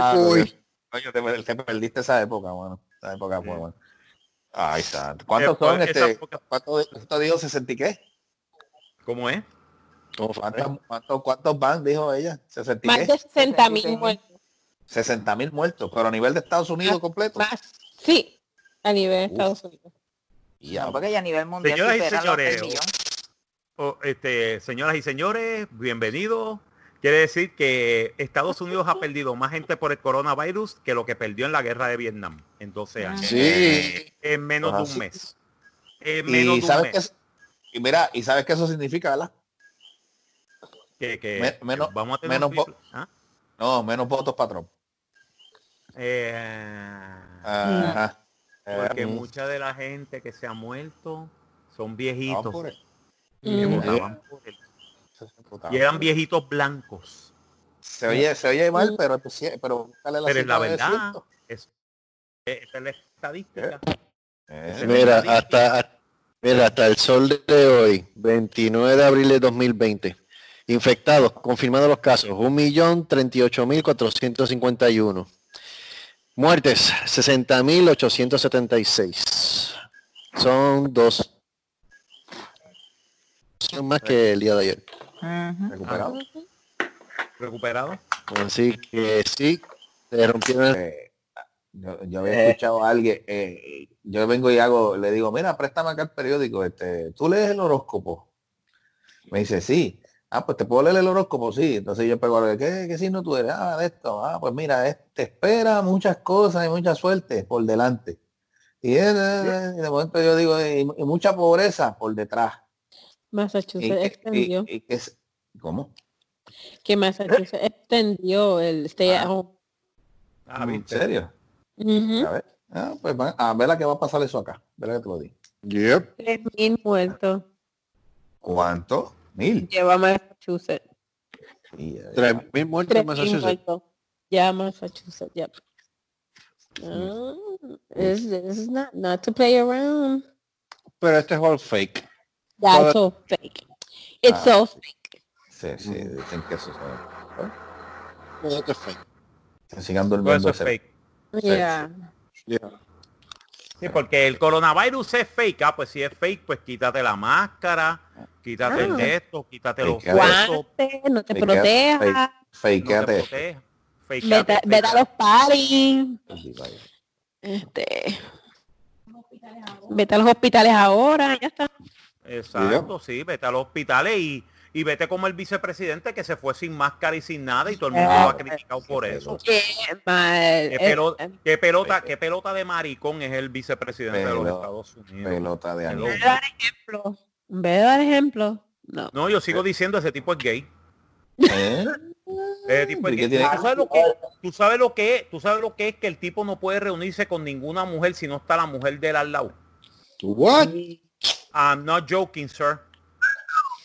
Ah. Coño, te, te perdiste esa época, bueno. Esa época fue bueno. Ahí está. ¿Cuántos Eh, pues, son este? época- ¿Cuántos cuánto dijo 60 y qué? ¿Cómo es? ¿Cuántos, cuántos, cuántos van? Dijo ella. 60 y Más qué? de 60 mil 66,000. muertos. 60 mil muertos, pero a nivel de Estados Unidos completo. Más. Sí, a nivel de. Estados Unidos. Ya, No, porque ya a nivel mundial Señoras y señores. Oh, este, señoras y señores, bienvenidos. Quiere decir que Estados Unidos ha perdido más gente por el coronavirus que lo que perdió en la guerra de Vietnam en 12 años. Sí. En menos de Ah, un mes. En menos y de un sabes mes. que es- y mira, y sabes qué eso significa, ¿verdad? que, que- Me- menos- que vamos a tener menos ¿Ah? No, menos votos para Trump. Eh, Ajá. porque Eh, mucha de la gente que se ha muerto son viejitos por que Mm. por él. y eran viejitos blancos. Se oye, se oye mal, pero, pues sí, pero Pero es la cita de verdad. Es, esta es la estadística. Eh, Mira, hasta, mira, hasta el sol de hoy, 29 de abril de 2020. Infectados, confirmados los casos, 1.038.451. Muertes, 60.876. Son dos. Son más que el día de ayer. Recuperado. Recuperado. Así que sí, se rompieron. Eh, yo, yo había escuchado a alguien, eh, yo vengo y hago, le digo, mira, préstame acá el periódico, este, tú lees el horóscopo. Me dice, sí. Ah, pues te puedo leer el horóscopo, sí. Entonces yo pego a ver, ¿qué, qué signo tú eres? Ah, de esto. Ah, pues mira, es- te espera muchas cosas y mucha suerte por delante. Y, es- y de momento yo digo, y, y mucha pobreza por detrás. Y, Massachusetts que- extendió. y- y que es- ¿Cómo? Que Massachusetts extendió el stay at home. Ah, ¿En serio? Ujú. A ver, ah, pues a ver la que va a pasar eso acá. Verá que te lo digo. Yep. Tres mil muertos. ¿Cuánto? Mil. Lleva Massachusetts. Y, eh, Tres mil muertos Tres en Massachusetts. Ya Massachusetts, yep. Ah, it's, it's not, not to play around. Pero este es all fake. That's all fake. It's Ah. all fake. Sí, sí, dicen que eso es. Todo esto es fake. Sigan durmiendo eso es fake. Yeah. Sí, porque el coronavirus es fake. Ah, pues si es fake, pues quítate la máscara, quítate el Ah. de esto, quítate los huesos, Guantes, no te Fake- protejas. Fakeate. Vete, a los paris. Este. Vete a los hospitales ahora, ya está. Exacto, sí, vete a los hospitales y, y vete como el vicepresidente que se fue sin máscara y sin nada y todo el mundo lo ha criticado por eso. Qué mal. ¿Qué, Eh, eh, qué pelota, qué pelota de maricón es el vicepresidente de los Estados Unidos? Pelota de ejemplo. De dar ejemplo. No. No, yo sigo diciendo ese tipo es gay. ¿Eh? Ese tipo es ¿Y qué gay. tiene ¿Tú, sabes lo que, tú sabes lo que es, tú sabes lo que es que el tipo no puede reunirse con ninguna mujer si no está la mujer de él al lado. What? I'm not joking, sir.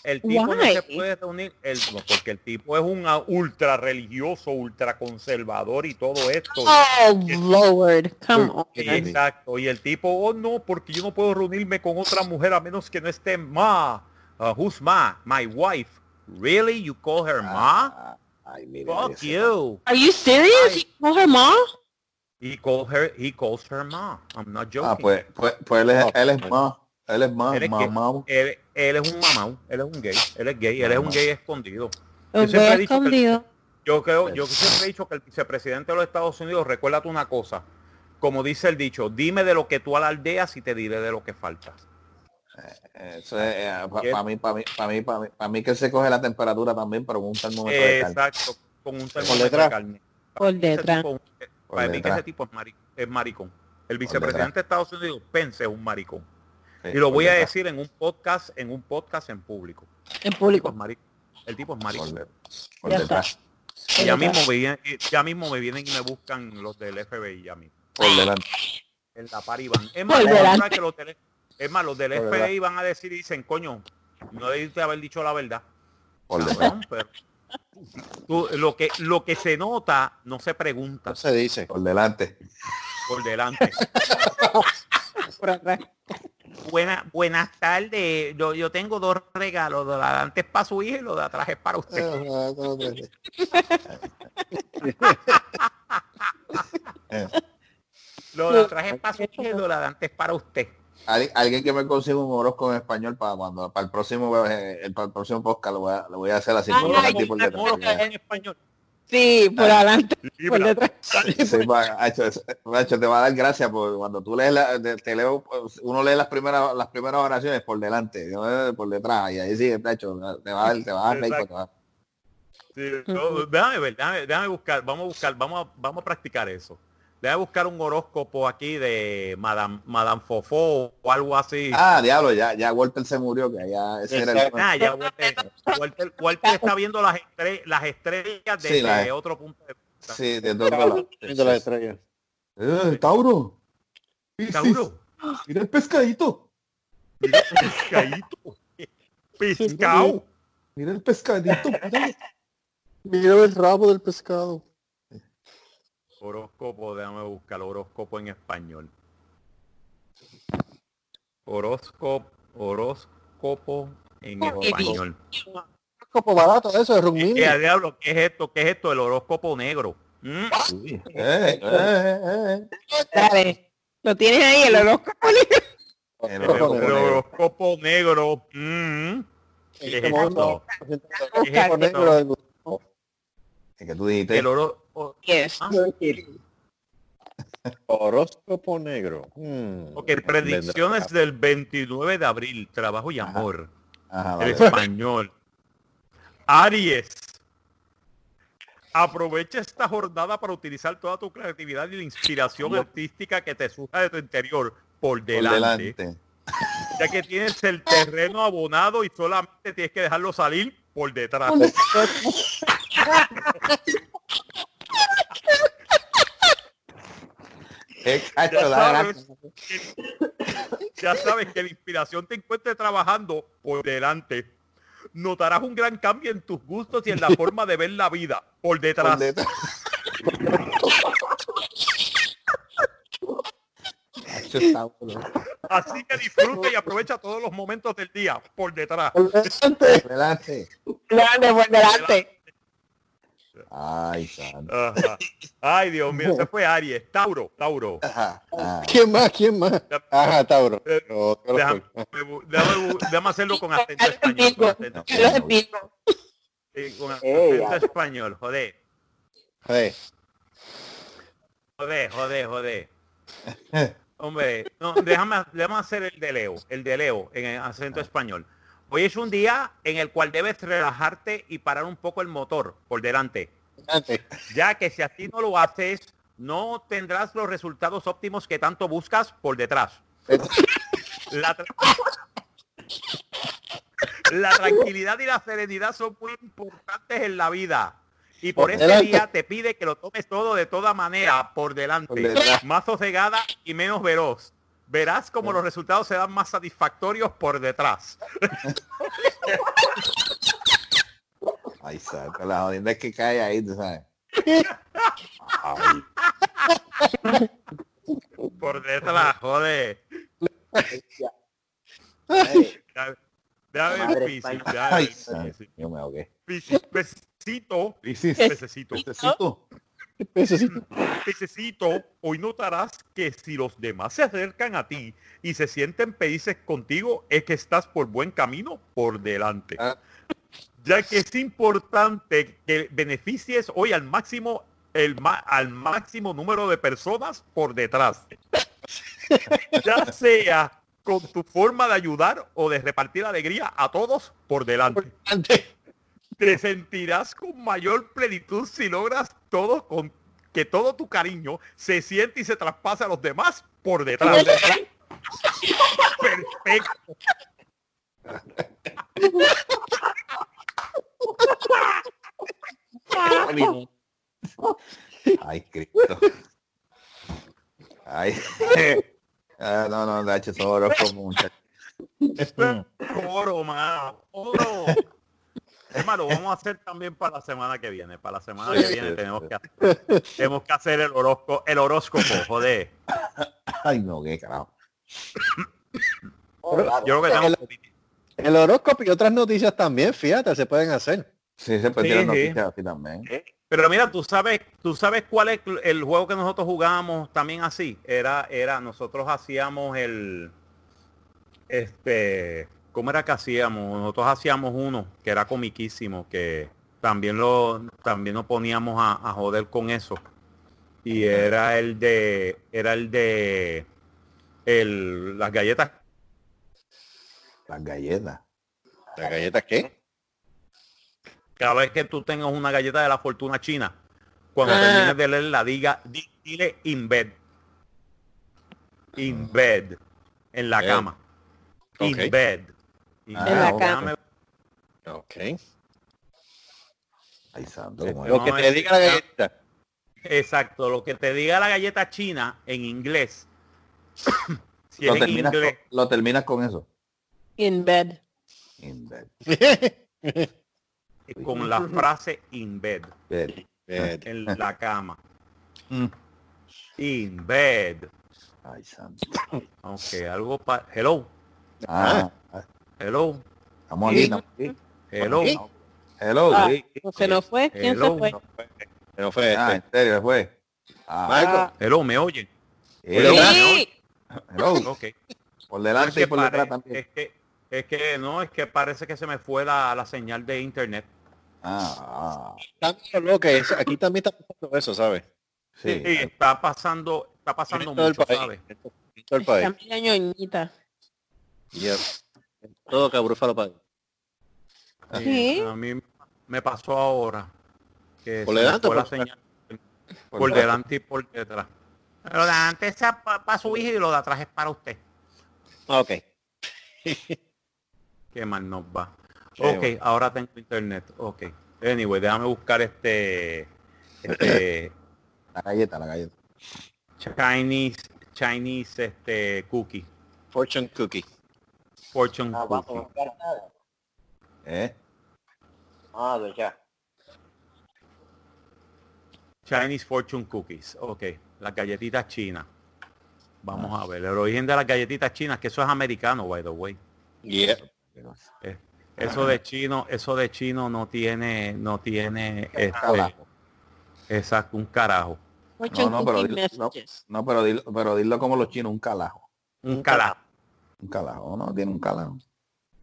El tipo no se puede reunir, el, no, porque el tipo es un ah, ultra religioso, ultra conservador y todo esto. Oh, Lord. Come on. Exacto. Y el tipo, oh no, porque yo no puedo reunirme con otra mujer a menos que no esté ma. Uh, who's ma? My wife. Really? You call her ma? Ah, Ay, Fuck you. Are you serious? You call her mom? He called her. He calls her ma. I'm not joking. Ah, pues, pues, pues él es, él es más. Él es más, Él es mamá. Él, él es un mamau. Él es un gay. Él es gay. Él es un Mamau. gay escondido. Lo Yo siempre he dicho que el- escondido. Yo creo, yo siempre he dicho que el vicepresidente de los Estados Unidos, recuérdate una cosa, como dice el dicho, dime de lo que tú alardeas y te diré de lo que faltas. Eso es, ¿Qué? para mí, para mí, para mí, para mí, para mí que se coge la temperatura también, pero con un termómetro de calma. Exacto, con un termómetro de carne. Por detrás. tipo- Por para mí que ese tipo es, mari- es maricón. El vicepresidente de Estados Unidos, Pence, es un maricón. Y lo voy a decir en un podcast, en un podcast en público. En público. El tipo es por Ya detrás. Y ya mismo, me vienen, ya mismo me vienen y me buscan los del FBI ya mismo. Por delante. En la par y van. Es Por más, que los del, es más, los del Por FBI van a decir y dicen, coño, no debiste haber dicho la verdad. Por. Cabrón, pero tú- lo que lo que se nota no se pregunta No se dice. Por delante. por delante. Por atrás. Buena, buenas tardes. Yo, yo tengo dos regalos. Lo de adelante es para su hija y lo de atrás es para usted. Eh, Lo de atrás es para su hija y lo de adelante es para usted. Alguien, alguien que me consiga un horóscopo en español para cuando para el próximo eh, el, para el próximo podcast lo voy a, lo voy a hacer así por por en español. Sí, por adelante. Por detrás. Sí, te va a dar gracias porque cuando tú lees la, te, te leo, uno lee las primeras las primeras oraciones por delante, por detrás y ahí sí, Hacho, te va a dar, te va a dar like, te va a- Sí, no, déjame ver, déjame, déjame buscar, vamos a buscar, vamos a, vamos a practicar eso. Déjame buscar un horóscopo aquí de Madame, Madame Fofó o algo así. Ah, diablo, ya, ya Walter se murió, que ya ese era el Ah, ya Walter, Walter- Walter está viendo las, estre- las estrellas desde Sí, otro punto de vista. Sí, de otro lado. Viendo las estrellas. Eh, Tauro. Tauro, Mira el pescadito. mira el pescadito. Pescado. Mira el pescadito. Mira el rabo del pescado. Horóscopo, déjame buscar horóscopo en español. Horóscopo, horóscopo en español. Copo barato eso de Rugmin. ¿Qué diablo? ¿Qué es esto? ¿Qué es esto? El horóscopo negro. ¿Mm? Eh, eh, eh, Dale. Lo tienes ahí, el horóscopo. eh. El horóscopo el negro. horóscopo negro. Mm. ¿Qué es esto? ¿Qué es negro esto? del- Es que tú dijiste. El oro... o- Yes. Ah, Horóscopo negro. Hmm. ok, predicciones del 29 de abril. Trabajo y amor. Ajá, El español. Aries. Aprovecha esta jornada para utilizar toda tu creatividad y la inspiración artística que te surja de tu interior por Por delante. delante. Ya que tienes el terreno abonado y solamente tienes que dejarlo salir por detrás. Cacho, Ya sabes, que, ya sabes que la inspiración te encuentre trabajando por delante. Notarás un gran cambio en tus gustos y en la forma de ver la vida por detrás. Por. Así que disfruta y aprovecha todos los momentos del día por detrás. Adelante. Grande por delante. Ay. Ajá. Ay, Dios mío, se fue Aries. Tauro, Tauro. Ajá, ajá. ¿Quién más? ¿Quién más? Ajá, Tauro. Eh, No, Déjame, fue. déjame- déjame hacerlo con acento español. Con acento, con acento español, joder. Joder. Joder, joder, joder. Hombre, no, déjame, déjame hacer el de Leo, el de Leo en el acento español. Hoy es un día en el cual debes relajarte y parar un poco el motor por delante, ya que si así no lo haces, no tendrás los resultados óptimos que tanto buscas por detrás. La, tra- la tranquilidad y la serenidad son muy importantes en la vida. Y por Por este delante. día te pide que lo tomes todo de toda manera por delante, Por detrás. más sosegada y menos veloz. Verás como los resultados serán más satisfactorios por detrás. Ay, santo. La jodienda es que cae ahí, tú sabes. Ay, Por detrás, joder. Déjame ver, Piscis, déjame ay, ver. Piscis. Yo me ahogué. Piscis, Pececito, Piscis, pececito, necesito. Necesito. pececito, hoy notarás que si los demás se acercan a ti y se sienten felices contigo, es que estás por buen camino por delante. Ah. Ya que es importante que beneficies hoy al máximo el ma- al máximo número de personas por detrás. ya sea con tu forma de ayudar o de repartir alegría a todos por delante. Te sentirás con mayor plenitud si logras todo con que todo tu cariño se siente y se traspase a los demás por detrás. Perfecto. Ay, Cristo. Ay. Ah, no, no, Nacho, son horóscopos, muchachos. Oro, mano. Oro. Es más, lo vamos a hacer también para la semana que viene. Para la semana que viene sí, tenemos sí. que hacer, tenemos que hacer el horóscopo, el horóscopo, joder. Ay, no, qué carajo. oh, claro. Yo creo que tengo El horóscopo y otras noticias también, fíjate, se pueden hacer. Sí, se puede Sí, tirar sí. noticias así también. Pero mira, tú sabes, tú sabes cuál es el juego que nosotros jugábamos también así. Era, era, nosotros hacíamos el, este, ¿cómo era que hacíamos? Nosotros hacíamos uno que era comiquísimo, que también lo, también nos poníamos a, a joder con eso. Y era el de, era el de, el, las galletas. Las galletas. ¿Las galletas qué? Cada vez que tú tengas una galleta de la fortuna china, cuando Ah. termines de leerla, diga, di- dile in bed. In bed. En la cama. In bed. Ah, En la cama. Ok. Ay, santo. Lo No, que te es- diga la galleta. Exacto, lo que te diga la galleta china en inglés. si lo, es en terminas inglés, con, lo terminas con eso. In bed. In bed. con la frase in bed. Bed. Bed. En la cama. Mm. In bed. Ay, santo. Aunque algo pa hello. Ah, Hello. estamos aquí. estamos aquí. Hello. Sí. Hello. Ah. ¿Se nos fue? ¿Quién Hello. se fue? No fue Ah, este. en serio, fue. Ah, Marco. Hello, ¿me oyen? hello. Sí. Hello. Ok. Por No, delante es, y que por pare- detrás también. es que es que no, es que parece que se me fue la, la señal de internet. Ah, ah, lo que es. Aquí también está pasando eso, ¿sabes? sí. Sí, está pasando, está pasando mucho. ¿sabes? Todo el país. Ñoñita. Yep. Todo cabrúfalo país. Sí. A mí me pasó ahora que ¿Por delante la por señal por delante y por detrás. Lo de delante es para su hija y lo de atrás es para usted. Ah, Ok. Qué mal nos va. Qué ok, bueno. ahora tengo internet. Ok. Anyway, déjame buscar este este La galleta, la galleta. Chinese Chinese este cookie. Fortune cookie. Fortune Ah, vamos a cookie. nada. ¿Eh? Ah, ya. Chinese Fortune Cookies. Ok. Las galletitas chinas. Vamos a ver. El origen de las galletitas chinas, que eso es americano, by the way. Yeah. Eh, Eso de chino, eso de chino no tiene, no tiene este, exacto, un carajo. No, no, pero, dilo, no, no, pero, dilo, pero dilo como los chinos, un calajo. Un carajo. Um un calajo, no, tiene un calajo.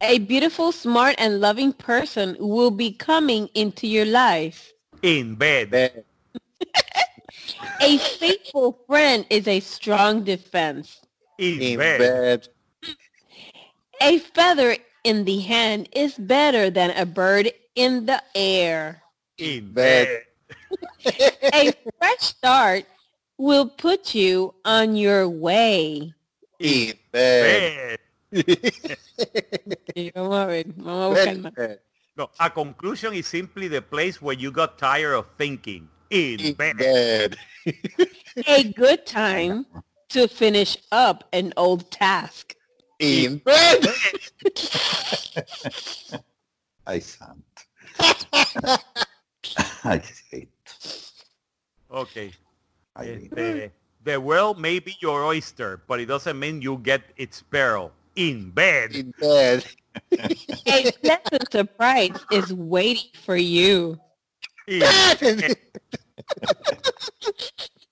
A beautiful, smart, and loving person will be coming into your life. In bed. A faithful friend is a strong defense. In, In bed. bed. A feather in the hand is better than a bird in the air. In bed. bed. A fresh start will put you on your way. In bed. Bed. Y vamos a ver, vamos a buscar más. No, a conclusion is simply the place where you got tired of thinking. In In bed. bed. A good time to finish up an old task. In bed. Ay, santo. Ay, sí. Okay. Ay, Este, the world may be your oyster, but it doesn't mean you get its peril. In bed. In bed. A pleasant surprise is waiting for you. In bed.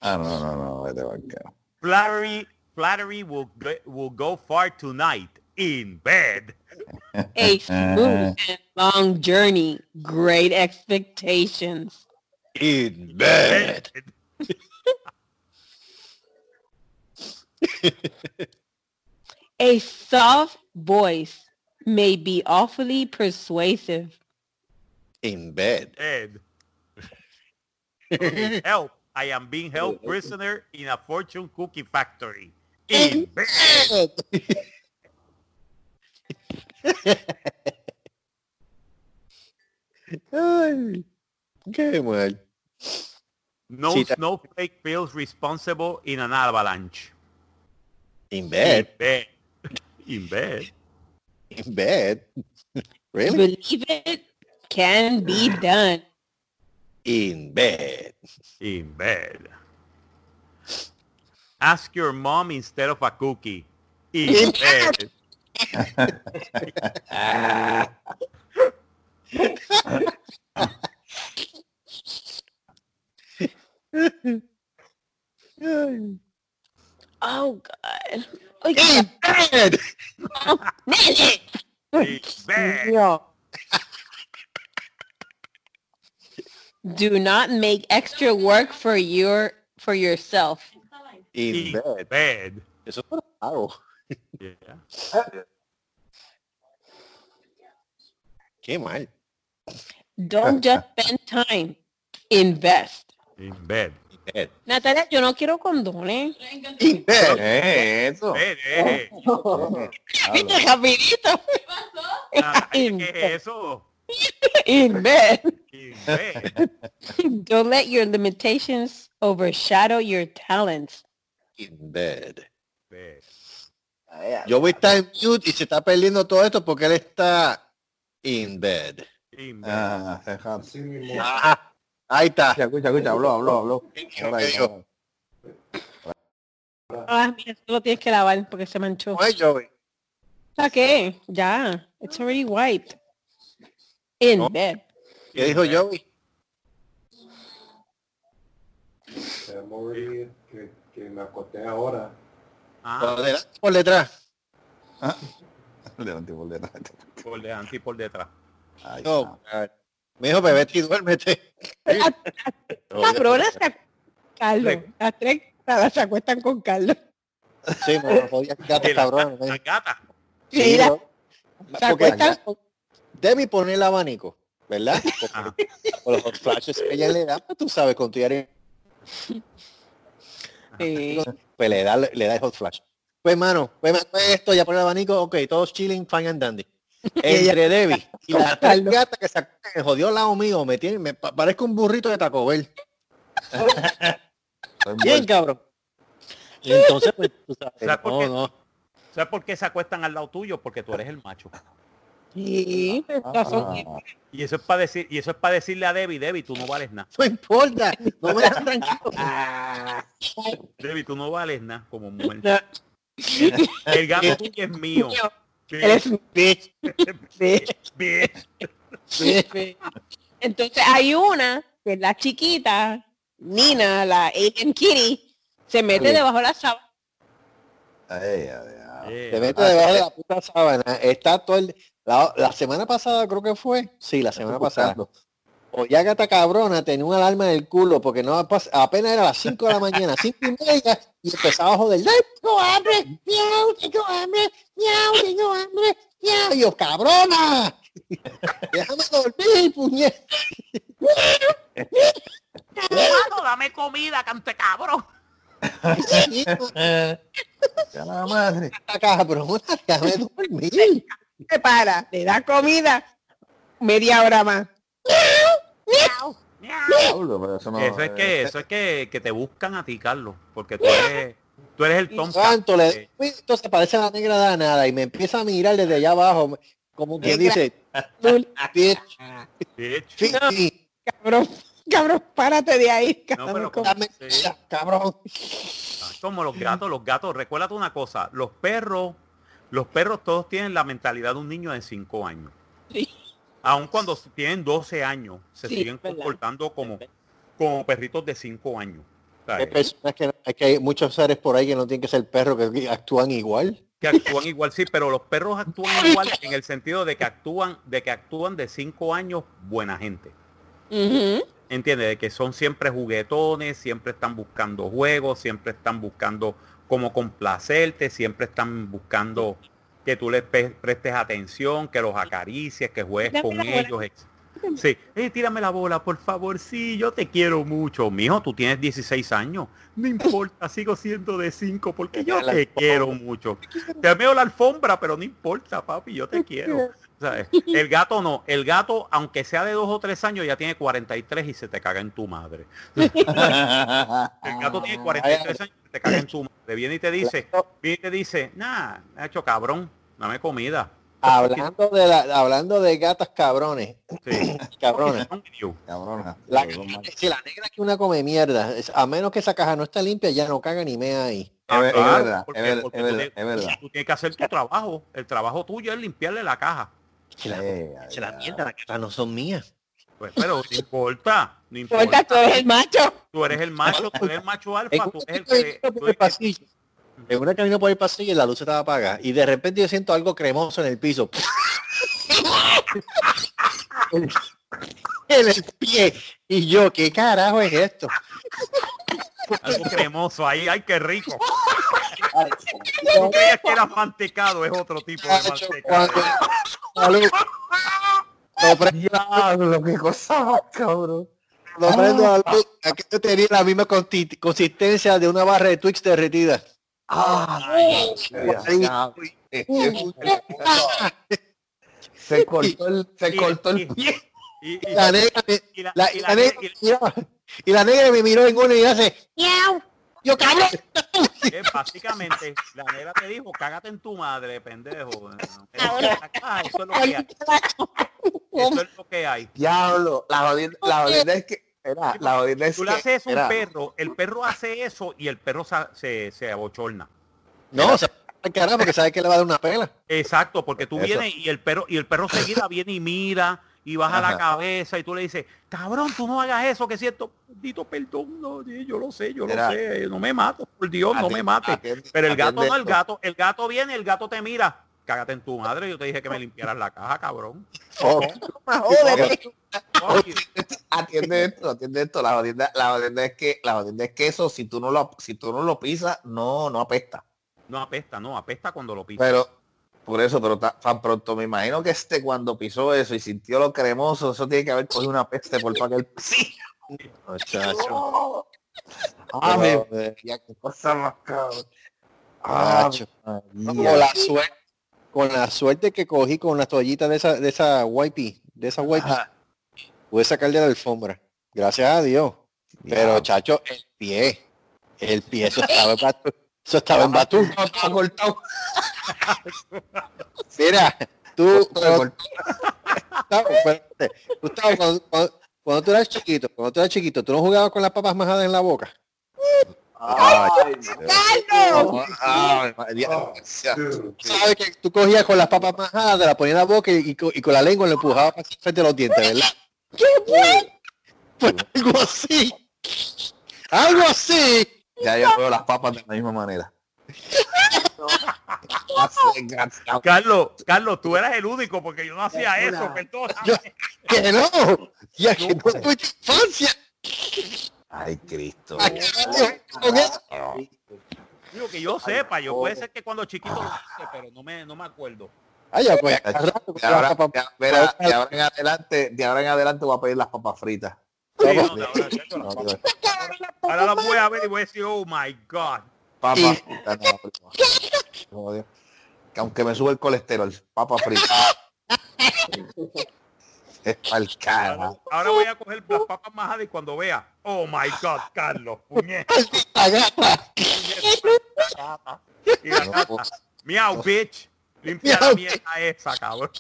Ah, no, no, no, vete go. Flattery, flattery will go, will go far tonight. In bed. A smooth and long journey. Great expectations. In bed. A soft voice may be awfully persuasive. In bed. Bed. Okay, help. I am being held prisoner in a fortune cookie factory. In bed. Ay, qué mal. No Sí, snowflake feels responsible in an avalanche. In bed. In bed. In bed. In bed. Really? Believe it can be done. In bed. In bed. Ask your mom instead of a cookie. In In bed. Ay. Oh God. In Oiga, bed. nene. In bed. Mío. Do not make extra work for your for yourself. In In bed. bed. Eso fue raro. Yeah. Qué mal. Don't just spend time. Invest. In Natalia, yo no quiero condones. In bed. Eh, eso. Eh. Rapidito. Ah, In ¿Qué bed. es eso? In bed. In bed. Don't let your limitations overshadow your talents. In bed. Bed. Yo voy a estar en mute y se está perdiendo todo esto porque él está in bed. In bed. Ah. Ah, ahí está. Escucha, escucha, escucha, habló, habló, habló. Ahora ahí, Yo- ahora. Ah, mira, tú lo tienes que lavar porque se manchó. ¿Cómo es, Joey? ¿Para qué? Ya. It's already wiped. In No. bed. ¿Qué dijo Joey? Que, que me acosté ahora. Ah, Por detrás, por detrás. Delante y por detrás. por delante y por detrás. Ay, No, santo. Me dijo, bebete y duérmete. Cabrona se ac- Carlos. Las tres se acuestan con Carlos. Sí, me lo podía gato Y la- cabrón. La gata. Sí, no. Se acuestan ya- Demi pone el abanico, ¿verdad? Con los hot flashes que ella le da, tú sabes, con tu diario, Sí. pues le da, le da el hot flash. Pues hermano, pues esto, ya pone el abanico, ok, todos chilling, fine and dandy. Entre Debbie y las tres gatas que se acuestan en el jodido lado mío, me tiene, me pa- parezco un burrito de Taco Bell. Bien, cabrón. Y entonces, pues, tú sabes, ¿Sabes por no, qué? no. ¿Sabes por qué se acuestan al lado tuyo? Porque tú eres el macho. Sí. Ah, Y eso es para decir, y eso es para decirle a Debbie, Debbie, tú no vales nada. No importa, no me dejan tranquilo. Debbie, tú no vales nada como mujer. El gato tuyo es mío. Eres un bitch. Bitch. Bitch. Entonces hay una que es la chiquita, Nina, la Asian Kitty, se mete Sí. debajo de la sábana. Ay, ay, ay. Se mete debajo de la puta sábana. Está todo el... La, la semana pasada creo que fue. Sí, la semana pasada. O ya gata cabrona tenía una alarma en el culo porque no pas- apenas era las 5 de la mañana, 5 y media, y empezaba a joder. ¡Ay, tengo hambre! ¡Miau! ¡Tengo hambre! ¡Miau! ¡Tengo hambre! ¡Miau! Y yo, cabrona. Déjame dormir, puñet. Dame comida, cante cabrón. Ya la madre. cabrona, déjame dormir. Se para, le da comida, media hora más. Eso no- Eso es que, eh, eso es que, que te buscan a ti, Carlos, porque tú eres, tú eres el Tom Santo, le Eh, entonces parece la negra de la nada y me empieza a mirar desde allá abajo, como que dice, bitch, bitch. sí, No. sí, Cabrón, cabrón, párate de ahí. Cabrón, Sí. cabrón. Como los gatos, los gatos, recuérdate una cosa, los perros, los perros todos tienen la mentalidad de un niño de 5 años. Sí. Aun cuando tienen 12 años, se Sí, siguen comportando como, como perritos de 5 años. Hay personas que, es que hay muchos seres por ahí que no tienen que ser perros que actúan igual. que actúan igual, sí, pero los perros actúan igual en el sentido de que actúan, de que actúan de 5 años buena gente. Ujú. ¿Entiendes? De que son siempre juguetones, siempre están buscando juegos, siempre están buscando cómo complacerte, siempre están buscando que tú les prestes atención, que los acaricies, que juegues Dame con ellos. Sí, "Eh, tírame la bola, por favor, sí, yo te quiero mucho. Mijo, tú tienes 16 años. No importa, sigo siendo de 5 porque yo te quiero mucho. Te la alfombra, pero no importa, papi, yo te quiero. ¿Sabes? El gato no, el gato, aunque sea de dos o tres años, ya tiene 43 y se te caga en tu madre. El gato tiene 43 años y se te caga en tu madre. Viene y te dice, viene y te dice, nah, me ha hecho cabrón, dame comida. Hablando de la, hablando de gatas cabrones, Sí. cabrones. Cabrona. La, si la negra que una come mierda, a menos que esa caja no está limpia, ya no caga ni mea ahí. Es verdad, porque- es ver- porque es tú verdad, tienes- es verdad. Tú tienes que hacer tu trabajo. El trabajo tuyo es limpiarle la caja. Que la, Eh, la mierda, las gatas no son mías. Pues, pero no importa, no Importa, tú eres el macho. Tú eres el macho, tú eres el macho alfa, tú eres el tú el eres- pasillo, en una camino por el pasillo y la luz estaba apagada. Y de repente yo siento algo cremoso en el piso. en, el pie. Y yo, ¿qué carajo es esto? Algo cremoso ahí, ay, qué rico. Tú creías que era mantecado, es otro tipo de mantecado. Diablo, qué cosa más, cabrón. lo prendo a la luz, aquello tenía la misma consi- consistencia de una barra de Twix derretida. Ay, Se cortó el, se Y- cortó el pie. Y, La negra me- miró- y la negra me miró en uno y hace ¡Miau! Yo cabrón. eh, básicamente, la negra te dijo, cágate en tu madre, pendejo. Eso es lo que hay. Eso es lo que hay. Diablo, la jodienda, la jodienda es que, era, la jodienda es Tú le haces eso a un perro, el perro hace eso y el perro se, se abochorna. No, se va al carajo porque sabe que le va a dar una pela. Exacto, porque tú Eso. vienes y el perro y el perro seguida viene y mira y baja la cabeza y tú le dices, cabrón, tú no hagas eso, que es cierto, bendito perdón, no, sí, yo lo sé, yo lo sé, no me mato, por Dios, no me atiende- Pero el gato no, el gato, el gato viene, el gato te mira, cágate en tu madre, yo te dije que me limpiaras la caja, cabrón. Atiende esto, atiende esto. La jodienda, la jodienda es que, la jodienda es que eso, si tú no lo, si tú no lo pisas, no, no apesta. No apesta, no, apesta cuando lo pisas. Pero, por eso, pero ta- tan pronto me imagino que este cuando pisó eso y sintió lo cremoso, eso tiene que haber cogido una peste por él sí. Muchacho. Ah, me- Pero, ya, qué cosa más cabrón. Ah, Muchacho. María. Con la suerte, con la suerte que cogí con las toallitas de esa, de esa wipey, de esa wipey, Ajá. Pude sacar de la alfombra. Gracias a Dios. Pero chacho, el pie, el pie, eso estaba en batu, eso estaba en batú. Cortado. Mira, tú, cuando. Gustavo. Gustavo, cuando, cuando- cuando tú eras chiquito, cuando tú eras chiquito, tú no jugabas con las papas majadas en la boca. Ay. Sabes que tú cogías con las papas majadas, te las ponías en la boca y, y con, y con la lengua le empujabas frente de los dientes, ¿verdad? ¡Qué bueno! Pues algo así. Algo así. Ya yo veo las papas de la misma manera. Carlos, Carlos, tú eras el único porque yo no hacía eso, perdóname. Que no. Ya que no fue tu infancia. Ay, Cristo. Ay. Digo que yo sepa, yo puede ser que cuando chiquito lo hice, pero no me, no me acuerdo. Ay, ya, pues, De ahora, papas- de- mira, de ahora en adelante, de ahora en adelante voy a pedir las papas fritas. Sí, no, ahora, las voy a ver y voy a decir, oh my God. Papas fritas, no. Que aunque me sube el colesterol, papas fritas. es. Ahora, ahora voy a coger las papas majadas y cuando vea, oh my God, Carlos, puñeta. Y la gata, miau, bitch. Limpia la mierda esa, cabrón.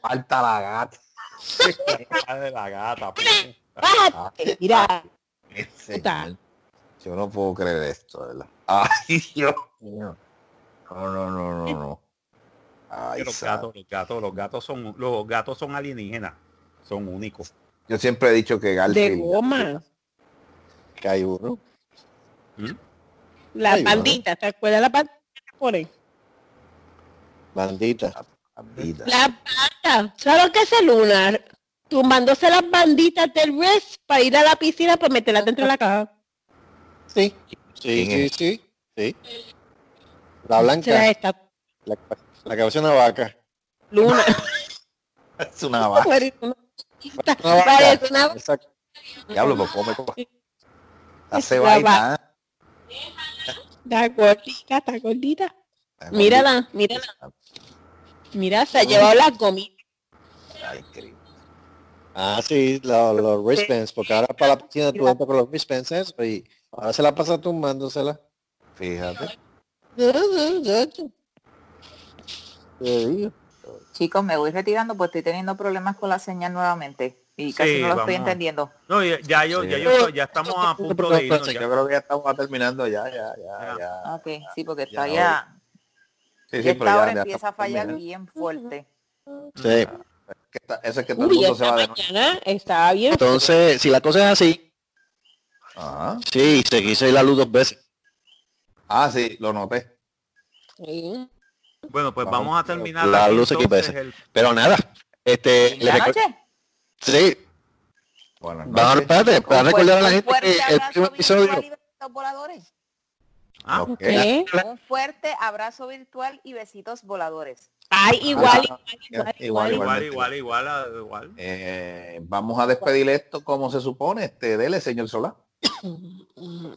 Falta la gata. La de la gata, pues. Bájate, mira. Yo no puedo creer esto, ¿verdad? Ay, Dios mío. No, no, no, no, no. Ay, los gatos, los gatos, los gatos son, los gatos son alienígenas. Son únicos. Yo siempre he dicho que De Garfield. goma. Que hay uno. La Ay, bandita, ¿te acuerdas la bandita que ponen? Bandita. Bandita. La banda. ¿Sabes lo que es el lunar? Tumbándose las banditas del wrist para ir a la piscina para meterlas dentro de la caja. Sí. Sí, ¿Quién sí, sí. Sí. La blanca. La, la cabeza de una vaca. luna. Es una vaca. Una vaca. parece una Exacto. Diablo, pues come. come. La Es cebaita. Está gordita, está gordita. Mírala, mírala. Mira, se ha llevado las gomitas. Ay, Cristo. Ah, sí, lo- los wristbands, porque ahora para la piscina tú entras con los wristbands eso, y ahora se la pasa tumbándosela. Fíjate. Chicos, me voy retirando porque estoy teniendo problemas con la señal nuevamente. Y casi Sí, no lo estoy entendiendo. No, ya, ya yo, ya yo ya estamos a punto de irnos. Yo ya. creo que ya estamos terminando ya, ya, ya, ya. Ok, sí, porque Ya, está ya... Sí, sí, ya pero esta hora ya- ya empieza a fallar terminando. bien fuerte. Sí. Que está- Eso es que todo el Uy, mundo se esta va de mañana estaba bien. Entonces, si la cosa es así, Ajá. sí, se quiso ir la luz dos veces. Ah, sí, lo noté. Sí. Bueno, pues Vamos, vamos a terminar la luz aquí parece. el- Pero nada, este, le ¿La recuerdo- noche? Sí, vamos, noches. espérate, para Un recordar a la fuerte- gente un fuerte que el abrazo próximo episodio, virtual y besitos voladores. Ah, Ok. ¿Qué? Un fuerte abrazo virtual y besitos voladores. Ay, igual, igual, igual, igual, igual, igual, igual. igual, igual, igual. Eh, vamos a despedir esto como se supone. Este, dele, señor Solá.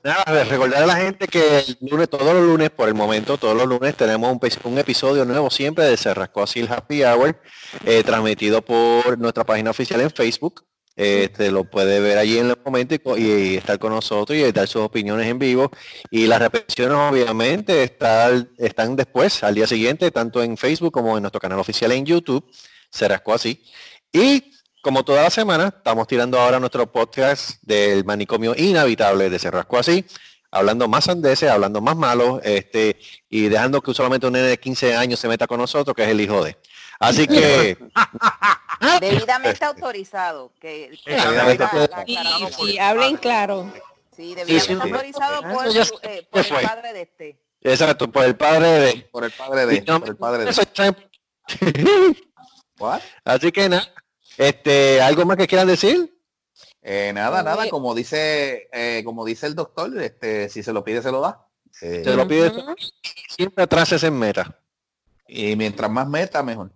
Nada, recordar a la gente que el lunes, todos los lunes, por el momento, todos los lunes tenemos un, episodio nuevo siempre de Se Rascó Así el Happy Hour, eh, transmitido por nuestra página oficial en Facebook. Este lo puede ver allí en el momento y, estar con nosotros y dar sus opiniones en vivo. Y las repeticiones obviamente están, después, al día siguiente, tanto en Facebook como en nuestro canal oficial en YouTube. Se rascó así. Y como toda la semana, estamos tirando ahora nuestro podcast del manicomio inhabitable de Se rascó así, hablando más sandeces, hablando más malo, este, y dejando que solamente un nene de 15 años se meta con nosotros, que es el hijo de. Así que Debidamente autorizado. Que, que Debidamente la- la- la Sí, hablen claro. Sí, debidamente sí, sí. autorizado por, eh, por qué el fue. padre de este. Exacto, por el padre de... Por el padre de, por el padre de. Eso está- What? Así que nada, este, ¿algo más que quieran decir? Eh, nada, nada, Oye. como dice, eh, como dice el doctor, este, si se lo pide, se lo da. Eh, Se lo pide Ujú. siempre atrás en meta. y mientras más meta, mejor.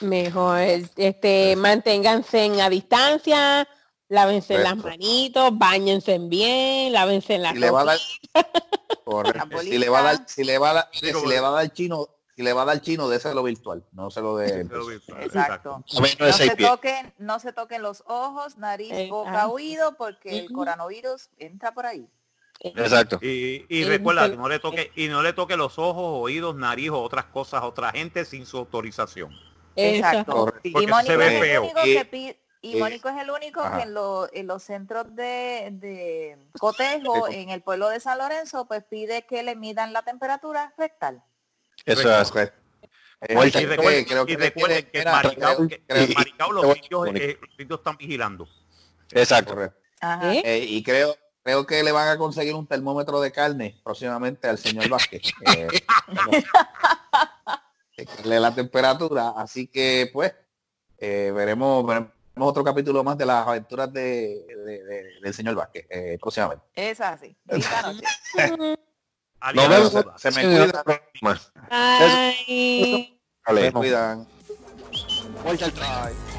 Mejor, este, manténganse en a distancia, lávense las Correcto. manitos, bañense bien, lávense las Si le va a dar, correcto, La si le va a dar, si le va a dar, si le va a dar chino, si le va a dar chino, déselo virtual, no se lo de. Exacto. No se toquen, no se toquen los ojos, nariz, Eh, boca, ah. oído, porque el coronavirus entra por ahí. Exacto. Y, y recuerda, no le toque, y no le toque los ojos, oídos, nariz o otras cosas a otra gente sin su autorización. Exacto. Y se ve es feo. que Mónico es el único ajá. que en, lo- en los centros de, de cotejo, en el pueblo de San Lorenzo, pues pide que le midan la temperatura rectal. Eso es. Correcto. Eh. Y recuerden, que- creo que y le recuerden que, maricao, que- maricao, los y- eh, los están vigilando. Exacto. ¿Eh? Eh, y creo creo que le van a conseguir un termómetro de carne próximamente al señor Vázquez. Eh, checarle la temperatura. Así que pues eh, veremos, veremos otro capítulo más de las aventuras de, de- de- del señor Vázquez eh, próximamente. Es así. Adiós. Nos vemos. Se me programa. Ay. Vale. Se cuidan. Vuelta al try.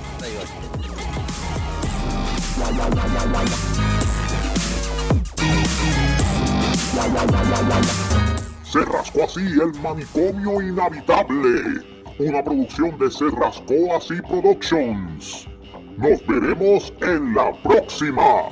Se rascó así el manicomio inhabitable. Una producción de Se rascó así Productions. Nos veremos en la próxima.